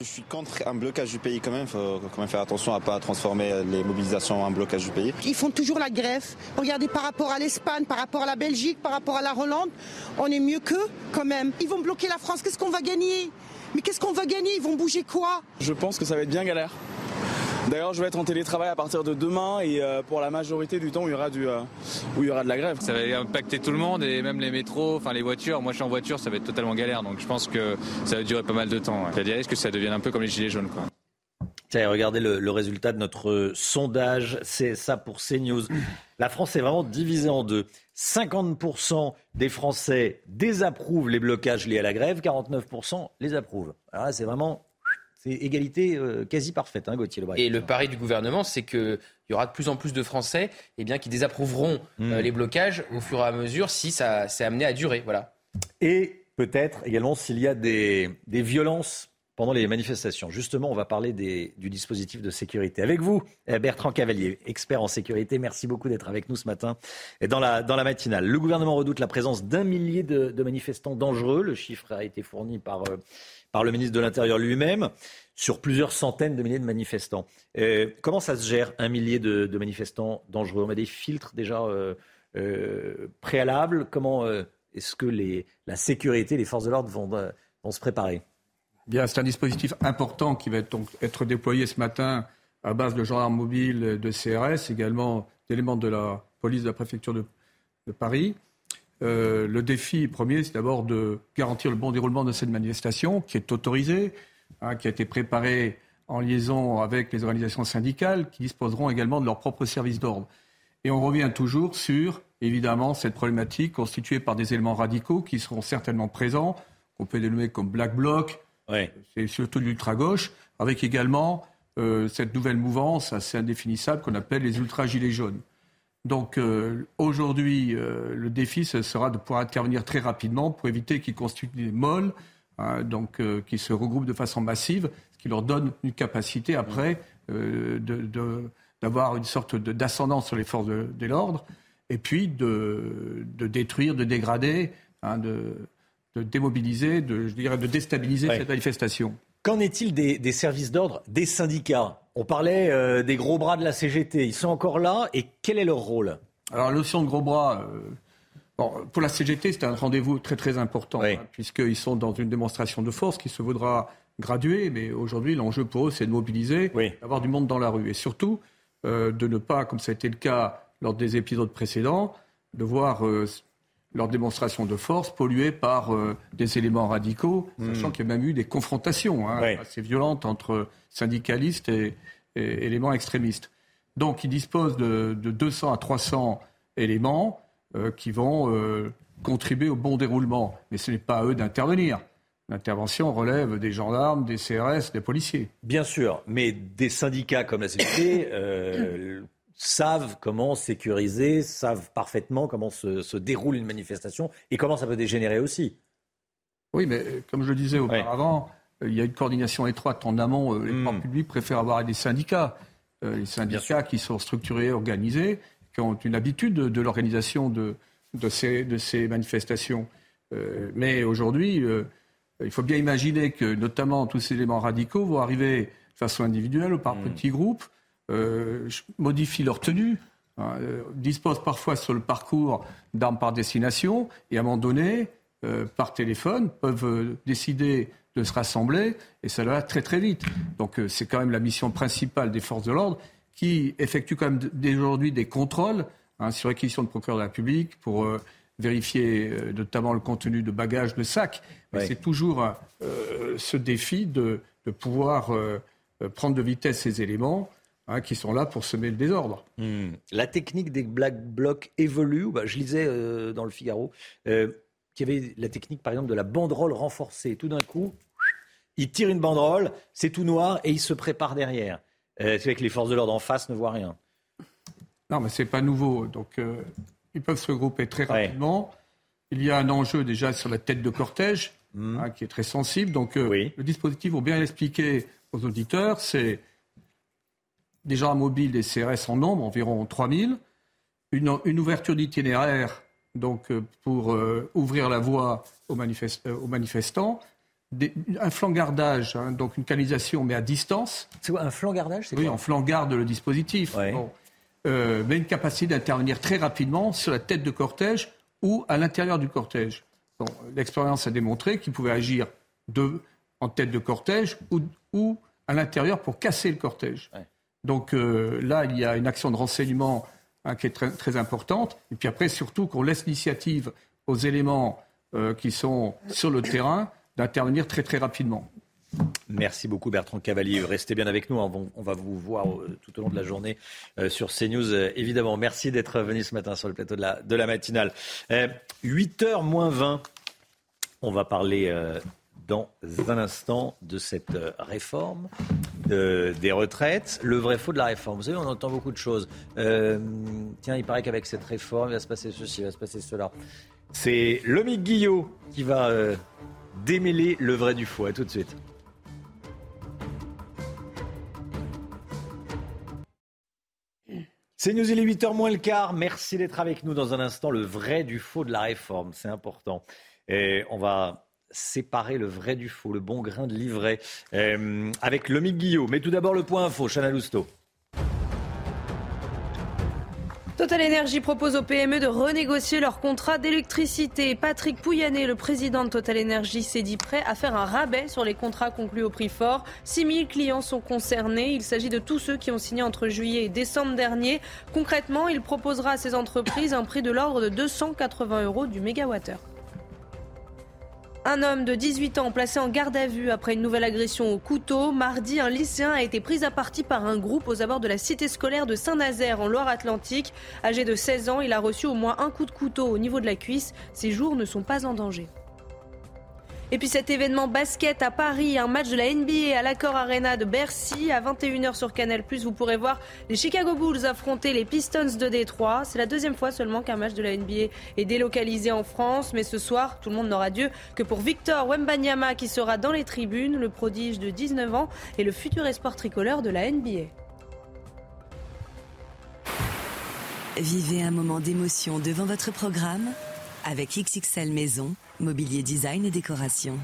Je suis contre un blocage du pays quand même. Il faut quand même faire attention à ne pas transformer les mobilisations en blocage du pays.
Ils font toujours la grève. Regardez par rapport à l'Espagne, par rapport à la Belgique, par rapport à la Hollande, on est mieux qu'eux quand même. Ils vont bloquer la France. Qu'est-ce qu'on va gagner? Mais qu'est-ce qu'on va gagner? Ils vont bouger quoi?
Je pense que ça va être bien galère. D'ailleurs, je vais être en télétravail à partir de demain et euh, pour la majorité du temps, il y aura du, euh, où il y aura de la grève.
Ça va impacter tout le monde et même les métros, enfin les voitures. Moi, je suis en voiture, ça va être totalement galère. Donc, je pense que ça va durer pas mal de temps. Il y a des risques que ça devienne un peu comme les gilets jaunes, quoi.
Tiens, regardez le, résultat de notre sondage, c'est ça pour CNews. La France est vraiment divisée en deux. 50% des Français désapprouvent les blocages liés à la grève, 49% les approuvent. Alors là, c'est vraiment c'est égalité euh, quasi parfaite, hein, Gauthier Lebret.
Et le pari du gouvernement, c'est qu'il y aura de plus en plus de Français eh bien, qui désapprouveront euh, hmm. les blocages au fur et à mesure si ça s'est amené à durer. Voilà.
Et peut-être également s'il y a des, violences pendant les manifestations. Justement, on va parler du dispositif de sécurité. Avec vous, euh, Bertrand Cavalier, expert en sécurité. Merci beaucoup d'être avec nous ce matin et dans la, dans la matinale. Le gouvernement redoute la présence d'un millier de, manifestants dangereux. Le chiffre a été fourni par, euh, par le ministre de l'Intérieur lui-même sur plusieurs centaines de milliers de manifestants. Euh, comment ça se gère, un millier de, manifestants dangereux? On a des filtres déjà préalables Comment est-ce que la sécurité, les forces de l'ordre vont, se préparer?
C'est un dispositif important qui va être, donc, être déployé ce matin à base de gendarmes mobiles, de CRS, également d'éléments de la police de la préfecture de, Paris. Euh, le défi premier, c'est d'abord de garantir le bon déroulement de cette manifestation qui est autorisée, hein, qui a été préparée en liaison avec les organisations syndicales qui disposeront également de leur propre service d'ordre. Et on revient toujours sur, évidemment, cette problématique constituée par des éléments radicaux qui seront certainement présents, qu'on peut dénommer comme Black Bloc, c'est surtout l'ultra-gauche, avec également euh, cette nouvelle mouvance assez indéfinissable qu'on appelle les ultra-gilets jaunes. Donc euh, aujourd'hui, euh, le défi, ce sera de pouvoir intervenir très rapidement pour éviter qu'ils constituent des molles, hein, donc qui se regroupent de façon massive, ce qui leur donne une capacité après d'avoir une sorte d'ascendance sur les forces de, l'ordre, et puis de, détruire, de dégrader, hein, de, de démobiliser, de, je dirais, de déstabiliser cette manifestation.
Qu'en est-il des, services d'ordre, des syndicats? On parlait euh, des gros bras de la CGT. Ils sont encore là et quel est leur rôle?
Alors, la notion de gros bras, euh, pour la CGT, c'est un rendez-vous très très important, hein, puisqu'ils sont dans une démonstration de force qui se vaudra graduée. Mais aujourd'hui, l'enjeu pour eux, c'est de mobiliser, d'avoir du monde dans la rue. Et surtout, euh, de ne pas, comme ça a été le cas lors des épisodes précédents, de voir leur démonstration de force polluée par euh, des éléments radicaux, hmm. sachant qu'il y a même eu des confrontations hein, assez violentes entre syndicalistes et, éléments extrémistes. Donc ils disposent de, 200 à 300 éléments euh, qui vont euh, contribuer au bon déroulement. Mais ce n'est pas à eux d'intervenir. L'intervention relève des gendarmes, des CRS, des policiers.
Bien sûr, mais des syndicats comme la CGT savent comment sécuriser, savent parfaitement comment se, déroule une manifestation et comment ça peut dégénérer aussi.
Oui, mais euh, comme je le disais auparavant, euh, il y a une coordination étroite en amont. Euh, les hmm. pouvoirs publics préfèrent avoir des syndicats. les syndicats qui sont structurés, organisés, qui ont une habitude de, l'organisation de, ces, manifestations. mais aujourd'hui, il faut bien imaginer que notamment tous ces éléments radicaux vont arriver de façon individuelle ou par hmm. petits groupes modifient leur tenue, hein, euh, disposent parfois sur le parcours d'armes par destination, et à un moment donné, euh, par téléphone, peuvent décider de se rassembler, et ça va très très vite. Donc c'est quand même la mission principale des forces de l'ordre qui effectuent quand même aujourd'hui des contrôles hein, sur réquisition de procureur de la République pour vérifier notamment le contenu de bagages, de sacs. Mais c'est toujours ce défi de, de pouvoir prendre de vitesse ces éléments Hein, qui sont là pour semer le désordre.
Hmm. La technique des black blocs évolue. Bah, je lisais euh, dans le Figaro euh, qu'il y avait la technique, par exemple, de la banderole renforcée. Tout d'un coup, il tire une banderole, c'est tout noir et il se prépare derrière. Euh, c'est vrai que les forces de l'ordre en face ne voient rien.
Non, mais c'est pas nouveau. Donc, ils peuvent se regrouper très rapidement. Il y a un enjeu déjà sur la tête de cortège, hmm. hein, qui est très sensible. Donc, le dispositif, pour bien l'expliquer aux auditeurs, c'est des gens mobiles des CRS en nombre, environ 3000, une, une ouverture d'itinéraire donc euh, pour euh, ouvrir la voie aux, euh, aux manifestants, un flanc-gardage, hein, donc une canalisation mais à distance.
C'est quoi un flanc-gardage
Oui, en flanc-garde le dispositif. mais une capacité d'intervenir très rapidement sur la tête de cortège ou à l'intérieur du cortège. L'expérience a démontré qu'il pouvait agir de, en tête de cortège ou, ou à l'intérieur pour casser le cortège. Donc euh, là, il y a une action de renseignement hein, qui est très, importante. Et puis après, surtout qu'on laisse l'initiative aux éléments euh, qui sont sur le terrain d'intervenir très très rapidement.
Merci beaucoup Bertrand Cavalier. Restez bien avec nous. On va vous voir euh, tout au long de la journée sur CNews, évidemment. Merci d'être venu ce matin sur le plateau de la, matinale. 8h moins 20. On va parler dans un instant de cette des retraites, le vrai faux de la réforme. Vous savez, on entend beaucoup de choses. Euh, tiens, il paraît qu'avec cette réforme, il va se passer ceci, il va se passer cela. C'est Lomique Guillot qui va euh, démêler le vrai du faux. À tout de suite. C'est News, il est 8h moins le quart. Merci d'être avec nous dans un instant. Le vrai du faux de la réforme, c'est important. Et on va séparer le vrai du faux, le bon grain de livret, euh, avec Lomique Guillot. Mais tout d'abord, le point info, Chana Lousteau.
Total Energy propose aux PME de renégocier leur contrat d'électricité. Patrick Pouyanné, le président de Total Energy, s'est dit prêt à faire un rabais sur les contrats conclus au prix fort. 6 000 clients sont concernés. Il s'agit de tous ceux qui ont signé entre juillet et décembre dernier. Concrètement, il proposera à ces entreprises un prix de l'ordre de 280 euros du mégawattheure. Un homme de 18 ans placé en garde à vue après une nouvelle agression au couteau. Mardi, un lycéen a été pris à partie par un groupe aux abords de la cité scolaire de Saint-Nazaire en Loire-Atlantique. Âgé de 16 ans, il a reçu au moins un coup de couteau au niveau de la cuisse. Ses jours ne sont pas en danger. Et puis cet événement basket à Paris, un match de la NBA à l'Accord Arena de Bercy à 21h sur Canal+. Vous pourrez voir les Chicago Bulls affronter les Pistons de Détroit. C'est la deuxième fois seulement qu'un match de la NBA est délocalisé en France. Mais ce soir, tout le monde n'aura Dieu que pour Victor Wembanyama qui sera dans les tribunes, le prodige de 19 ans et le futur espoir tricolore de la NBA.
Vivez un moment d'émotion devant votre programme avec XXL Maison Mobilier design et décoration.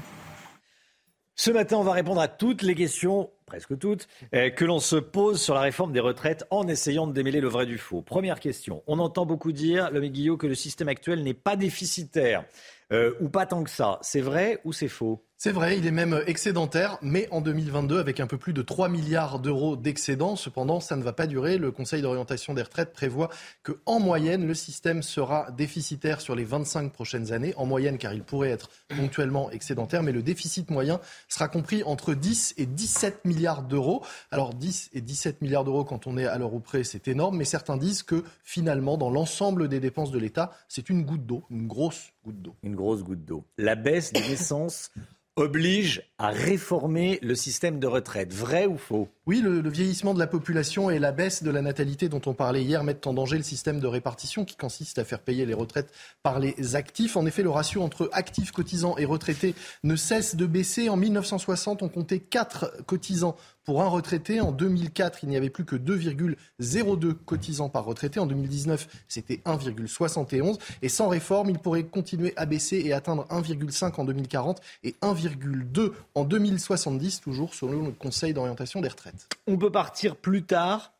Ce matin, on va répondre à toutes les questions, presque toutes, euh, que l'on se pose sur la réforme des retraites en essayant de démêler le vrai du faux. Première question. On entend beaucoup dire, le Guillot, que le système actuel n'est pas déficitaire, euh, ou pas tant que ça. C'est vrai ou c'est faux?
C'est vrai, il est même excédentaire, mais en 2022 avec un peu plus de 3 milliards d'euros d'excédent. Cependant, ça ne va pas durer. Le Conseil d'orientation des retraites prévoit que, en moyenne, le système sera déficitaire sur les 25 prochaines années. En moyenne, car il pourrait être ponctuellement excédentaire, mais le déficit moyen sera compris entre 10 et 17 milliards d'euros. Alors 10 et 17 milliards d'euros quand on est à l'heure où près, c'est énorme, mais certains disent que finalement, dans l'ensemble des dépenses de l'État, c'est une goutte d'eau, une grosse goutte d'eau.
Une grosse goutte d'eau. La baisse des naissances oblige à réformer le système de retraite. Vrai ou faux?
Oui, le, vieillissement de la population et la baisse de la natalité dont on parlait hier mettent en danger le système de répartition qui consiste à faire payer les retraites par les actifs. En effet, le ratio entre actifs cotisants et retraités ne cesse de baisser. En 1960, on comptait 4 cotisants pour un retraité. En 2004, il n'y avait plus que 2,02 cotisants par retraité. En 2019, c'était 1,71. Et sans réforme, il pourrait continuer à baisser et atteindre 1,5 en 2040 et 1,2 en 2070, toujours selon le Conseil d'orientation des retraites.
On peut partir plus tard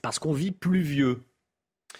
parce qu'on vit plus vieux.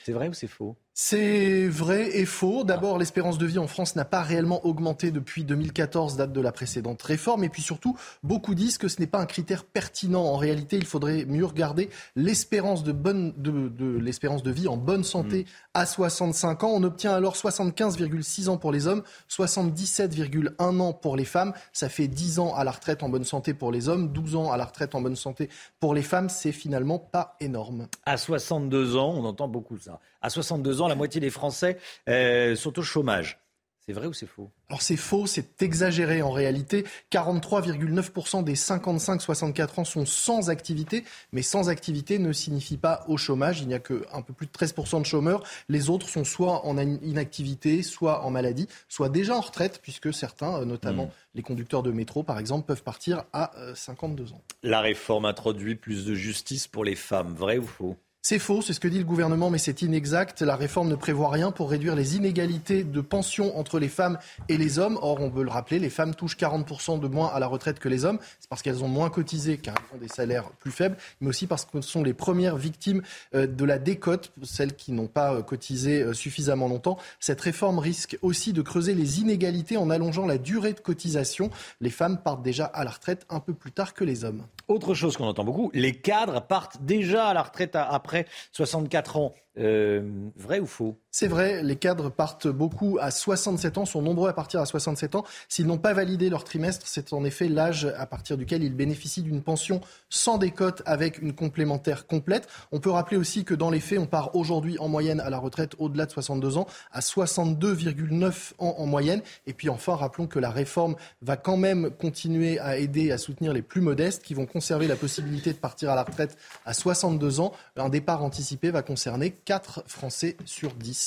C'est vrai ou c'est faux?
C'est vrai et faux. D'abord, l'espérance de vie en France n'a pas réellement augmenté depuis 2014, date de la précédente réforme. Et puis surtout, beaucoup disent que ce n'est pas un critère pertinent. En réalité, il faudrait mieux regarder l'espérance de, bonne, de, l'espérance de vie en bonne santé mm. à 65 ans. On obtient alors 75,6 ans pour les hommes, 77,1 ans pour les femmes. Ça fait 10 ans à la retraite en bonne santé pour les hommes, 12 ans à la retraite en bonne santé pour les femmes. C'est finalement pas énorme.
À 62 ans, on entend beaucoup ça. À 62 ans, la moitié des Français euh, sont au chômage. C'est vrai ou c'est faux?
Alors c'est faux, c'est exagéré en réalité. 43,9% des 55-64 ans sont sans activité, mais sans activité ne signifie pas au chômage. Il n'y a qu'un peu plus de 13% de chômeurs. Les autres sont soit en inactivité, soit en maladie, soit déjà en retraite, puisque certains, euh, notamment hmm. les conducteurs de métro par exemple, peuvent partir à 52 euh, ans.
La réforme introduit plus de justice pour les femmes, vrai ou faux?
C'est faux, c'est ce que dit le gouvernement, mais c'est inexact. La réforme ne prévoit rien pour réduire les inégalités de pension entre les femmes et les hommes. Or, on veut le rappeler, les femmes touchent 40% de moins à la retraite que les hommes. C'est parce qu'elles ont moins cotisé, car elles ont des salaires plus faibles, mais aussi parce que ce sont les premières victimes euh, de la décote, celles qui n'ont pas euh, cotisé euh, suffisamment longtemps. Cette réforme risque aussi de creuser les inégalités en allongeant la durée de cotisation. Les femmes partent déjà à la retraite un peu plus tard que les hommes.
Autre chose qu'on entend beaucoup, les cadres partent déjà à la retraite après 64 ans. Euh, vrai ou faux?
C'est vrai, les cadres partent beaucoup à 67 ans, sont nombreux à partir à 67 ans. S'ils n'ont pas validé leur trimestre, c'est en effet l'âge à partir duquel ils bénéficient d'une pension sans décote avec une complémentaire complète. On peut rappeler aussi que dans les faits, on part aujourd'hui en moyenne à la retraite au-delà de 62 ans à 62,9 ans en moyenne. Et puis enfin, rappelons que la réforme va quand même continuer à aider à soutenir les plus modestes qui vont conserver la possibilité de partir à la retraite à 62 ans. Un départ anticipé va concerner 4 Français sur 10.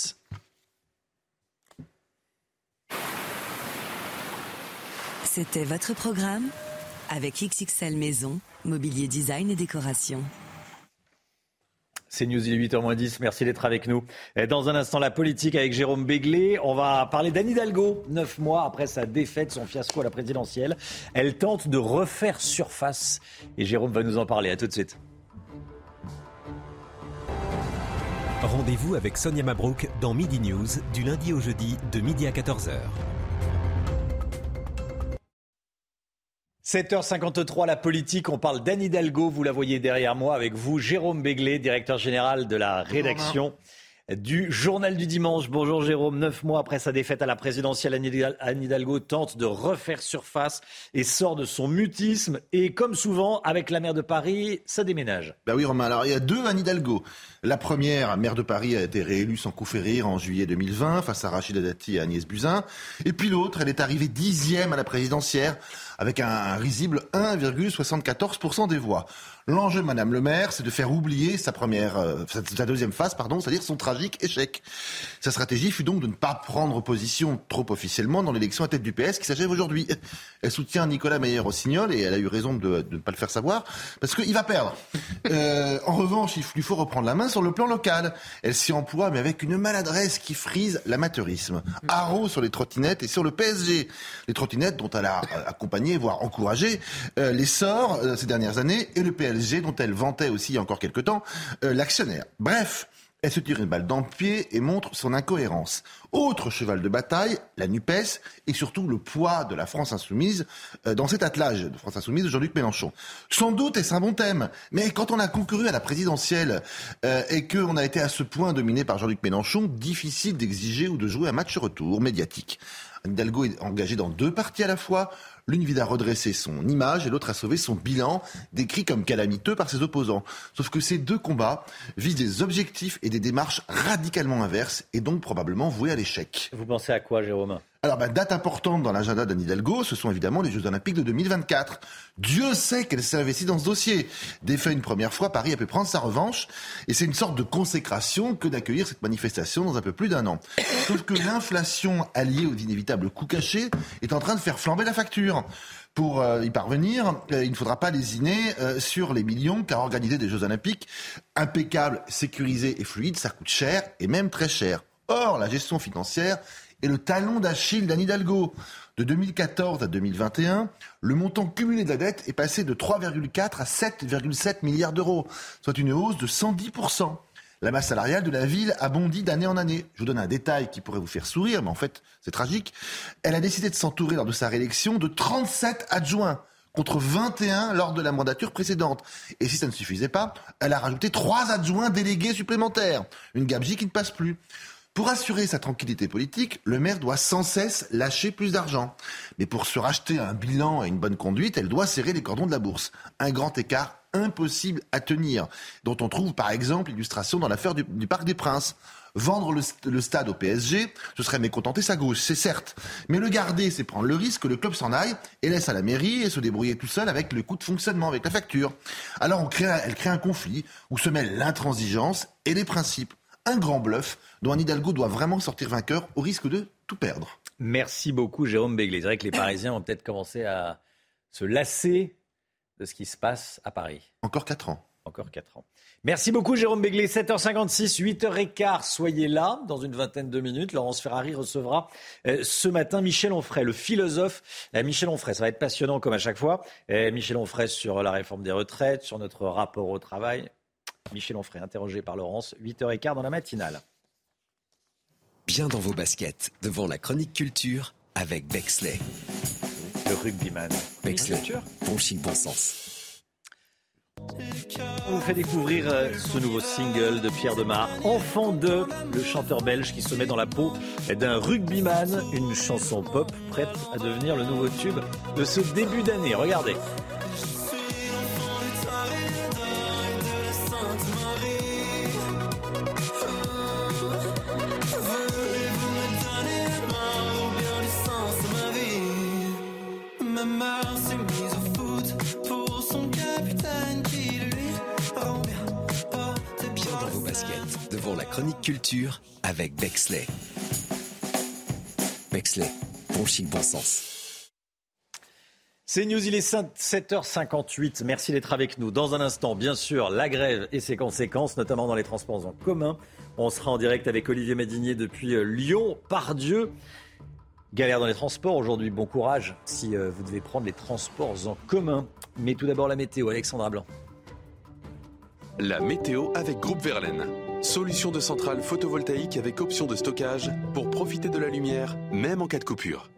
C'était votre programme avec XXL Maison, Mobilier Design et Décoration.
C'est News, il est 8h10. Merci d'être avec nous. Dans un instant, la politique avec Jérôme Béglé. On va parler d'Anne Hidalgo. Neuf mois après sa défaite, son fiasco à la présidentielle. Elle tente de refaire surface. Et Jérôme va nous en parler. À tout de suite.
Rendez-vous avec Sonia Mabrouk dans Midi News, du lundi au jeudi, de midi à 14h.
7h53, la politique. On parle d'Anne Hidalgo. Vous la voyez derrière moi avec vous, Jérôme Béglé, directeur général de la rédaction du Journal du Dimanche. Bonjour Jérôme. Neuf mois après sa défaite à la présidentielle, Anne Hidalgo tente de refaire surface et sort de son mutisme. Et comme souvent, avec la maire de Paris, ça déménage.
Ben oui, Romain. Alors, il y a deux Anne Hidalgo. La première, maire de Paris, a été réélue sans coup férir en juillet 2020 face à Rachida Dati et Agnès Buzyn. Et puis l'autre, elle est arrivée dixième à la présidentielle avec un risible 1,74% des voix. L'enjeu, Madame le maire, c'est de faire oublier sa première, euh, sa deuxième phase, pardon, c'est-à-dire son tragique échec. Sa stratégie fut donc de ne pas prendre position trop officiellement dans l'élection à tête du PS qui s'achève aujourd'hui. Elle soutient Nicolas Meyer-Rossignol et elle a eu raison de, ne pas le faire savoir parce qu'il va perdre. Euh, en revanche, il lui faut reprendre la main sur le plan local. Elle s'y emploie, mais avec une maladresse qui frise l'amateurisme. Haro sur les trottinettes et sur le PSG. Les trottinettes dont elle a accompagné, voire encouragé euh, l'essor ces dernières années et le PSG dont elle vantait aussi encore quelques temps euh, l'actionnaire. Bref, elle se tire une balle dans le pied et montre son incohérence. Autre cheval de bataille, la NUPES et surtout le poids de la France insoumise euh, dans cet attelage de France insoumise de Jean-Luc Mélenchon. Sans doute est-ce un bon thème, mais quand on a concouru à la présidentielle euh, et qu'on a été à ce point dominé par Jean-Luc Mélenchon, difficile d'exiger ou de jouer un match retour médiatique. Hidalgo est engagé dans deux parties à la fois. L'une vise à redresser son image et l'autre à sauver son bilan, décrit comme calamiteux par ses opposants. Sauf que ces deux combats visent des objectifs et des démarches radicalement inverses et donc probablement voués à l'échec.
Vous pensez à quoi, Jérôme?
Alors, bah, date importante dans l'agenda d'Anne Hidalgo, ce sont évidemment les Jeux Olympiques de 2024. Dieu sait qu'elle s'est investie dans ce dossier. Défait une première fois, Paris a pu prendre sa revanche, et c'est une sorte de consécration que d'accueillir cette manifestation dans un peu plus d'un an. Sauf que l'inflation alliée aux inévitables coûts cachés est en train de faire flamber la facture. Pour euh, y parvenir, euh, il ne faudra pas lésiner euh, sur les millions, car organiser des Jeux Olympiques impeccables, sécurisés et fluides, ça coûte cher, et même très cher. Or, la gestion financière et le talon d'Achille d'Anne Hidalgo. De 2014 à 2021, le montant cumulé de la dette est passé de 3,4 à 7,7 milliards d'euros, soit une hausse de 110%. La masse salariale de la ville a bondi d'année en année. Je vous donne un détail qui pourrait vous faire sourire, mais en fait, c'est tragique. Elle a décidé de s'entourer lors de sa réélection de 37 adjoints contre 21 lors de la mandature précédente. Et si ça ne suffisait pas, elle a rajouté trois adjoints délégués supplémentaires. Une gabegie qui ne passe plus. Pour assurer sa tranquillité politique, le maire doit sans cesse lâcher plus d'argent. Mais pour se racheter un bilan et une bonne conduite, elle doit serrer les cordons de la bourse. Un grand écart impossible à tenir, dont on trouve par exemple l'illustration dans l'affaire du, Parc des Princes. Vendre le, stade au PSG, ce serait mécontenter sa gauche, c'est certes. Mais le garder, c'est prendre le risque que le club s'en aille et laisse à la mairie et se débrouiller tout seul avec le coût de fonctionnement, avec la facture. Alors elle crée un conflit où se mêlent l'intransigeance et les principes un grand bluff dont Anne Hidalgo doit vraiment sortir vainqueur au risque de tout perdre.
Merci beaucoup Jérôme Béglé. C'est vrai que les Parisiens ont peut-être commencé à se lasser de ce qui se passe à Paris.
Encore 4 ans.
Encore 4 ans. Merci beaucoup Jérôme Béglé. 7h56, 8h15, soyez là dans une vingtaine de minutes. Laurence Ferrari recevra euh, ce matin Michel Onfray, le philosophe. Euh, Michel Onfray, ça va être passionnant comme à chaque fois. Euh, Michel Onfray sur la réforme des retraites, sur notre rapport au travail. Michel Onfray, interrogé par Laurence, 8h15 dans la matinale.
Bien dans vos baskets, devant la chronique culture avec Bexley.
Le rugbyman.
Bexley, bon chic, bon sens.
On vous fait découvrir euh, ce nouveau single de Pierre Demar, Enfant de, le chanteur belge qui se met dans la peau d'un rugbyman, une chanson pop prête à devenir le nouveau tube de ce début d'année. Regardez.
La chronique culture avec Bexley. Bexley, bon chic, bon sens.
C'est News, il est 7h58. Merci d'être avec nous. Dans un instant, bien sûr, la grève et ses conséquences, notamment dans les transports en commun. On sera en direct avec Olivier Madinier depuis euh, Lyon, Pardieu. Galère dans les transports aujourd'hui. Bon courage si euh, vous devez prendre les transports en commun. Mais tout d'abord la météo, Alexandra Blanc.
La météo avec Groupe Verlaine. Solution de centrale photovoltaïque avec option de stockage pour profiter de la lumière, même en cas de coupure.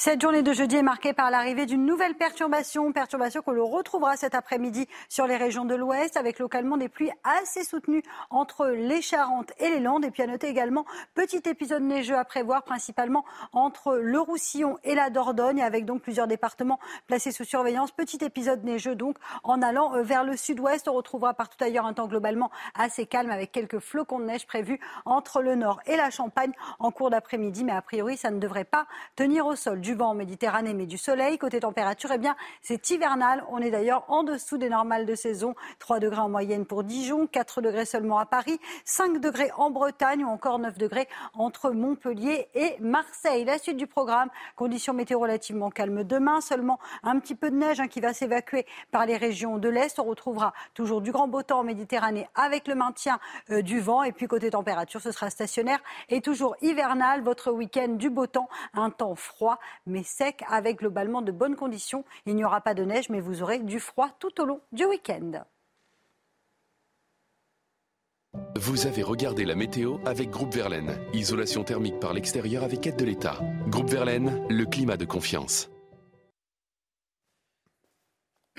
Cette journée de jeudi est marquée par l'arrivée d'une nouvelle perturbation, perturbation que l'on retrouvera cet après-midi sur les régions de l'Ouest, avec localement des pluies assez soutenues entre les Charentes et les Landes. Et puis à noter également petit épisode neigeux à prévoir, principalement entre le Roussillon et la Dordogne, avec donc plusieurs départements placés sous surveillance. Petit épisode neigeux donc en allant euh, vers le sud-ouest. On retrouvera partout ailleurs un temps globalement assez calme, avec quelques flocons de neige prévus entre le nord et la Champagne en cours d'après-midi. Mais a priori, ça ne devrait pas tenir au sol du vent en Méditerranée, mais du soleil. Côté température, eh bien, c'est hivernal. On est d'ailleurs en dessous des normales de saison. 3 degrés en moyenne pour Dijon, 4 degrés seulement à Paris, 5 degrés en Bretagne ou encore 9 degrés entre Montpellier et Marseille. La suite du programme, conditions météo relativement calmes demain, seulement un petit peu de neige hein, qui va s'évacuer par les régions de l'Est. On retrouvera toujours du grand beau temps en Méditerranée avec le maintien euh, du vent. Et puis côté température, ce sera stationnaire et toujours hivernal. Votre week-end du beau temps, un temps froid mais sec avec globalement de bonnes conditions. Il n'y aura pas de neige, mais vous aurez du froid tout au long du week-end.
Vous avez regardé la météo avec Groupe Verlaine. Isolation thermique par l'extérieur avec aide de l'État. Groupe Verlaine, le climat de confiance.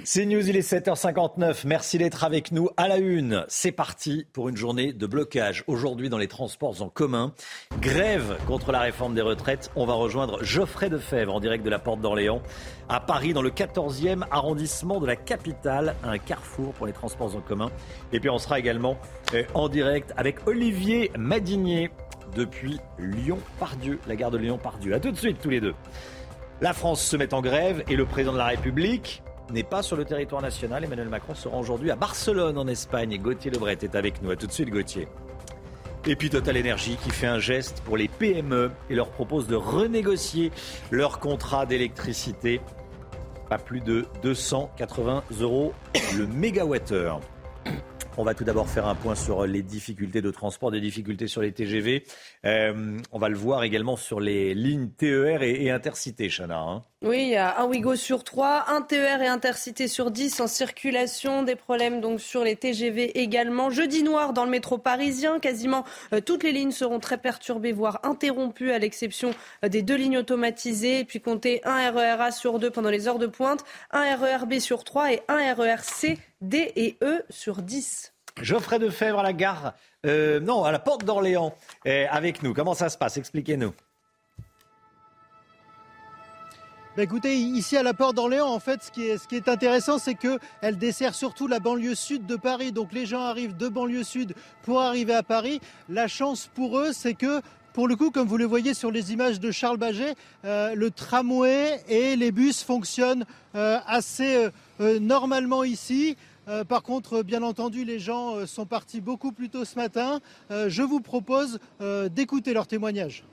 C'est News, il est 7h59. Merci d'être avec nous à la une. C'est parti pour une journée de blocage. Aujourd'hui, dans les transports en commun, grève contre la réforme des retraites. On va rejoindre Geoffrey Defebvre en direct de la Porte d'Orléans à Paris, dans le 14e arrondissement de la capitale. Un carrefour pour les transports en commun. Et puis, on sera également euh, en direct avec Olivier Madinier depuis Lyon-Pardieu, la gare de Lyon-Pardieu. A tout de suite, tous les deux. La France se met en grève et le président de la République n'est pas sur le territoire national. Emmanuel Macron sera aujourd'hui à Barcelone en Espagne. Et Gauthier Lebret est avec nous. A tout de suite Gauthier. Et puis Total Energy qui fait un geste pour les PME et leur propose de renégocier leur contrat d'électricité à plus de 280 euros le mégawattheure. On va tout d'abord faire un point sur les difficultés de transport, des difficultés sur les TGV. Euh, on va le voir également sur les lignes TER et, Intercité, Chana. Hein.
Oui, il y a un Ouigo sur trois, un TER et Intercité sur 10 en circulation. Des problèmes donc sur les TGV également. Jeudi noir dans le métro parisien. Quasiment euh, toutes les lignes seront très perturbées, voire interrompues, à l'exception euh, des deux lignes automatisées. Puis comptez un RER sur deux pendant les heures de pointe, un RER sur trois et un RER D et E sur 10.
Geoffrey Defebvre à la gare, euh, non, à la porte d'Orléans, avec nous. Comment ça se passe? Expliquez-nous.
Bah, écoutez, ici à la porte d'Orléans, en fait, ce qui est, intéressant, c'est qu'elle dessert surtout la banlieue sud de Paris. Donc les gens arrivent de banlieue sud pour arriver à Paris. La chance pour eux, c'est que pour le coup, comme vous le voyez sur les images de Charles Baget, euh, le tramway et les bus fonctionnent euh, assez normalement ici. Euh, par contre, bien entendu, les gens euh, sont partis beaucoup plus tôt ce matin. Euh, je vous propose d'écouter leur témoignage.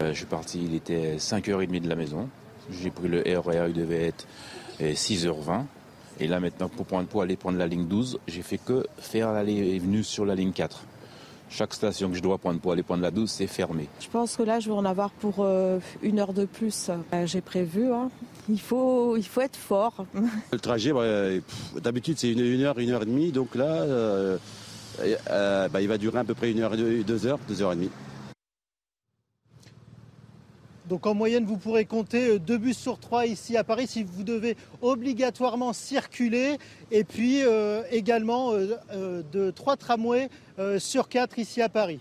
Je suis parti, il était 5h30 de la maison. J'ai pris le RER, il devait être 6h20. Et là maintenant, pour, prendre, pour aller prendre la ligne 12, j'ai fait que faire l'aller et venue sur la ligne 4. Chaque station que je dois prendre pour aller prendre la 12, c'est fermé.
Je pense que là, je vais en avoir pour une heure de plus. j'ai prévu. Hein il faut, il faut être fort.
Le trajet, d'habitude, c'est une, heure, une heure et demie. Donc là, euh, euh, bah, il va durer à peu près une heure, deux heures, deux heures et demie.
Donc en moyenne, vous pourrez compter euh, deux bus sur trois ici à Paris si vous devez obligatoirement circuler. Et puis également de trois tramways sur quatre ici à Paris.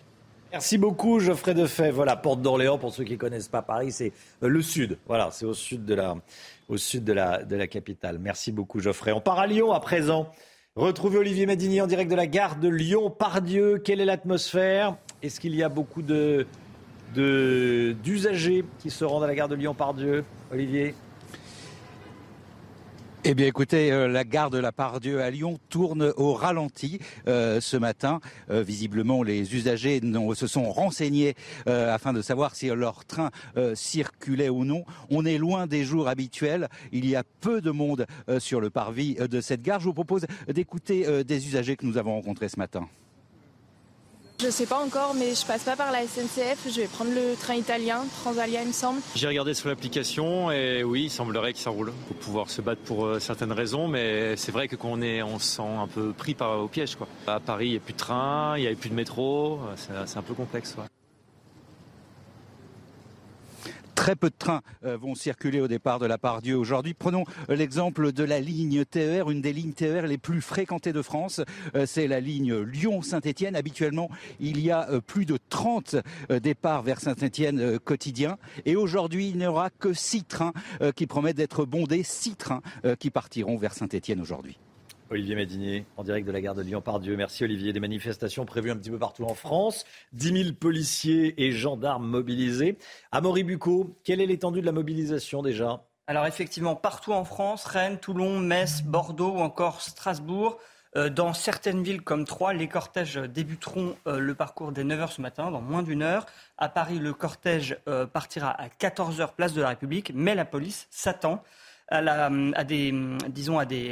Merci beaucoup, Geoffrey Defebvre. Voilà, Porte d'Orléans, pour ceux qui ne connaissent pas Paris, c'est euh, le sud. Voilà, c'est au sud, de la, capitale. Merci beaucoup, Geoffrey. On part à Lyon à présent. Retrouvez Olivier Madini en direct de la gare de Lyon. Pardieu, quelle est l'atmosphère? Est-ce qu'il y a beaucoup de, d'usagers qui se rendent à la gare de Lyon Pardieu Olivier
Eh bien, écoutez, euh, la gare de la Pardieu à Lyon tourne au ralenti euh, ce matin. Euh, visiblement, les usagers se sont renseignés afin de savoir si leur train circulait ou non. On est loin des jours habituels. Il y a peu de monde sur le parvis de cette gare. Je vous propose d'écouter des usagers que nous avons rencontrés ce matin.
Je sais pas encore, mais je passe pas par la SNCF. Je vais prendre le train italien, Transalia, il me semble.
J'ai regardé sur l'application et oui, il semblerait que ça roule. Faut pouvoir se battre pour euh, certaines raisons, mais c'est vrai que quand on est, on se sent un peu pris au piège. Quoi. À Paris, il n'y a plus de train, il n'y a plus de métro. C'est un peu complexe.
Très peu de trains euh, vont circuler au départ de la Pardieu aujourd'hui. Prenons euh, l'exemple de la ligne TER, une des lignes TER les plus fréquentées de France. Euh, c'est la ligne Lyon-Saint-Étienne. Habituellement, il y a plus de 30 départs vers Saint-Étienne quotidiens. Et aujourd'hui, il n'y aura que 6 trains qui promettent d'être bondés, 6 trains qui partiront vers Saint-Étienne aujourd'hui.
Olivier Madinier, en direct de la gare de Lyon-Pardieu. Merci Olivier. Des manifestations prévues un petit peu partout en France. 10 000 policiers et gendarmes mobilisés. Amaury Bucco, quelle est l'étendue de la mobilisation déjà?
Alors effectivement, partout en France, Rennes, Toulon, Metz, Bordeaux ou encore Strasbourg. Euh, dans certaines villes comme Troyes, les cortèges débuteront euh, le parcours dès 9h ce matin, dans moins d'une heure. À Paris, le cortège euh, partira à 14h place de la République, mais la police s'attend à, la,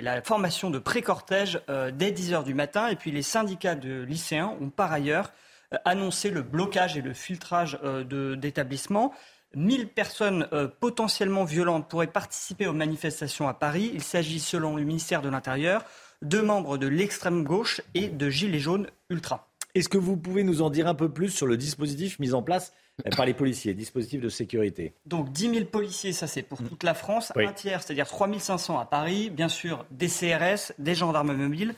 la formation de pré-cortège euh, dès 10 heures du matin. Et puis les syndicats de lycéens ont par ailleurs euh, annoncé le blocage et le filtrage euh, d'établissements. 1000 personnes potentiellement violentes pourraient participer aux manifestations à Paris. Il s'agit, selon le ministère de l'Intérieur, de membres de l'extrême gauche et de Gilets jaunes ultra.
Est-ce que vous pouvez nous en dire un peu plus sur le dispositif mis en place par les policiers, dispositif de sécurité?
Donc 10 000 policiers, ça c'est pour toute la France. Un tiers, c'est-à-dire 3 500 à Paris. Bien sûr, des CRS, des gendarmes mobiles.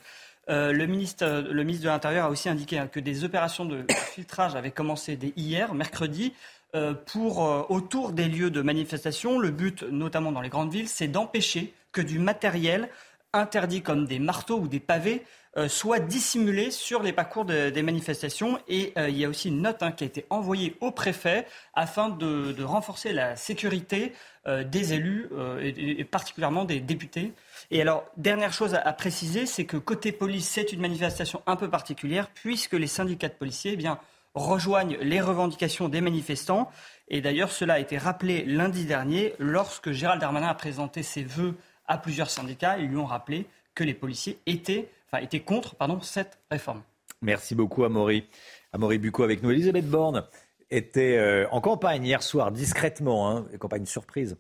Euh, le, ministre, le ministre de l'Intérieur a aussi indiqué hein, que des opérations de filtrage avaient commencé dès hier, mercredi, euh, pour euh, autour des lieux de manifestation. Le but, notamment dans les grandes villes, c'est d'empêcher que du matériel interdit comme des marteaux ou des pavés euh, soit dissimulé sur les parcours des manifestations. Et euh, il y a aussi une note hein, qui a été envoyée au préfet afin de, renforcer la sécurité euh, des élus et, particulièrement des députés. Et alors, dernière chose à, préciser, c'est que côté police, c'est une manifestation un peu particulière puisque les syndicats de policiers eh bien, rejoignent les revendications des manifestants. Et d'ailleurs, cela a été rappelé lundi dernier lorsque Gérald Darmanin a présenté ses vœux à plusieurs syndicats. Ils lui ont rappelé que les policiers étaient était contre pardon, cette réforme.
Merci beaucoup, Amaury. Amaury Bucco avec nous. Elisabeth Borne était euh, en campagne hier soir, discrètement, hein, campagne surprise,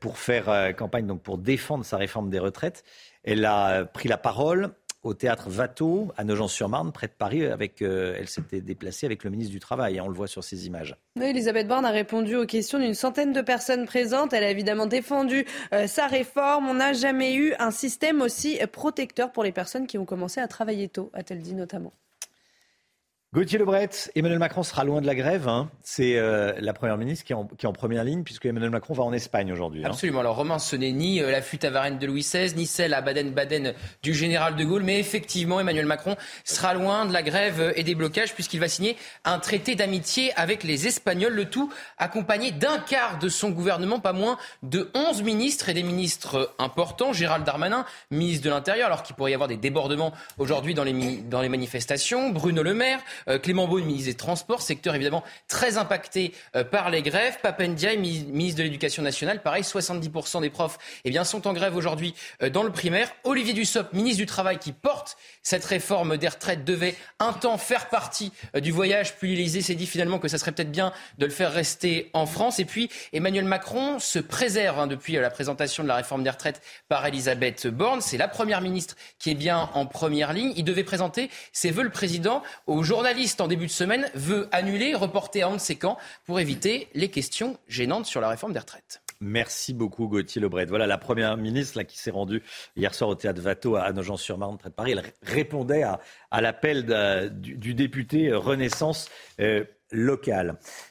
pour faire euh, campagne donc pour défendre sa réforme des retraites. Elle a pris la parole au théâtre Watteau, à Nogent-sur-Marne, près de Paris. Avec, euh, elle s'était déplacée avec le ministre du Travail. Hein, on le voit sur ces images.
Elisabeth Borne a répondu aux questions d'une centaine de personnes présentes. Elle a évidemment défendu euh, sa réforme. On n'a jamais eu un système aussi protecteur pour les personnes qui ont commencé à travailler tôt, a-t-elle dit notamment.
Gauthier Lebret, Emmanuel Macron sera loin de la grève. Hein. C'est euh, la première ministre qui est, en, première ligne, puisque Emmanuel Macron va en Espagne aujourd'hui.
Hein. Absolument. Alors, Romain, ce n'est ni euh, la flûte à Varennes de Louis XVI, ni celle à Baden-Baden du général de Gaulle, mais effectivement, Emmanuel Macron sera loin de la grève et des blocages, puisqu'il va signer un traité d'amitié avec les Espagnols, le tout accompagné d'un quart de son gouvernement, pas moins de 11 ministres et des ministres importants. Gérald Darmanin, ministre de l'Intérieur, alors qu'il pourrait y avoir des débordements aujourd'hui dans les manifestations. Bruno Le Maire. Euh, Clément Beaune, ministre des Transports, secteur évidemment très impacté euh, par les grèves. Papendia, ministre de l'Éducation nationale, pareil, 70% des profs eh bien, sont en grève aujourd'hui euh, dans le primaire. Olivier Dussopt, ministre du Travail, qui porte cette réforme des retraites, devait un temps faire partie du voyage. Puis l'Élysée s'est dit finalement que ça serait peut-être bien de le faire rester en France. Et puis Emmanuel Macron se préserve hein, depuis la présentation de la réforme des retraites par Elisabeth Borne. C'est la première ministre qui est bien en première ligne. Il devait présenter ses vœux, le président, aux journalistes en début de semaine veut annuler, reporter à on ne sait quand pour éviter les questions gênantes sur la réforme des retraites.
Merci beaucoup Gauthier Lebret. Voilà la première ministre qui s'est rendue hier soir au théâtre Watteau à Nogent-sur-Marne, près de Paris. Elle répondait à, l'appel du, député Renaissance. Euh,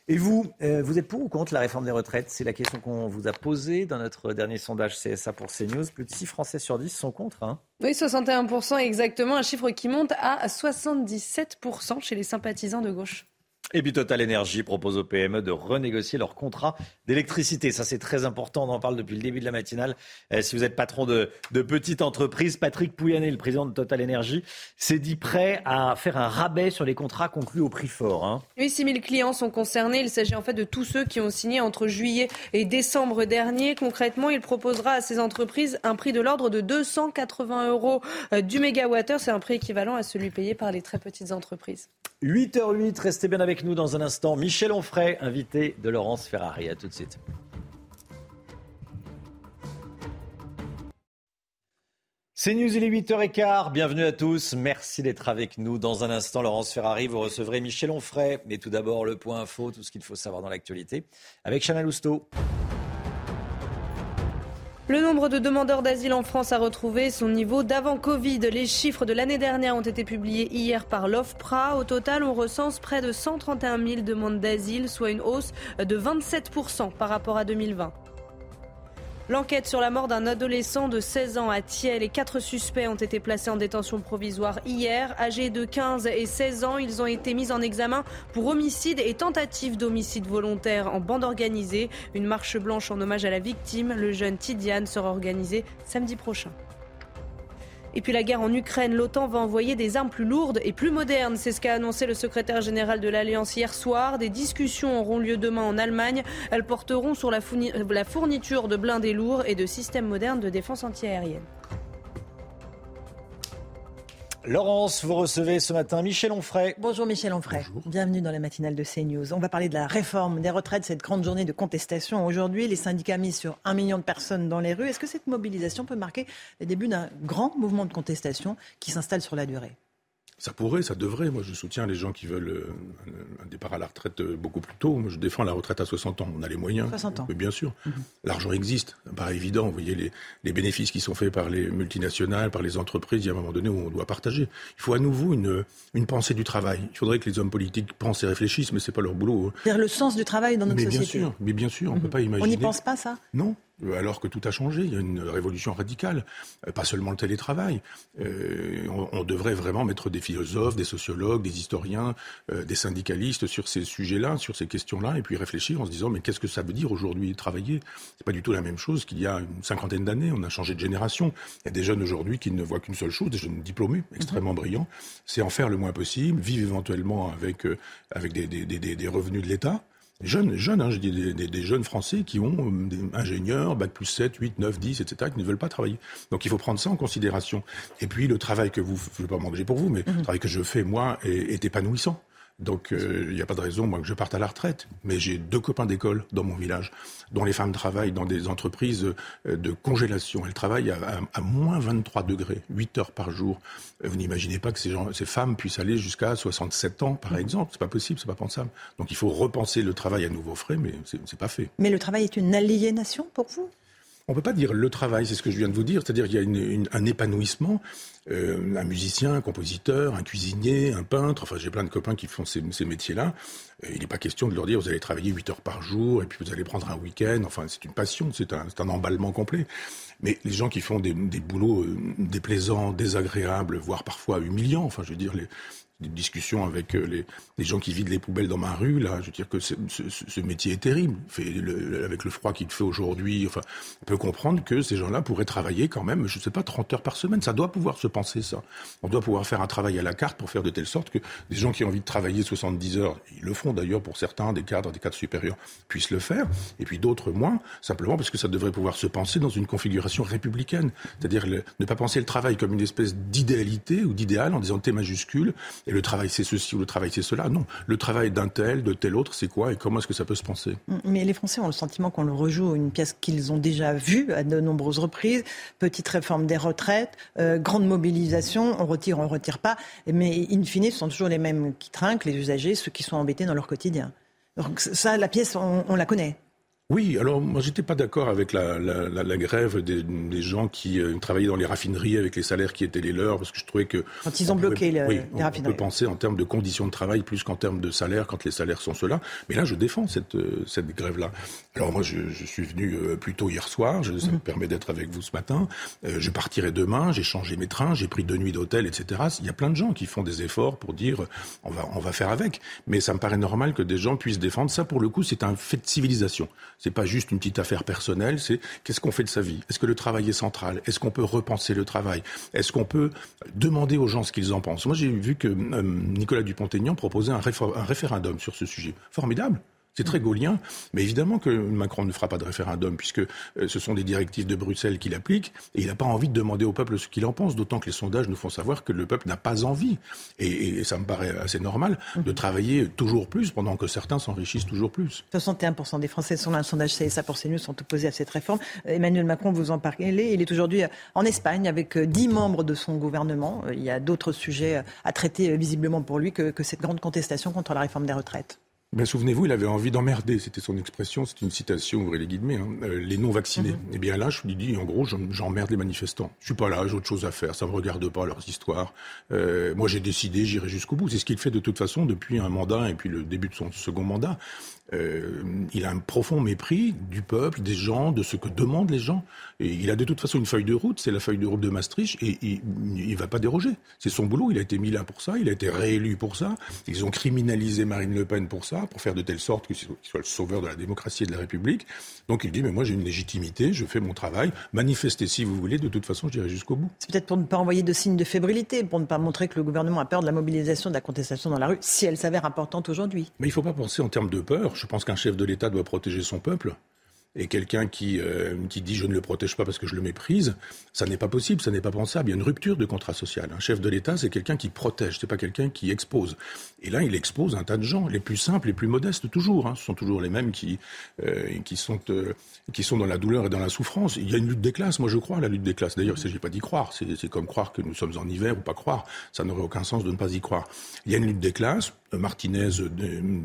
Et vous, euh, vous êtes pour ou contre la réforme des retraites? C'est la question qu'on vous a posée dans notre dernier sondage CSA pour CNews. Plus de 6 Français sur 10 sont contre. Hein
oui, 61% exactement, un chiffre qui monte à 77% chez les sympathisants de gauche.
Et puis Total Energy propose aux PME de renégocier leur contrat d'électricité. Ça, c'est très important. On en parle depuis le début de la matinale. Euh, si vous êtes patron de, de petite entreprise, Patrick Pouyanné, le président de Total Energy, s'est dit prêt à faire un rabais sur les contrats conclus au prix fort. Hein.
Oui, 6 000 clients sont concernés. Il s'agit en fait de tous ceux qui ont signé entre juillet et décembre dernier. Concrètement, il proposera à ces entreprises un prix de l'ordre de 280 euros euh, du mégawattheure. C'est un prix équivalent à celui payé par les très petites entreprises.
8h08, restez bien avec nous dans un instant. Michel Onfray, invité de Laurence Ferrari. À tout de suite. C'est News, il est 8h15. Bienvenue à tous. Merci d'être avec nous. Dans un instant, Laurence Ferrari, vous recevrez Michel Onfray. Mais tout d'abord, le point info, tout ce qu'il faut savoir dans l'actualité, avec Chana Lousteau.
Le nombre de demandeurs d'asile en France a retrouvé son niveau d'avant Covid. Les chiffres de l'année dernière ont été publiés hier par l'OFPRA. Au total, on recense près de 131 000 demandes d'asile, soit une hausse de 27% par rapport à 2020. L'enquête sur la mort d'un adolescent de 16 ans à Thiel et quatre suspects ont été placés en détention provisoire hier. Âgés de 15 et 16 ans, ils ont été mis en examen pour homicide et tentative d'homicide volontaire en bande organisée. Une marche blanche en hommage à la victime, le jeune Tidiane, sera organisée samedi prochain. Et puis la guerre en Ukraine, l'OTAN va envoyer des armes plus lourdes et plus modernes. C'est ce qu'a annoncé le secrétaire général de l'Alliance hier soir. Des discussions auront lieu demain en Allemagne. Elles porteront sur la fourniture de blindés lourds et de systèmes modernes de défense antiaérienne.
Laurence, vous recevez ce matin Michel Onfray.
Bonjour Michel Onfray. Bienvenue dans la matinale de CNews. On va parler de la réforme des retraites, cette grande journée de contestation. Aujourd'hui, les syndicats mis sur un million de personnes dans les rues. Est-ce que cette mobilisation peut marquer le début d'un grand mouvement de contestation qui s'installe sur la durée?
Ça pourrait, ça devrait. Moi, je soutiens les gens qui veulent euh, un départ à la retraite euh, beaucoup plus tôt. Moi, je défends la retraite à 60 ans. On a les moyens.
60 ans.
Mais bien sûr. Mhm. L'argent existe. Pas évident. Vous voyez les, les, bénéfices qui sont faits par les multinationales, par les entreprises. Il y a un moment donné où on doit partager. Il faut à nouveau une, une pensée du travail. Il faudrait que les hommes politiques pensent et réfléchissent, mais c'est pas leur boulot.
C'est-à-dire le sens du travail dans notre
mais
société.
Bien sûr. Mais bien sûr, on ne peut
mhm.
pas imaginer.
On n'y pense pas, ça?
Non. Euh, alors que tout a changé. Il y a une révolution radicale, euh, pas seulement le télétravail. Euh, on, devrait vraiment mettre des philosophes, des sociologues, des historiens, des syndicalistes sur ces sujets-là, sur ces questions-là, et puis réfléchir en se disant mais qu'est-ce que ça veut dire aujourd'hui travailler? C'est pas du tout la même chose qu'il y a une cinquantaine d'années. On a changé de génération. Il y a des jeunes aujourd'hui qui ne voient qu'une seule chose, des jeunes diplômés, extrêmement brillants, c'est en faire le moins possible, vivre éventuellement avec avec des, des, des, des revenus de l'État jeunes, jeunes, hein, je dis des, jeunes Français qui ont euh, des ingénieurs, bac plus 7, 8, 9, 10, etc., qui ne veulent pas travailler. Donc il faut prendre ça en considération. Et puis le travail que vous, je ne veux pas m'engager pour vous, mais le mhm. travail que je fais, moi, est épanouissant. Donc euh, il n'y a pas de raison moi que je parte à la retraite. Mais j'ai deux copains d'école dans mon village, dont les femmes travaillent dans des entreprises euh, de congélation. Elles travaillent à, moins 23 degrés, 8 heures par jour. Euh, vous n'imaginez pas que ces, gens, ces femmes puissent aller jusqu'à 67 ans, par exemple. C'est pas possible, c'est pas pensable. Donc il faut repenser le travail à nouveau frais, mais c'est pas fait.
Mais le travail est une aliénation pour vous?
On ne peut pas dire le travail, c'est ce que je viens de vous dire, c'est-à-dire qu'il y a un épanouissement, euh, un musicien, un compositeur, un cuisinier, un peintre, enfin j'ai plein de copains qui font ces, métiers-là. Euh, il n'est pas question de leur dire vous allez travailler 8 heures par jour et puis vous allez prendre un week-end, enfin c'est une passion, c'est un, emballement complet. Mais les gens qui font des, des boulots euh, déplaisants, désagréables, voire parfois humiliants, enfin je veux dire les des discussions avec euh, les, gens qui vident les poubelles dans ma rue. Là, je veux dire que ce, ce, métier est terrible. Fait, avec le froid qu'il fait aujourd'hui, enfin, on peut comprendre que ces gens-là pourraient travailler quand même, je ne sais pas, 30 heures par semaine. Ça doit pouvoir se penser, ça. On doit pouvoir faire un travail à la carte pour faire de telle sorte que des gens qui ont envie de travailler 70 heures, ils le font d'ailleurs pour certains, des cadres, des cadres supérieurs, puissent le faire, et puis d'autres moins, simplement parce que ça devrait pouvoir se penser dans une configuration républicaine. C'est-à-dire ne pas penser le travail comme une espèce d'idéalité ou d'idéal en disant T majuscule, et le travail c'est ceci ou le travail c'est cela. Non, le travail d'un tel, de tel autre, c'est quoi et comment est-ce que ça peut se penser?
Mm, Mais les Français ont le sentiment qu'on le rejoue une pièce qu'ils ont déjà vue à de nombreuses reprises. Petite réforme des retraites, euh, grande mobilisation, on retire, on retire pas. Mais in fine, ce sont toujours les mêmes qui trinquent, les usagers, ceux qui sont embêtés dans leur quotidien. Donc ça, la pièce, on la connaît.
Oui, alors moi j'étais pas d'accord avec la, la, la, grève des, des, gens qui euh, travaillaient dans les raffineries avec les salaires qui étaient les leurs, parce que je trouvais que
quand ils ont bloqué le,
oui,
les raffineries,
on peut penser en termes de conditions de travail plus qu'en termes de salaire quand les salaires sont ceux-là. Mais là, je défends cette euh, cette grève-là. Alors moi, je, je, suis venu euh, plus tôt hier soir, je, ça me mhm. permet d'être avec vous ce matin. je partirai demain, j'ai changé mes trains, j'ai pris deux nuits d'hôtel, etc. Il y a plein de gens qui font des efforts pour dire on va on va faire avec. Mais ça me paraît normal que des gens puissent défendre ça. Pour le coup, c'est un fait de civilisation. C'est pas juste une petite affaire personnelle, c'est qu'est-ce qu'on fait de sa vie? Est-ce que le travail est central? Est-ce qu'on peut repenser le travail? Est-ce qu'on peut demander aux gens ce qu'ils en pensent? Moi, j'ai vu que euh, Nicolas Dupont-Aignan proposait un, un référendum sur ce sujet. Formidable c'est très gaulien, mais évidemment que Macron ne fera pas de référendum puisque euh, ce sont des directives de Bruxelles qu'il applique et il n'a pas envie de demander au peuple ce qu'il en pense, d'autant que les sondages nous font savoir que le peuple n'a pas envie. Et, ça me paraît assez normal de mhm. travailler toujours plus pendant que certains s'enrichissent toujours plus.
61% des Français, selon un sondage CSA pour CNews, sont opposés à cette réforme. Emmanuel Macron, vous en parlez, il est aujourd'hui en Espagne avec 10 euh, membres de son gouvernement. Il y a d'autres sujets à traiter visiblement pour lui que cette grande contestation contre la réforme des retraites.
Ben, souvenez-vous, il avait envie d'emmerder, c'était son expression, c'est une citation, ouvrez les guillemets, hein, euh, les non-vaccinés. Et mhm. Eh bien là, je lui dis, en gros, j'emmerde les manifestants. Je suis pas là, j'ai autre chose à faire, ça me regarde pas leurs histoires. Euh, moi, j'ai décidé, j'irai jusqu'au bout. C'est ce qu'il fait de toute façon depuis un mandat et puis le début de son second mandat. Euh, il a un profond mépris du peuple, des gens, de ce que demandent les gens. Et il a de toute façon une feuille de route, c'est la feuille de route de Maastricht, et il ne va pas déroger. C'est son boulot, il a été mis là pour ça, il a été réélu pour ça. Ils ont criminalisé Marine Le Pen pour ça, pour faire de telle sorte qu'il soit le sauveur de la démocratie et de la République. Donc il dit, mais moi j'ai une légitimité, je fais mon travail, manifestez si vous voulez, de toute façon je dirai jusqu'au bout.
C'est peut-être pour ne pas envoyer de signes de fébrilité, pour ne pas montrer que le gouvernement a peur de la mobilisation, de la contestation dans la rue, si elle s'avère importante aujourd'hui.
Mais il ne faut pas penser en termes de peur. Je pense qu'un chef de l'État doit protéger son peuple et quelqu'un qui, euh, qui dit je ne le protège pas parce que je le méprise, ça n'est pas possible, ça n'est pas pensable. Il y a une rupture de contrat social. Un chef de l'État, c'est quelqu'un qui protège, c'est pas quelqu'un qui expose. Et là, il expose un tas de gens, les plus simples, les plus modestes, toujours. Hein. Ce sont toujours les mêmes qui, euh, qui, sont, euh, qui sont dans la douleur et dans la souffrance. Il y a une lutte des classes, moi je crois la lutte des classes. D'ailleurs, il ne s'agit pas d'y croire. C'est comme croire que nous sommes en hiver ou pas croire. Ça n'aurait aucun sens de ne pas y croire. Il y a une lutte des classes. Martinez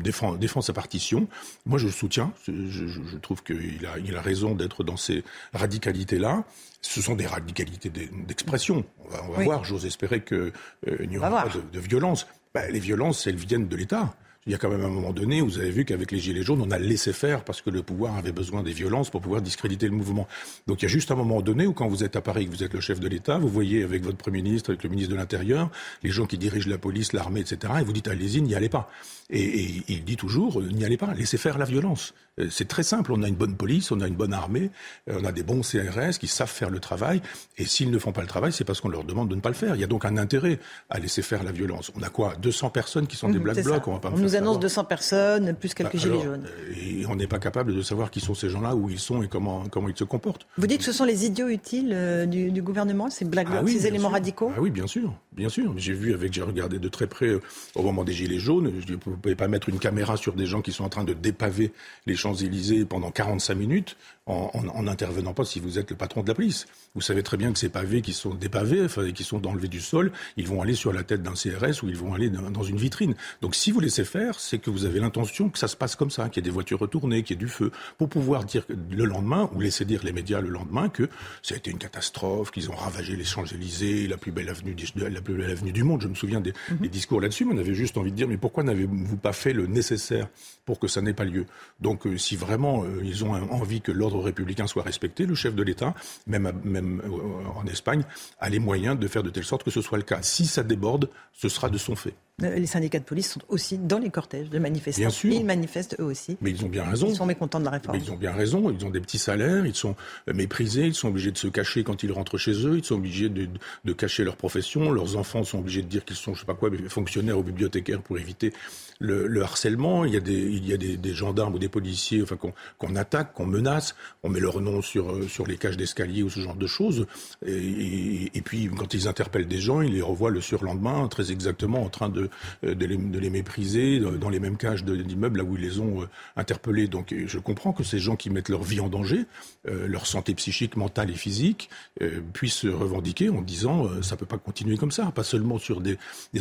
défend, sa partition. Moi, je le soutiens. Je, je trouve qu'il a, il a raison d'être dans ces radicalités-là. Ce sont des radicalités d'expression. On va, on va voir. J'ose espérer qu'il euh, n'y aura pas de, de violence. Ben, les violences, elles viennent de l'État. Il y a quand même un moment donné où vous avez vu qu'avec les Gilets jaunes, on a laissé faire parce que le pouvoir avait besoin des violences pour pouvoir discréditer le mouvement. Donc il y a juste un moment donné où quand vous êtes à Paris, que vous êtes le chef de l'État, vous voyez avec votre Premier ministre, avec le ministre de l'Intérieur, les gens qui dirigent la police, l'armée, etc., et vous dites allez-y, n'y allez pas. Et, il dit toujours, n'y allez pas, laissez faire la violence. Euh, c'est très simple, on a une bonne police, on a une bonne armée, euh, on a des bons CRS qui savent faire le travail, et s'ils ne font pas le travail, c'est parce qu'on leur demande de ne pas le faire. Il y a donc un intérêt à laisser faire la violence. On a quoi 200 personnes qui sont des mmh, black blocs,
on va pas On nous annonce 200 personnes, plus quelques bah, gilets jaunes.
Et on n'est pas capable de savoir qui sont ces gens-là, où ils sont et comment, comment ils se comportent.
Vous dites que ce sont les idiots utiles euh, du, gouvernement, ces black blocs, ah ces éléments radicaux
Ah oui, bien sûr, bien sûr. J'ai vu avec, j'ai regardé de très près au moment des gilets jaunes, je vous pouvez pas mettre une caméra sur des gens qui sont en train de dépaver les Champs-Élysées pendant 45 minutes en n'intervenant pas si vous êtes le patron de la police. Vous savez très bien que ces pavés qui sont dépavés, enfin, qui sont enlevés du sol, ils vont aller sur la tête d'un CRS ou ils vont aller dans une vitrine. Donc si vous laissez faire, c'est que vous avez l'intention que ça se passe comme ça, qu'il y ait des voitures retournées, qu'il y ait du feu, pour pouvoir dire le lendemain, ou laisser dire les médias le lendemain, que ça a été une catastrophe, qu'ils ont ravagé les Champs-Élysées, la plus belle avenue, la plus belle avenue du monde. Je me souviens des, mhm. des discours là-dessus, mais on avait juste envie de dire, mais pourquoi n'avez-vous pas fait le nécessaire pour que ça n'ait pas lieu? Donc euh, si vraiment euh, ils ont envie que l'ordre républicain soit respecté, le chef de l'État, même, même euh, en Espagne, a les moyens de faire de telle sorte que ce soit le cas. Si ça déborde, ce sera de son fait.
Les syndicats de police sont aussi dans les cortèges de manifestants. Bien sûr. Ils manifestent eux aussi.
Mais ils ont bien raison.
Ils sont mécontents de la réforme.
Mais ils ont bien raison. Ils ont des petits salaires, ils sont méprisés, ils sont obligés de se cacher quand ils rentrent chez eux, ils sont obligés de, de cacher leur profession. Leurs enfants sont obligés de dire qu'ils sont, je sais pas quoi, fonctionnaires ou bibliothécaires pour éviter le, le harcèlement. Il y a des, il y a des, des gendarmes ou des policiers enfin, qu'on attaque, qu'on menace. On met leur nom sur, euh, sur les cages d'escalier ou ce genre de choses. Et, et, puis, quand ils interpellent des gens, ils les revoient le surlendemain très exactement en train de, de les de les mépriser dans les mêmes cages d'immeubles là où ils les ont euh, interpellés. Donc je comprends que ces gens qui mettent leur vie en danger, euh, leur santé psychique, mentale et physique, euh, puissent se revendiquer en disant ça peut pas continuer comme ça, pas seulement sur des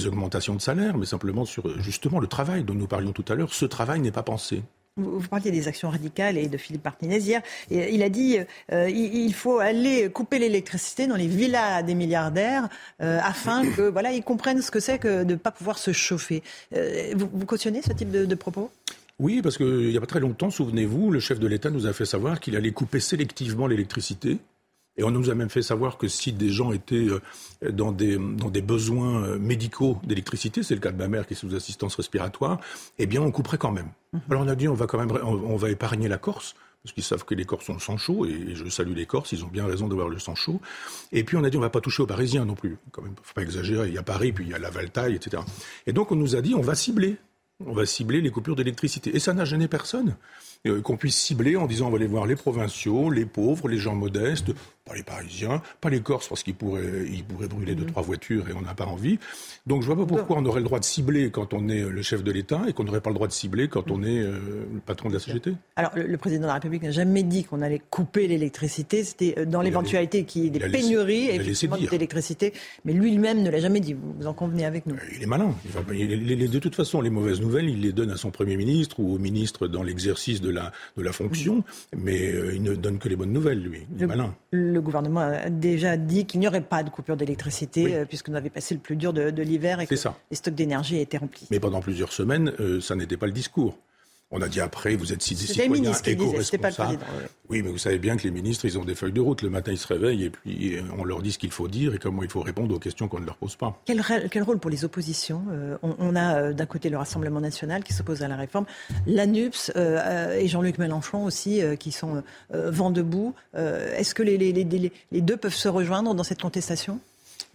augmentations de salaire, mais simplement sur justement le travail dont nous parlions tout à l'heure. Ce travail n'est pas pensé.
Vous, parliez des actions radicales et de Philippe Martinez hier. Et il a dit euh, il, faut aller couper l'électricité dans les villas des milliardaires euh, afin que voilà ils comprennent ce que c'est que de ne pas pouvoir se chauffer. Euh, vous, cautionnez ce type de, propos?
Oui, parce qu'il n'y a pas très longtemps, souvenez-vous, le chef de l'État nous a fait savoir qu'il allait couper sélectivement l'électricité et on nous a même fait savoir que si des gens étaient euh, dans des, dans des besoins euh, médicaux d'électricité, c'est le cas de ma mère qui est sous assistance respiratoire, eh bien on couperait quand même. Mhm. Alors on a dit on va quand même va épargner la Corse parce qu'ils savent que les Corses ont le sang chaud, et je salue les Corses, ils ont bien raison d'avoir le sang chaud. Et puis on a dit on va pas toucher aux Parisiens non plus, quand même, faut pas exagérer, il y a Paris, puis il y a la Valtaille, etc. Et donc on nous a dit on va cibler, on va cibler les coupures d'électricité. Et ça n'a gêné personne. Euh, qu'on puisse cibler en disant on va aller voir les provinciaux, les pauvres, les gens modestes, pas les Parisiens, pas les Corses parce qu'ils pourraient, ils pourraient brûler deux, mhm. trois voitures et on n'a pas envie. Donc je vois pas pourquoi on aurait le droit de cibler quand on est le chef de l'État et qu'on n'aurait pas le droit de cibler quand on est euh, le patron de la CGT.
Alors le, président de la République n'a jamais dit qu'on allait couper l'électricité. C'était euh, dans l'éventualité qu'il y ait des pénuries d'électricité. Mais lui-même ne l'a jamais dit. Vous en convenez avec nous?
Il est malin. de toute façon, les mauvaises nouvelles, il les donne à son Premier ministre ou au ministre dans l'exercice de la, de la fonction. Mais euh, il ne donne que les bonnes nouvelles, lui. Il est malin
le gouvernement a déjà dit qu'il n'y aurait pas de coupure d'électricité euh, puisque nous avions passé le plus dur de, l'hiver et que les stocks d'énergie étaient remplis.
Mais pendant plusieurs semaines, euh, ça n'était pas le discours. On a dit après, vous êtes citoyens éco-responsables. Oui, mais vous savez bien que les ministres, ils ont des feuilles de route. Le matin, ils se réveillent et puis euh, on leur dit ce qu'il faut dire et comment il faut répondre aux questions qu'on ne leur pose pas.
Quel, rôle pour les oppositions on, a d'un côté le Rassemblement national qui s'oppose à la réforme, l'ANUPS et Jean-Luc Mélenchon aussi qui sont vent debout. Est-ce que les deux peuvent se rejoindre dans cette contestation?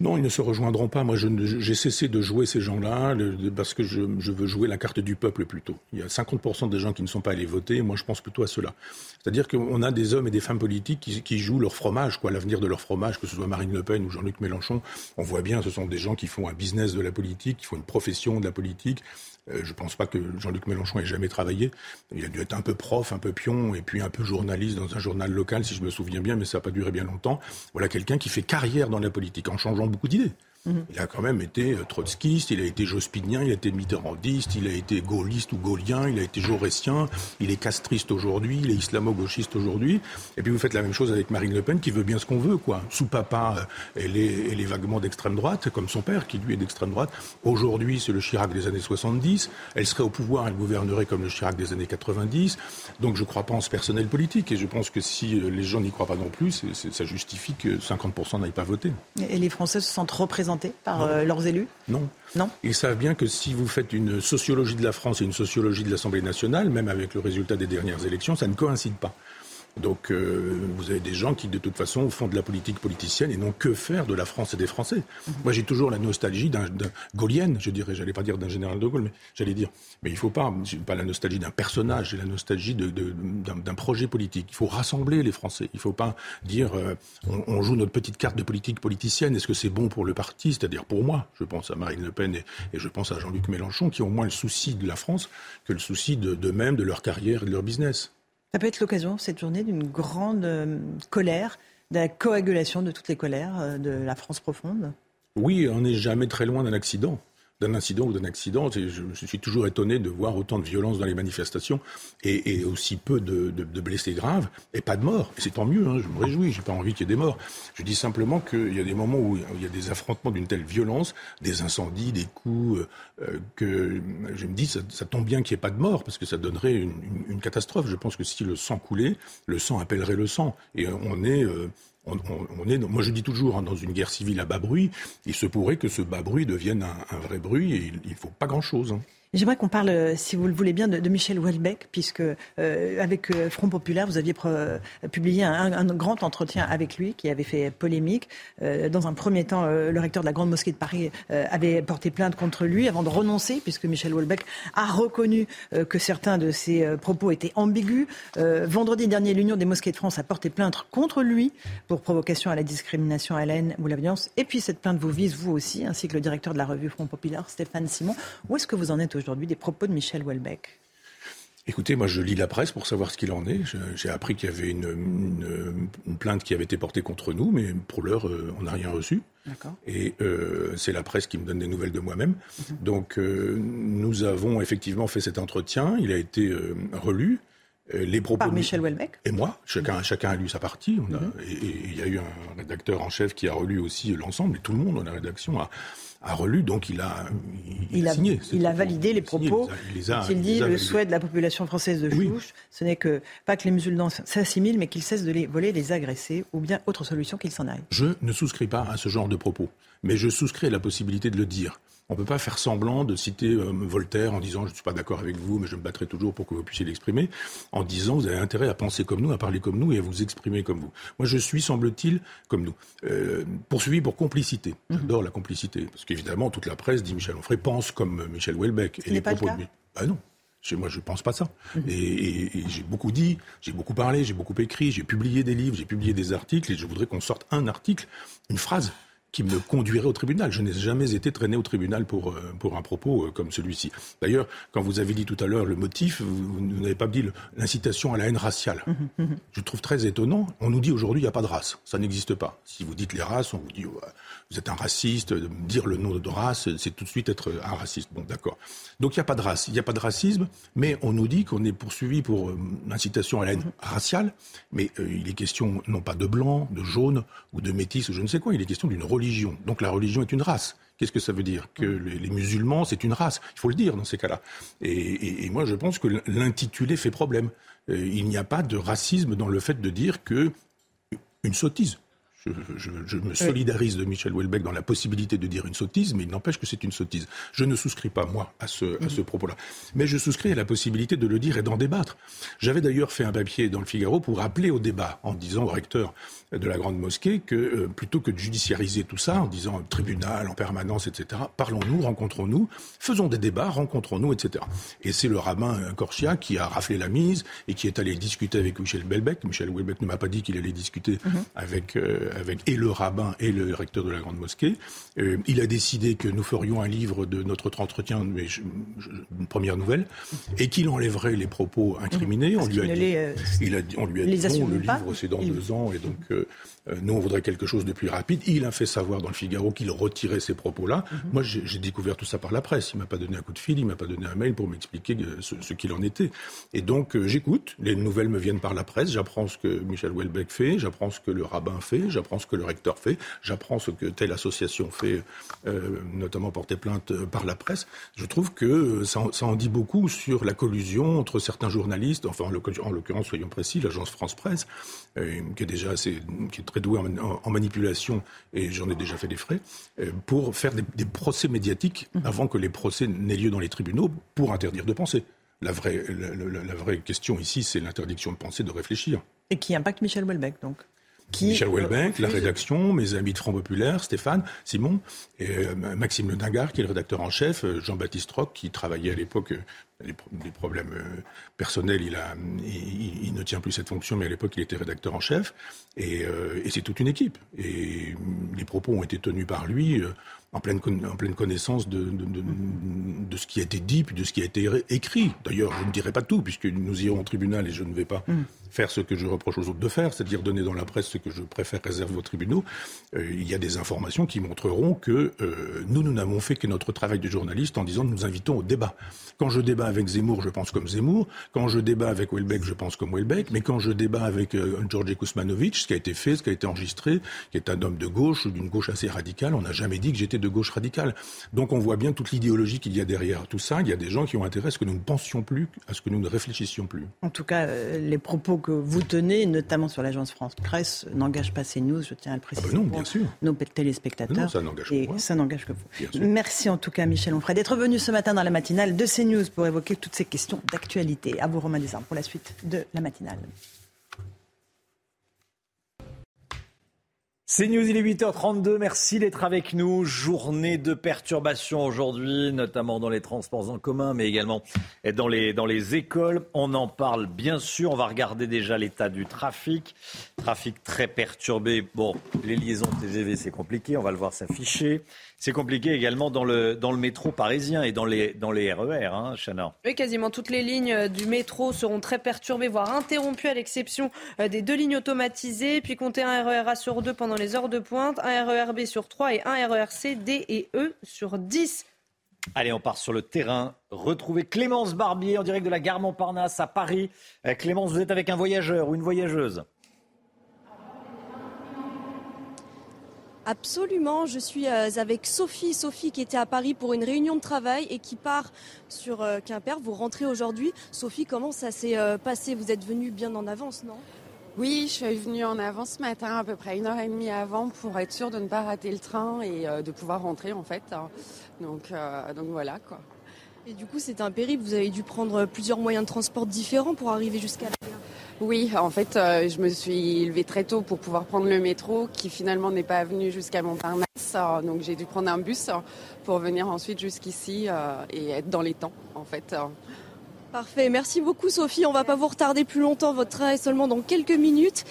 Non, ils ne se rejoindront pas. Moi, j'ai cessé de jouer ces gens-là parce que je, veux jouer la carte du peuple plutôt. Il y a 50% des gens qui ne sont pas allés voter. Moi, je pense plutôt à cela. C'est-à-dire qu'on a des hommes et des femmes politiques qui, jouent leur fromage, quoi, l'avenir de leur fromage, que ce soit Marine Le Pen ou Jean-Luc Mélenchon. On voit bien, ce sont des gens qui font un business de la politique, qui font une profession de la politique. Euh, je ne pense pas que Jean-Luc Mélenchon ait jamais travaillé. Il a dû être un peu prof, un peu pion, et puis un peu journaliste dans un journal local, si je me souviens bien, mais ça n'a pas duré bien longtemps. Voilà quelqu'un qui fait carrière dans la politique en changeant beaucoup d'idées. Mhm. Il a quand même été euh, trotskiste, il a été jospinien, il a été mitterrandiste, il a été gaulliste ou gaullien, il a été jaurétien, il est castriste aujourd'hui, il est islamo-gauchiste aujourd'hui. Et puis vous faites la même chose avec Marine Le Pen qui veut bien ce qu'on veut, quoi. Sous papa, euh, elle est, elle est vaguement d'extrême droite, comme son père qui lui est d'extrême droite. Aujourd'hui, c'est le Chirac des années 70. Elle serait au pouvoir, elle gouvernerait comme le Chirac des années 90. Donc je ne crois pas en ce personnel politique et je pense que si euh, les gens n'y croient pas non plus, ça justifie que 50% n'aillent pas voter.
Et les Français se sentent représentés par euh, leurs élus
Non.
Non.
Ils savent bien que si vous faites une sociologie de la France et une sociologie de l'Assemblée nationale, même avec le résultat des dernières élections, ça ne coïncide pas. Donc euh, vous avez des gens qui de toute façon font de la politique politicienne et n'ont que faire de la France et des Français. Mhm. Moi j'ai toujours la nostalgie d'un gaulienne, je dirais, j'allais pas dire d'un général de Gaulle, mais j'allais dire, mais il faut pas, pas la nostalgie d'un personnage, j'ai la nostalgie d'un projet politique. Il faut rassembler les Français. Il faut pas dire euh, on, joue notre petite carte de politique politicienne. Est-ce que c'est bon pour le parti, c'est-à-dire pour moi Je pense à Marine Le Pen et, je pense à Jean-Luc Mélenchon qui ont moins le souci de la France que le souci d'eux-mêmes, de leur carrière et de leur business.
Ça peut être l'occasion, cette journée, d'une grande euh, colère, de la coagulation de toutes les colères euh, de la France profonde.
Oui, on n'est jamais très loin d'un accident d'un incident ou d'un accident. Je, je, suis toujours étonné de voir autant de violence dans les manifestations et, aussi peu de, blessés graves et pas de morts. C'est tant mieux, hein, je me réjouis, j'ai pas envie qu'il y ait des morts. Je dis simplement qu'il y a des moments où il y a des affrontements d'une telle violence, des incendies, des coups, euh, que je me dis ça, tombe bien qu'il n'y ait pas de morts parce que ça donnerait une, une, catastrophe. Je pense que si le sang coulait, le sang appellerait le sang. Et on est... Euh, on, est, moi je dis toujours, hein, dans une guerre civile à bas bruit, il se pourrait que ce bas bruit devienne un, vrai bruit et il ne faut pas grand-chose. Hein.
J'aimerais qu'on parle, euh, si vous le voulez bien, de, Michel Houellebecq, puisque euh, avec euh, Front Populaire, vous aviez publié un, grand entretien avec lui qui avait fait polémique. dans un premier temps, le recteur de la Grande Mosquée de Paris avait porté plainte contre lui avant de renoncer, puisque Michel Houellebecq a reconnu que certains de ses propos étaient ambigus. vendredi dernier, l'Union des mosquées de France a porté plainte contre lui pour provocation à la discrimination, à la haine ou la violence. Et puis cette plainte vous vise, vous aussi, ainsi que le directeur de la revue Front Populaire, Stéphane Simon. Où est-ce que vous en êtes aujourd'hui? Aujourd'hui des propos de Michel Houellebecq
Écoutez, moi je lis la presse pour savoir ce qu'il en est. J'ai appris qu'il y avait une, plainte qui avait été portée contre nous, mais pour l'heure, euh, on n'a rien reçu. Et euh, c'est la presse qui me donne des nouvelles de moi-même. Mhm. Donc euh, nous avons effectivement fait cet entretien. Il a été relu.
Les propos Par Michel Houellebecq
Et moi, chacun, mhm. chacun a lu sa partie. On a, mhm. et, il y a eu un rédacteur en chef qui a relu aussi l'ensemble, et tout le monde dans la rédaction a, a relu, donc il a,
il,
a, signé.
Il a validé les propos. Il dit le souhait de la population française de Chouche, ce n'est que pas que les musulmans s'assimilent, mais qu'ils cessent de les voler, les agresser, ou bien autre solution qu'ils s'en aillent.
Je ne souscris pas à ce genre de propos, mais je souscris à la possibilité de le dire. On ne peut pas faire semblant de citer euh, Voltaire en disant je ne suis pas d'accord avec vous, mais je me battrai toujours pour que vous puissiez l'exprimer, en disant vous avez intérêt à penser comme nous, à parler comme nous et à vous exprimer comme vous. Moi, je suis, semble-t-il, comme nous, euh, poursuivi pour complicité. Mhm. J'adore la complicité, parce qu'évidemment, toute la presse dit Michel Onfray pense comme Michel Houellebecq.
et les propos de...
Ah non. Moi, je ne pense pas ça. Mhm. Et, et j'ai beaucoup dit, j'ai beaucoup parlé, j'ai beaucoup écrit, j'ai publié des livres, j'ai publié des articles, et je voudrais qu'on sorte un article, une phrase qui me conduirait au tribunal. Je n'ai jamais été traîné au tribunal pour, euh, pour un propos euh, comme celui-ci. D'ailleurs, quand vous avez dit tout à l'heure le motif, vous, n'avez pas dit l'incitation à la haine raciale. Hum, hum, hum. Je trouve très étonnant. On nous dit aujourd'hui il n'y a pas de race. Ça n'existe pas. Si vous dites les races, on vous dit vous êtes un raciste. Dire le nom de race, c'est tout de suite être un raciste. Bon, d'accord. Donc il n'y a pas de race. Il n'y a pas de racisme, mais on nous dit qu'on est poursuivi pour euh, incitation à la haine raciale. Mais il est question non pas de blanc, de jaune ou de métis ou je ne sais quoi. Il est question d'une religion donc la religion est une race. Qu'est-ce que ça veut dire Que les, musulmans, c'est une race. Il faut le dire dans ces cas-là. Et, moi, je pense que l'intitulé fait problème. Euh, il n'y a pas de racisme dans le fait de dire que une sottise. Je, me solidarise de Michel Houellebecq dans la possibilité de dire une sottise, mais il n'empêche que c'est une sottise. Je ne souscris pas, moi, à ce, à ce mhm. propos-là. Mais je souscris à la possibilité de le dire et d'en débattre. J'avais d'ailleurs fait un papier dans le Figaro pour appeler au débat, en disant au recteur de la Grande Mosquée que euh, plutôt que de judiciariser tout ça, en disant tribunal en permanence, etc., parlons-nous, rencontrons-nous, faisons des débats, rencontrons-nous, etc. Et c'est le rabbin Korchia qui a raflé la mise et qui est allé discuter avec Michel Belbec. Michel Houellebecq ne m'a pas dit qu'il allait discuter mhm. avec... Euh, avec et le rabbin et le recteur de la Grande Mosquée. Euh, il a décidé que nous ferions un livre de notre entretien, mais une première nouvelle, et qu'il enlèverait les propos incriminés.
on lui, a dit,
euh, il a, on lui a dit, non, le livre c'est dans deux ans, et donc euh, nous, on voudrait quelque chose de plus rapide. Il a fait savoir dans le Figaro qu'il retirait ces propos-là. Mhm. Moi, j'ai découvert tout ça par la presse. Il m'a pas donné un coup de fil, il m'a pas donné un mail pour m'expliquer euh, ce, qu'il en était. Et donc, euh, j'écoute. Les nouvelles me viennent par la presse. J'apprends ce que Michel Houellebecq fait, j'apprends ce que le rabbin fait, j'apprends ce que le recteur fait, j'apprends ce que telle association fait, notamment porter plainte par la presse. Je trouve que ça, en dit beaucoup sur la collusion entre certains journalistes, enfin en l'occurrence, soyons précis, l'agence France Presse, qui est déjà assez, qui est très doué en, manipulation, et j'en ai déjà fait des frais, euh, pour faire des, procès médiatiques mhm. avant que les procès n'aient lieu dans les tribunaux pour interdire de penser. La vraie, la, vraie question ici, c'est l'interdiction de penser, de réfléchir.
Et qui impacte Michel Houellebecq, donc?
Michel Houellebecq, la rédaction, mes amis de Front Populaire, Stéphane, Simon, et euh, Maxime Le Dingard, qui est le rédacteur en chef, euh, Jean-Baptiste Roch, qui travaillait à l'époque des, problèmes euh, personnels, il, a, il, ne tient plus cette fonction, mais à l'époque, il était rédacteur en chef. Et, euh, et c'est toute une équipe. Et les propos ont été tenus par lui euh, en pleine, en pleine connaissance de, de, de, de, ce qui a été dit, puis de ce qui a été écrit. D'ailleurs, je ne dirai pas tout, puisque nous irons au tribunal et je ne vais pas mm. Faire ce que je reproche aux autres de faire, c'est-à-dire donner dans la presse ce que je préfère réserver aux tribunaux. Euh, il y a des informations qui montreront que euh, nous, nous n'avons fait que notre travail de journaliste en disant nous invitons au débat. Quand je débat avec Zemmour, je pense comme Zemmour. Quand je débat avec Welbeck, je pense comme Welbeck. Mais quand je débat avec euh, Georgi Kuzmanovic, ce qui a été fait, ce qui a été enregistré, qui est un homme de gauche, d'une gauche assez radicale, on n'a jamais dit que j'étais de gauche radicale. Donc on voit bien toute l'idéologie qu'il y a derrière tout ça. Il y a des gens qui ont intérêt à ce que nous ne pensions plus, à ce que nous ne réfléchissions plus.
En tout cas, euh, les propos que vous tenez, notamment sur l'agence France Presse, n'engagent pas CNews, je tiens à le préciser.
Ah ben non, bien sûr.
Nos téléspectateurs. Non,
ça n'engage
que moi. Ça n'engage que vous. Merci en tout cas, Michel Onfray, d'être venu ce matin dans la matinale de CNews pour évoquer toutes ces questions d'actualité. À vous, Romain Desarmes, pour la suite de la matinale.
C'est News, il est 8h32. Merci d'être avec nous. Journée de perturbation aujourd'hui, notamment dans les transports en commun, mais également dans les, dans les écoles. On en parle bien sûr. On va regarder déjà l'état du trafic. Trafic très perturbé. Bon, les liaisons TGV, c'est compliqué. On va le voir s'afficher. C'est compliqué également dans le, dans le métro parisien et dans les, dans les RER, hein, Chana.
Oui, quasiment toutes les lignes du métro seront très perturbées, voire interrompues, à l'exception euh, des deux lignes automatisées. Puis compter un RER A sur deux pendant les heures de pointe, un RER B sur trois et un RER C, D et E sur 10.
Allez, on part sur le terrain. Retrouver Clémence Barbier en direct de la gare Montparnasse à Paris. Euh, Clémence, vous êtes avec un voyageur ou une voyageuse?
Absolument, je suis euh, avec Sophie. Sophie qui était à Paris pour une réunion de travail et qui part sur euh, Quimper. Vous rentrez aujourd'hui. Sophie, comment ça s'est euh, passé? Vous êtes venue bien en avance, non?
Oui, je suis venue en avance ce matin, à peu près une heure et demie avant, pour être sûre de ne pas rater le train et de pouvoir rentrer en fait. Donc, donc voilà quoi.
Et du coup, c'est un périple. Vous avez dû prendre plusieurs moyens de transport différents pour arriver jusqu'à la gare.
Oui, en fait, euh, je me suis levée très tôt pour pouvoir prendre le métro, qui finalement n'est pas venu jusqu'à Montparnasse. Euh, donc j'ai dû prendre un bus pour venir ensuite jusqu'ici euh, et être dans les temps, en fait.
Parfait, merci beaucoup Sophie. On va pas vous retarder plus longtemps. Votre train est seulement dans quelques minutes.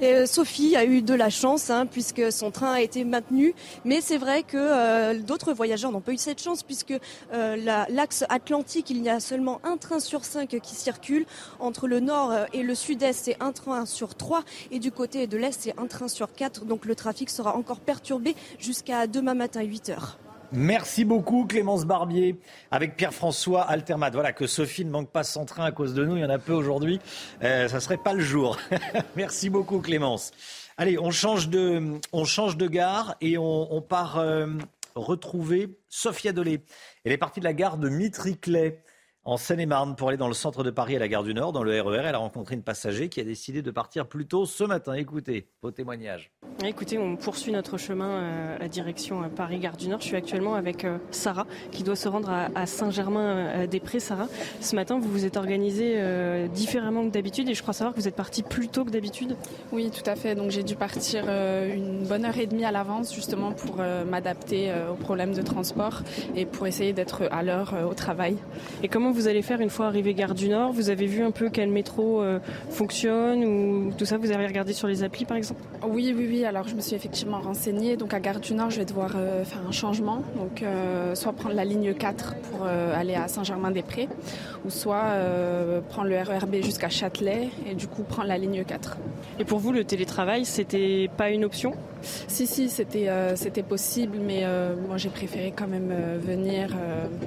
Euh, Sophie a eu de la chance hein, puisque son train a été maintenu. Mais c'est vrai que euh, d'autres voyageurs n'ont pas eu cette chance puisque euh, l'axe atlantique, il y a seulement un train sur cinq qui circule. Entre le nord et le sud-est, c'est un train sur trois. Et du côté de l'est, c'est un train sur quatre. Donc le trafic sera encore perturbé jusqu'à demain matin 8 heures.
Merci beaucoup Clémence Barbier avec Pierre-François Altermat. Voilà que Sophie ne manque pas son train à cause de nous, il y en a peu aujourd'hui. Euh, ça serait pas le jour. Merci beaucoup Clémence. Allez, on change de, on change de gare et on, part euh, retrouver Sophia Dolé. Elle est partie de la gare de Mitriclet en Seine-et-Marne pour aller dans le centre de Paris à la gare du Nord, dans le RER. E Elle a rencontré une passager qui a décidé de partir plus tôt ce matin. Écoutez, vos témoignages.
Écoutez, on poursuit notre chemin euh, à direction euh, Paris-Gare du Nord. Je suis actuellement avec euh, Sarah qui doit se rendre à Saint-Germain-des-Prés. Sarah, ce matin, vous vous êtes organisée différemment que d'habitude et je crois savoir que vous êtes partie plus tôt que d'habitude.
Oui, tout à fait. Donc j'ai dû partir une bonne heure et demie à l'avance justement pour m'adapter aux problèmes de transport et pour essayer d'être à l'heure au travail.
Et comment vous allez faire une fois arrivé Gare du Nord Vous avez vu un peu quel métro euh, fonctionne ou tout ça Vous avez regardé sur les applis par exemple?
Oui, oui, oui. Alors je me suis effectivement renseignée. Donc à Gare du Nord, je vais devoir euh, faire un changement. Donc euh, soit prendre la ligne 4 pour aller à Saint-Germain-des-Prés ou soit prendre le RERB jusqu'à Châtelet et du coup prendre la ligne 4.
Et pour vous, le télétravail, c'était pas une option?
Si, si, c'était c'était possible, mais moi j'ai préféré quand même venir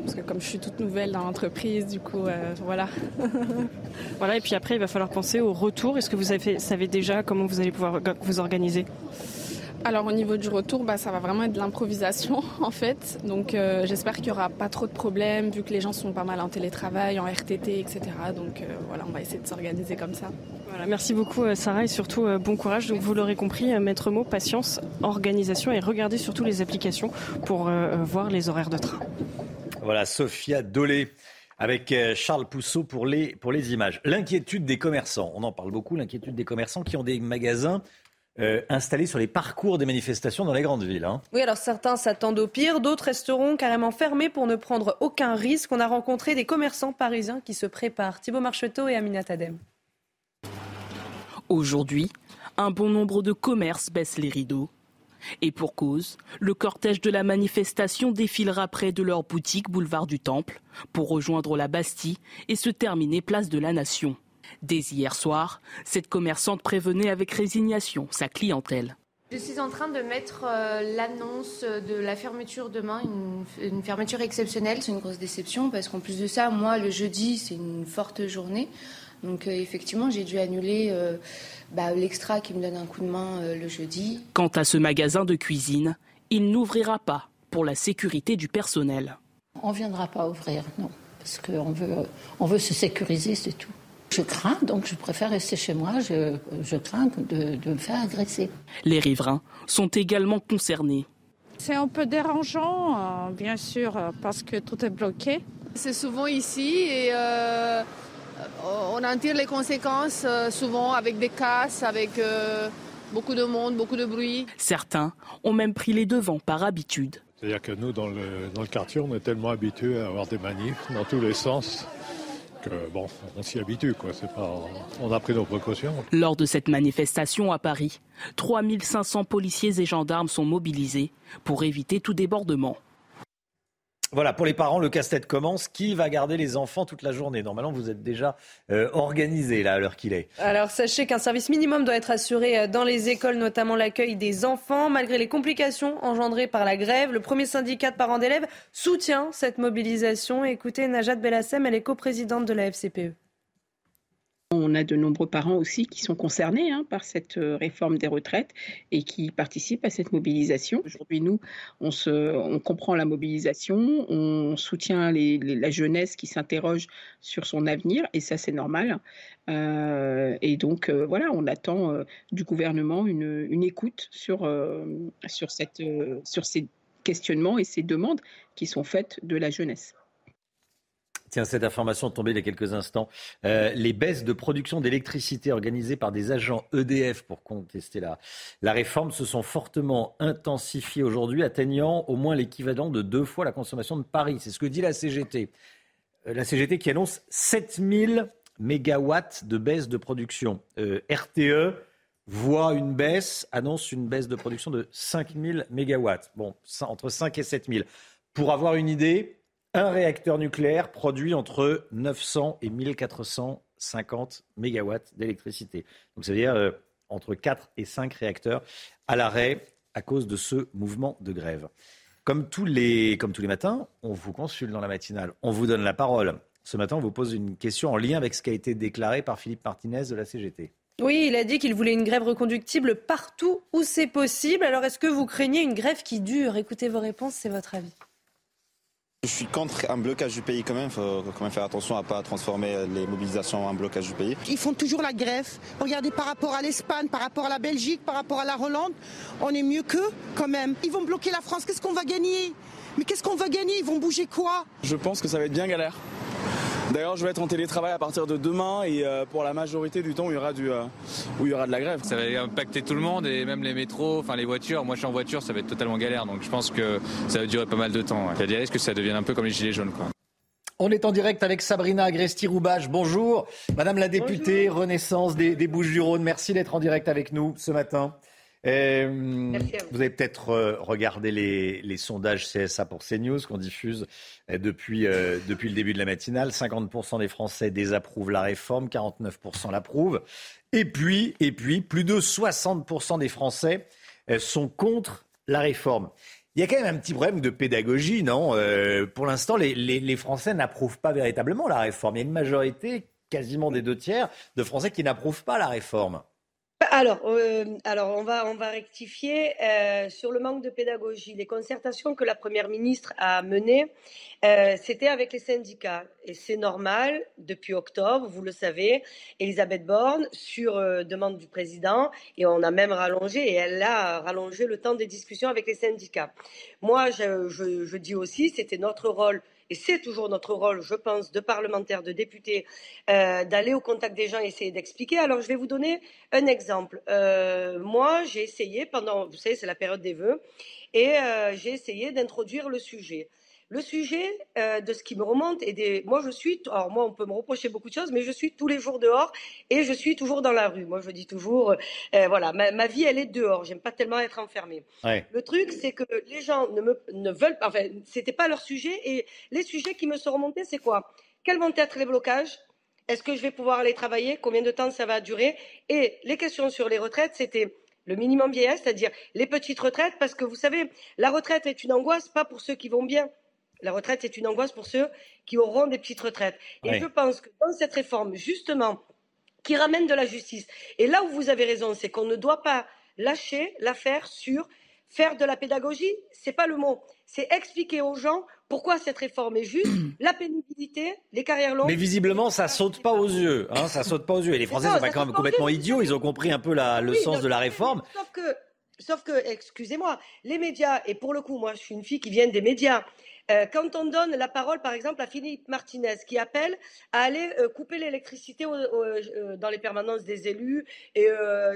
parce que comme je suis toute nouvelle dans l'entreprise, du coup, euh, voilà.
voilà, et puis après, il va falloir penser au retour. Est-ce que vous savez déjà comment vous allez pouvoir vous organiser?
Alors au niveau du retour, bah, ça va vraiment être de l'improvisation en fait. Donc euh, j'espère qu'il n'y aura pas trop de problèmes vu que les gens sont pas mal en télétravail, en RTT, etc. Donc euh, voilà, on va essayer de s'organiser comme ça.
Voilà, merci beaucoup Sarah et surtout bon courage. Donc vous l'aurez compris, maître mot, patience, organisation et regardez surtout les applications pour voir les horaires de train.
Voilà, Sophia Dolé avec euh, Charles Pousseau pour les, pour les images. L'inquiétude des commerçants, on en parle beaucoup, l'inquiétude des commerçants qui ont des magasins euh, installés sur les parcours des manifestations dans les grandes villes. Hein.
Oui, alors certains s'attendent au pire, d'autres resteront carrément fermés pour ne prendre aucun risque. On a rencontré des commerçants parisiens qui se préparent. Thibaut Marcheteau et Amina Tadem.
Aujourd'hui, un bon nombre de commerces baissent les rideaux et pour cause, le cortège de la manifestation défilera près de leur boutique boulevard du Temple pour rejoindre la Bastille et se terminer place de la Nation. Dès hier soir, cette commerçante prévenait avec résignation sa clientèle.
Je suis en train de mettre euh, l'annonce de la fermeture demain, une, une fermeture exceptionnelle. C'est une grosse déception parce qu'en plus de ça, moi, le jeudi, c'est une forte journée. Donc euh, effectivement, j'ai dû annuler euh, bah, l'extra qui me donne un coup de main euh, le jeudi.
Quant à ce magasin de cuisine, il n'ouvrira pas pour la sécurité du personnel.
On ne viendra pas ouvrir, non, parce qu'on veut, on veut se sécuriser, c'est tout. Je crains, donc je préfère rester chez moi. Je, crains de, de, me faire agresser.
Les riverains sont également concernés.
C'est un peu dérangeant, bien sûr, parce que tout est bloqué.
C'est souvent ici et on en tire les conséquences euh, souvent avec des casses, avec euh,
beaucoup de monde, beaucoup de bruit.
Certains ont même pris les devants par habitude.
C'est-à-dire que nous, dans le, dans le quartier, on est tellement habitués à avoir des manifs dans tous les sens bon, on s'y habitue, quoi. On a pris nos précautions.
Lors de cette manifestation à Paris, 3500 policiers et gendarmes sont mobilisés pour éviter tout débordement.
Voilà, pour les parents, le casse-tête commence. Qui va garder les enfants toute la journée? Normalement, vous êtes déjà euh, organisé là à l'heure qu'il est.
Alors, sachez qu'un service minimum doit être assuré euh, dans les écoles, notamment l'accueil des enfants. Malgré les complications engendrées par la grève, le premier syndicat de parents d'élèves soutient cette mobilisation. Écoutez, Najat Bellassem, elle est coprésidente de la FCPE.
On a de nombreux parents aussi qui sont concernés hein, par cette euh, réforme des retraites et qui participent à cette mobilisation. Aujourd'hui, nous, on, comprend la mobilisation, on soutient la jeunesse qui s'interroge sur son avenir et ça, c'est normal. Euh, et donc, euh, voilà, on attend du gouvernement une, écoute sur ces questionnements et ces demandes qui sont faites de la jeunesse.
Tiens, cette information tombée il y a quelques instants. Euh, les baisses de production d'électricité organisées par des agents EDF pour contester la, la réforme se sont fortement intensifiées aujourd'hui, atteignant au moins l'équivalent de deux fois la consommation de Paris. C'est ce que dit la CGT. Euh, la CGT qui annonce 7000 mégawatts de baisse de production. Euh, RTE voit une baisse, annonce une baisse de production de 5000 mégawatts. Bon, entre 5 et 7000. Pour avoir une idée, un réacteur nucléaire produit entre 900 et 1450 mégawatts d'électricité. Donc ça veut dire euh, entre 4 et 5 réacteurs à l'arrêt à cause de ce mouvement de grève. Comme tous, les, comme tous les matins, on vous consulte dans la matinale, on vous donne la parole. Ce matin, on vous pose une question en lien avec ce qui a été déclaré par Philippe Martinez de la CGT.
Oui, il a dit qu'il voulait une grève reconductible partout où c'est possible. Alors est-ce que vous craignez une grève qui dure? Écoutez vos réponses, c'est votre avis.
Je suis contre un blocage du pays quand même. Il faut quand même faire attention à ne pas transformer les mobilisations en blocage du pays.
Ils font toujours la grève. Regardez par rapport à l'Espagne, par rapport à la Belgique, par rapport à la Hollande, on est mieux qu'eux quand même. Ils vont bloquer la France. Qu'est-ce qu'on va gagner? Mais qu'est-ce qu'on va gagner? Ils vont bouger quoi?
Je pense que ça va être bien galère. D'ailleurs, je vais être en télétravail à partir de demain et euh, pour la majorité du temps, où il y aura, du, euh, où il y aura de la grève.
Ça va impacter tout le monde et même les métros, enfin les voitures. Moi, je suis en voiture, ça va être totalement galère. Donc, je pense que ça va durer pas mal de temps. Il y a des risques que ça devienne un peu comme les gilets jaunes. Quoi.
On est en direct avec Sabrina Agresti-Roubache. Bonjour, Madame la députée Bonjour. Renaissance des, des Bouches-du-Rhône. Merci d'être en direct avec nous ce matin. Vous avez peut-être euh, regardé les, sondages CSA pour CNews qu'on diffuse euh, depuis, euh, depuis le début de la matinale. 50% des Français désapprouvent la réforme, 49% l'approuvent. Et puis, et puis, plus de 60% des Français sont contre la réforme. Il y a quand même un petit problème de pédagogie, non Pour l'instant, les, les Français n'approuvent pas véritablement la réforme. Il y a une majorité, quasiment des deux tiers, de Français qui n'approuvent pas la réforme.
Alors, euh, alors on, va, on va rectifier euh, sur le manque de pédagogie. Les concertations que la Première ministre a menées, euh, c'était avec les syndicats. Et c'est normal, depuis octobre, vous le savez, Elisabeth Borne, sur demande du président, et on a même rallongé, et elle a rallongé le temps des discussions avec les syndicats. Moi, je dis aussi, c'était notre rôle et c'est toujours notre rôle, je pense, de parlementaires, de députés, euh, d'aller au contact des gens et essayer d'expliquer. Alors, je vais vous donner un exemple. Euh, moi, j'ai essayé pendant, vous savez, c'est la période des vœux, et euh, j'ai essayé d'introduire le sujet. Le sujet euh, de ce qui me remonte et des. Moi, je suis. Alors, moi, on peut me reprocher beaucoup de choses, mais je suis tous les jours dehors et je suis toujours dans la rue. Moi, je dis toujours, euh, voilà, ma, ma, vie, elle est dehors. J'aime pas tellement être enfermée.
Ouais.
Le truc, c'est que les gens ne me ne veulent pas. Enfin, c'était pas leur sujet. Et les sujets qui me sont remontés, c'est quoi? Quels vont être les blocages? Est-ce que je vais pouvoir aller travailler? Combien de temps ça va durer? Et les questions sur les retraites, c'était le minimum vieillesse, c'est-à-dire les petites retraites, parce que vous savez, la retraite est une angoisse, pas pour ceux qui vont bien. La retraite est une angoisse pour ceux qui auront des petites retraites. Et oui. je pense que dans cette réforme, justement, qui ramène de la justice, et là où vous avez raison, c'est qu'on ne doit pas lâcher l'affaire sur faire de la pédagogie, c'est pas le mot, c'est expliquer aux gens pourquoi cette réforme est juste, la pénibilité, les carrières longues.
Mais visiblement, ça saute pas aux yeux, hein, ça saute pas aux yeux. Et les Français sont pas quand même complètement idiots, ils ont compris un peu la, le oui, sens de la réforme.
Sauf que, sauf que, excusez-moi, les médias, et pour le coup, moi, je suis une fille qui vient des médias. Euh, quand on donne la parole, par exemple, à Philippe Martinez, qui appelle à aller euh, couper l'électricité euh, dans les permanences des élus et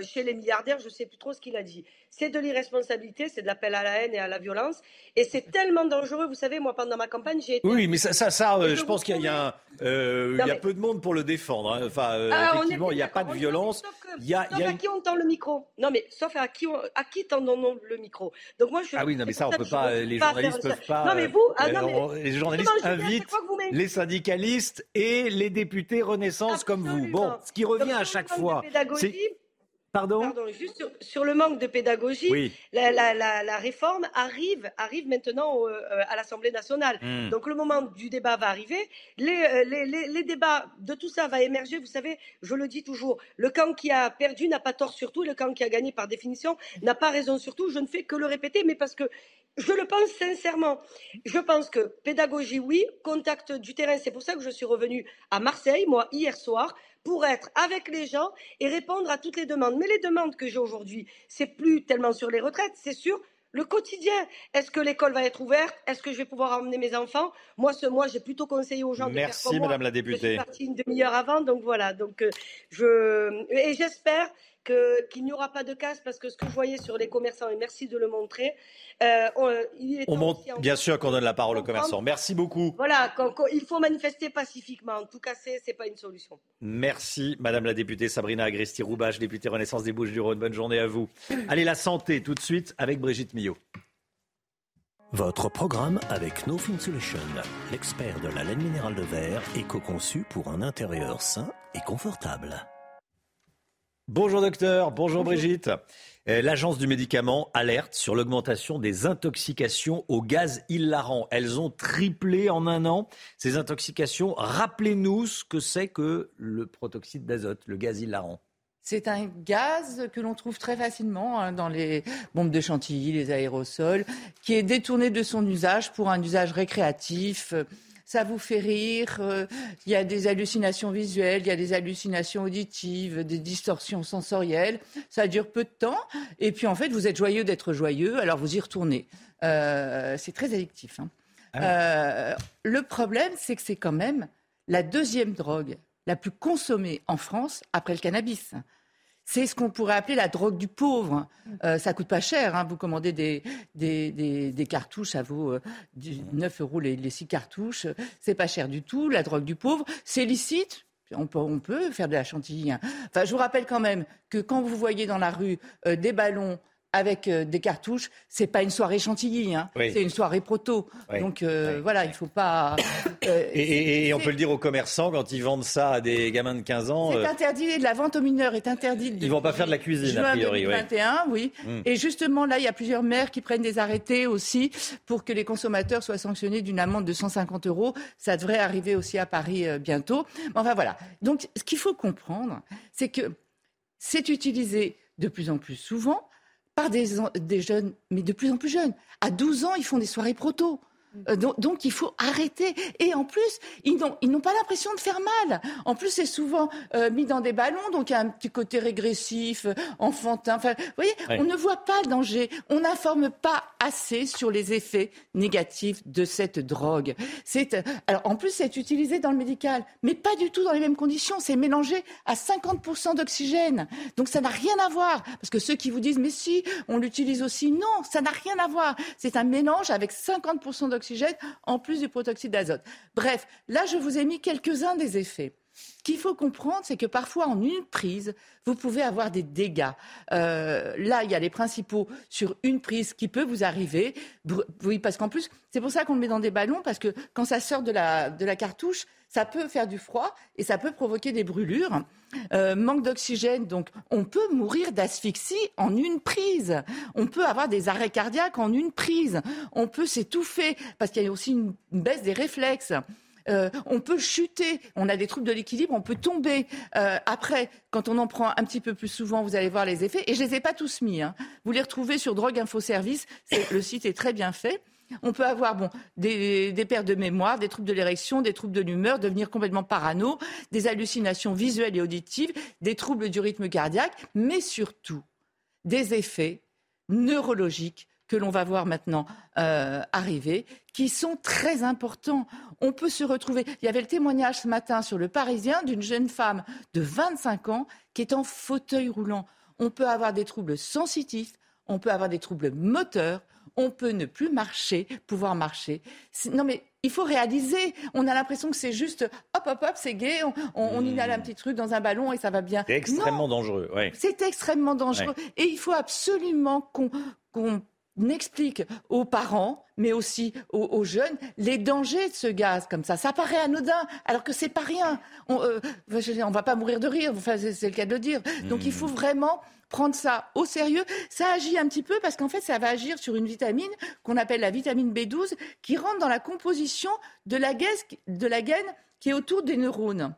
chez les milliardaires, je ne sais plus trop ce qu'il a dit. C'est de l'irresponsabilité, c'est de l'appel à la haine et à la violence. Et c'est tellement dangereux. Vous savez, moi, pendant ma campagne, j'ai été.
Oui, mais ça, ça, ça je pense qu'il y a, il y a peu de monde pour le défendre. hein. Enfin,
Ah,
effectivement, il n'y a pas de violence.
sauf que-
Il y a, il
sauf
y a
à qui on tend le micro Non, mais sauf à qui, on, à qui tendons-nous le micro Donc moi, je
Ah oui, non, mais ça, on peut pas, les journalistes
faire
peuvent pas.
Non, mais vous, ah,
euh,
non, mais-
on- les journalistes invitent les syndicalistes et les députés Renaissance comme vous. Bon, ce qui revient à chaque fois, c'est. Pardon,
Pardon, juste sur, sur le manque de pédagogie,
Oui.
la, la- la- la réforme arrive, arrive maintenant au- euh, à l'Assemblée nationale.
Hmm.
Donc le moment du débat va arriver. Les, euh, les, les- les débats de tout ça va émerger. Vous savez, je le dis toujours, le camp qui a perdu n'a pas tort sur tout, le camp qui a gagné par définition n'a pas raison sur tout. Je ne fais que le répéter, mais parce que je le pense sincèrement. Je pense que pédagogie, oui, contact du terrain, c'est pour ça que je suis revenue à Marseille, moi, hier soir, pour être avec les gens et répondre à toutes les demandes. Mais les demandes que j'ai aujourd'hui, c'est plus tellement sur les retraites, c'est sur le quotidien. Est-ce que l'école va être ouverte? Est-ce que je vais pouvoir emmener mes enfants? Moi, ce mois, j'ai plutôt conseillé aux gens de
Merci,
faire comme moi.
Madame la
Je
députée.
suis partie une demi-heure avant, donc voilà. Donc euh, je et j'espère que qu'il n'y aura pas de casse parce que ce que je voyais sur les commerçants et merci de le montrer, euh, on, il est
On monte,
aussi en-
bien sûr qu'on donne la parole aux commerçants. Merci beaucoup.
Voilà, qu'on- qu'on- il faut manifester pacifiquement. En tout cas, c'est c'est pas une solution.
Merci, Madame la députée Sabrina Agresti-Roubache, députée Renaissance des Bouches-du-Rhône. Bonne journée à vous. Allez, la santé, tout de suite, avec Brigitte Millot.
Votre programme avec No Fin Solution, l'expert de la laine minérale de verre, éco-conçu pour un intérieur sain et confortable.
Bonjour docteur, bonjour, Brigitte. Euh, L'agence du médicament alerte sur l'augmentation des intoxications au gaz hilarant. Elles ont triplé en un an. Ces intoxications, rappelez-nous ce que c'est que le protoxyde d'azote, le gaz hilarant.
C'est un gaz que l'on trouve très facilement hein, dans les bombes de chantilly, les aérosols, qui est détourné de son usage pour un usage récréatif. Ça vous fait rire, euh, il y a des hallucinations visuelles, il y a des hallucinations auditives, des distorsions sensorielles. Ça dure peu de temps. Et puis en fait, vous êtes joyeux d'être joyeux, alors vous y retournez. Euh, c'est très addictif. hein. Euh, le problème, c'est que c'est quand même la deuxième drogue la plus consommée en France après le cannabis. C'est ce qu'on pourrait appeler la drogue du pauvre. Euh, ça coûte pas cher. hein. Vous commandez des, cartouches, ça vaut euh, du- 9 euros les, les 6 cartouches. C'est pas cher du tout. La drogue du pauvre, c'est licite. On peut, faire de la chantilly. hein. Je vous rappelle quand même que quand vous voyez dans la rue euh, des ballons avec euh, des cartouches, c'est pas une soirée chantilly, hein.
Oui.
c'est une soirée proto.
Oui.
Donc euh, voilà, il faut pas. euh,
Et, et- et on peut le dire aux commerçants quand ils vendent ça à des gamins de 15 ans.
C'est interdit, la vente aux mineurs est interdite.
Ils vont pas faire de la cuisine, a
juin
priori, oui.
2021, oui.
Mm.
Et justement, là, il y a plusieurs maires qui prennent des arrêtés aussi pour que les consommateurs soient sanctionnés d'une amende de 150 euros. Ça devrait arriver aussi à Paris bientôt. Enfin voilà. Donc, ce qu'il faut comprendre, c'est que c'est utilisé de plus en plus souvent par des, des jeunes, mais de plus en plus jeunes. À 12 ans, ils font des soirées proto. Euh, donc, donc, il faut arrêter. Et en plus, ils n'ont, pas l'impression de faire mal. En plus, c'est souvent euh, mis dans des ballons, donc il y a un petit côté régressif, euh, enfantin. Enfin, vous voyez, on ne voit pas le danger. On n'informe pas assez sur les effets négatifs de cette drogue. C'est, alors, en plus, c'est utilisé dans le médical, mais pas du tout dans les mêmes conditions. C'est mélangé à 50% d'oxygène. Donc, ça n'a rien à voir. Parce que ceux qui vous disent, mais si, on l'utilise aussi, non, ça n'a rien à voir. C'est un mélange avec 50% d'oxygène en plus du protoxyde d'azote. Bref, là, je vous ai mis quelques-uns des effets. Ce qu'il faut comprendre, c'est que parfois, en une prise, vous pouvez avoir des dégâts. Euh, là, il y a les principaux sur une prise qui peut vous arriver. Oui, parce qu'en plus, c'est pour ça qu'on le met dans des ballons, parce que quand ça sort de la, de la cartouche, ça peut faire du froid et ça peut provoquer des brûlures. Euh, manque d'oxygène, donc on peut mourir d'asphyxie en une prise. On peut avoir des arrêts cardiaques en une prise. On peut s'étouffer parce qu'il y a aussi une baisse des réflexes. Euh, on peut chuter, on a des troubles de l'équilibre, on peut tomber. Euh, après, quand on en prend un petit peu plus souvent, vous allez voir les effets. Et je les ai pas tous mis. hein. Vous les retrouvez sur Drogue Info Service. Le site est très bien fait. On peut avoir des pertes de mémoire, des troubles de l'érection, des troubles de l'humeur, devenir complètement parano, des hallucinations visuelles et auditives, des troubles du rythme cardiaque, mais surtout des effets neurologiques que l'on va voir maintenant euh, arriver, qui sont très importants. On peut se retrouver. Il y avait le témoignage ce matin sur le Parisien d'une jeune femme de 25 ans qui est en fauteuil roulant. On peut avoir des troubles sensitifs, on peut avoir des troubles moteurs, on peut ne plus marcher, pouvoir marcher. Non mais il faut réaliser. On a l'impression que c'est juste hop hop hop, c'est gay, on, on, inhale un petit truc dans un ballon et ça va bien.
C'est extrêmement dangereux. Ouais.
C'est extrêmement dangereux. Et il faut absolument qu'on qu'on explique aux parents, mais aussi aux, jeunes, les dangers de ce gaz comme ça. Ça paraît anodin, alors que c'est pas rien. On, euh, on va pas mourir de rire, enfin, c'est le cas de le dire. Donc il faut mmh. vraiment prendre ça au sérieux. Ça agit un petit peu parce qu'en fait, ça va agir sur une vitamine qu'on appelle la vitamine B12 qui rentre dans la composition de la, de la gaine qui est autour des neurones.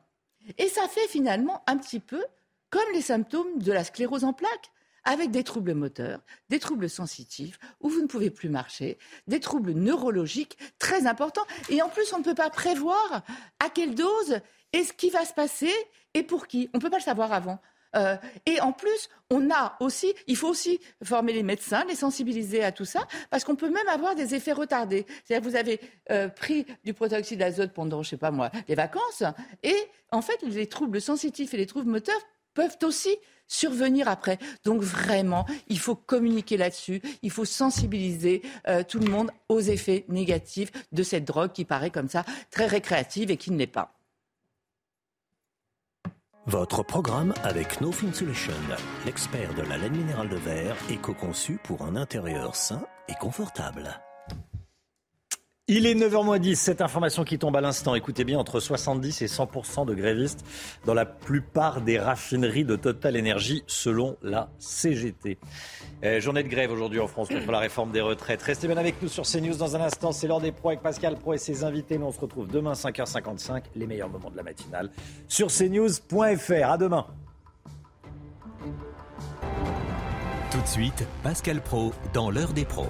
Et ça fait finalement un petit peu comme les symptômes de la sclérose en plaques avec des troubles moteurs, des troubles sensitifs, où vous ne pouvez plus marcher, des troubles neurologiques très importants. Et en plus, on ne peut pas prévoir à quelle dose et ce qui va se passer et pour qui. On ne peut pas le savoir avant. Euh, et en plus, on a aussi, il faut aussi former les médecins, les sensibiliser à tout ça, parce qu'on peut même avoir des effets retardés. C'est-à-dire, vous avez euh, pris du protoxyde d'azote pendant, je sais pas moi, les vacances, et en fait, les troubles sensitifs et les troubles moteurs peuvent aussi survenir après. Donc vraiment, il faut communiquer là-dessus, il faut sensibiliser euh, tout le monde aux effets négatifs de cette drogue qui paraît comme ça très récréative et qui ne l'est pas.
Votre programme avec No l'expert de la laine minérale de verre, éco-conçu pour un intérieur sain et confortable.
Il est 9h10, cette information qui tombe à l'instant. Écoutez bien, entre 70 et 100% de grévistes dans la plupart des raffineries de Total Energy selon la CGT. Eh, journée de grève aujourd'hui en France contre la réforme des retraites. Restez bien avec nous sur CNews dans un instant. C'est l'heure des pros avec Pascal Pro et ses invités. Nous on se retrouve demain 5h55, les meilleurs moments de la matinale sur cnews.fr. À demain.
Tout de suite, Pascal Pro dans l'heure des pros.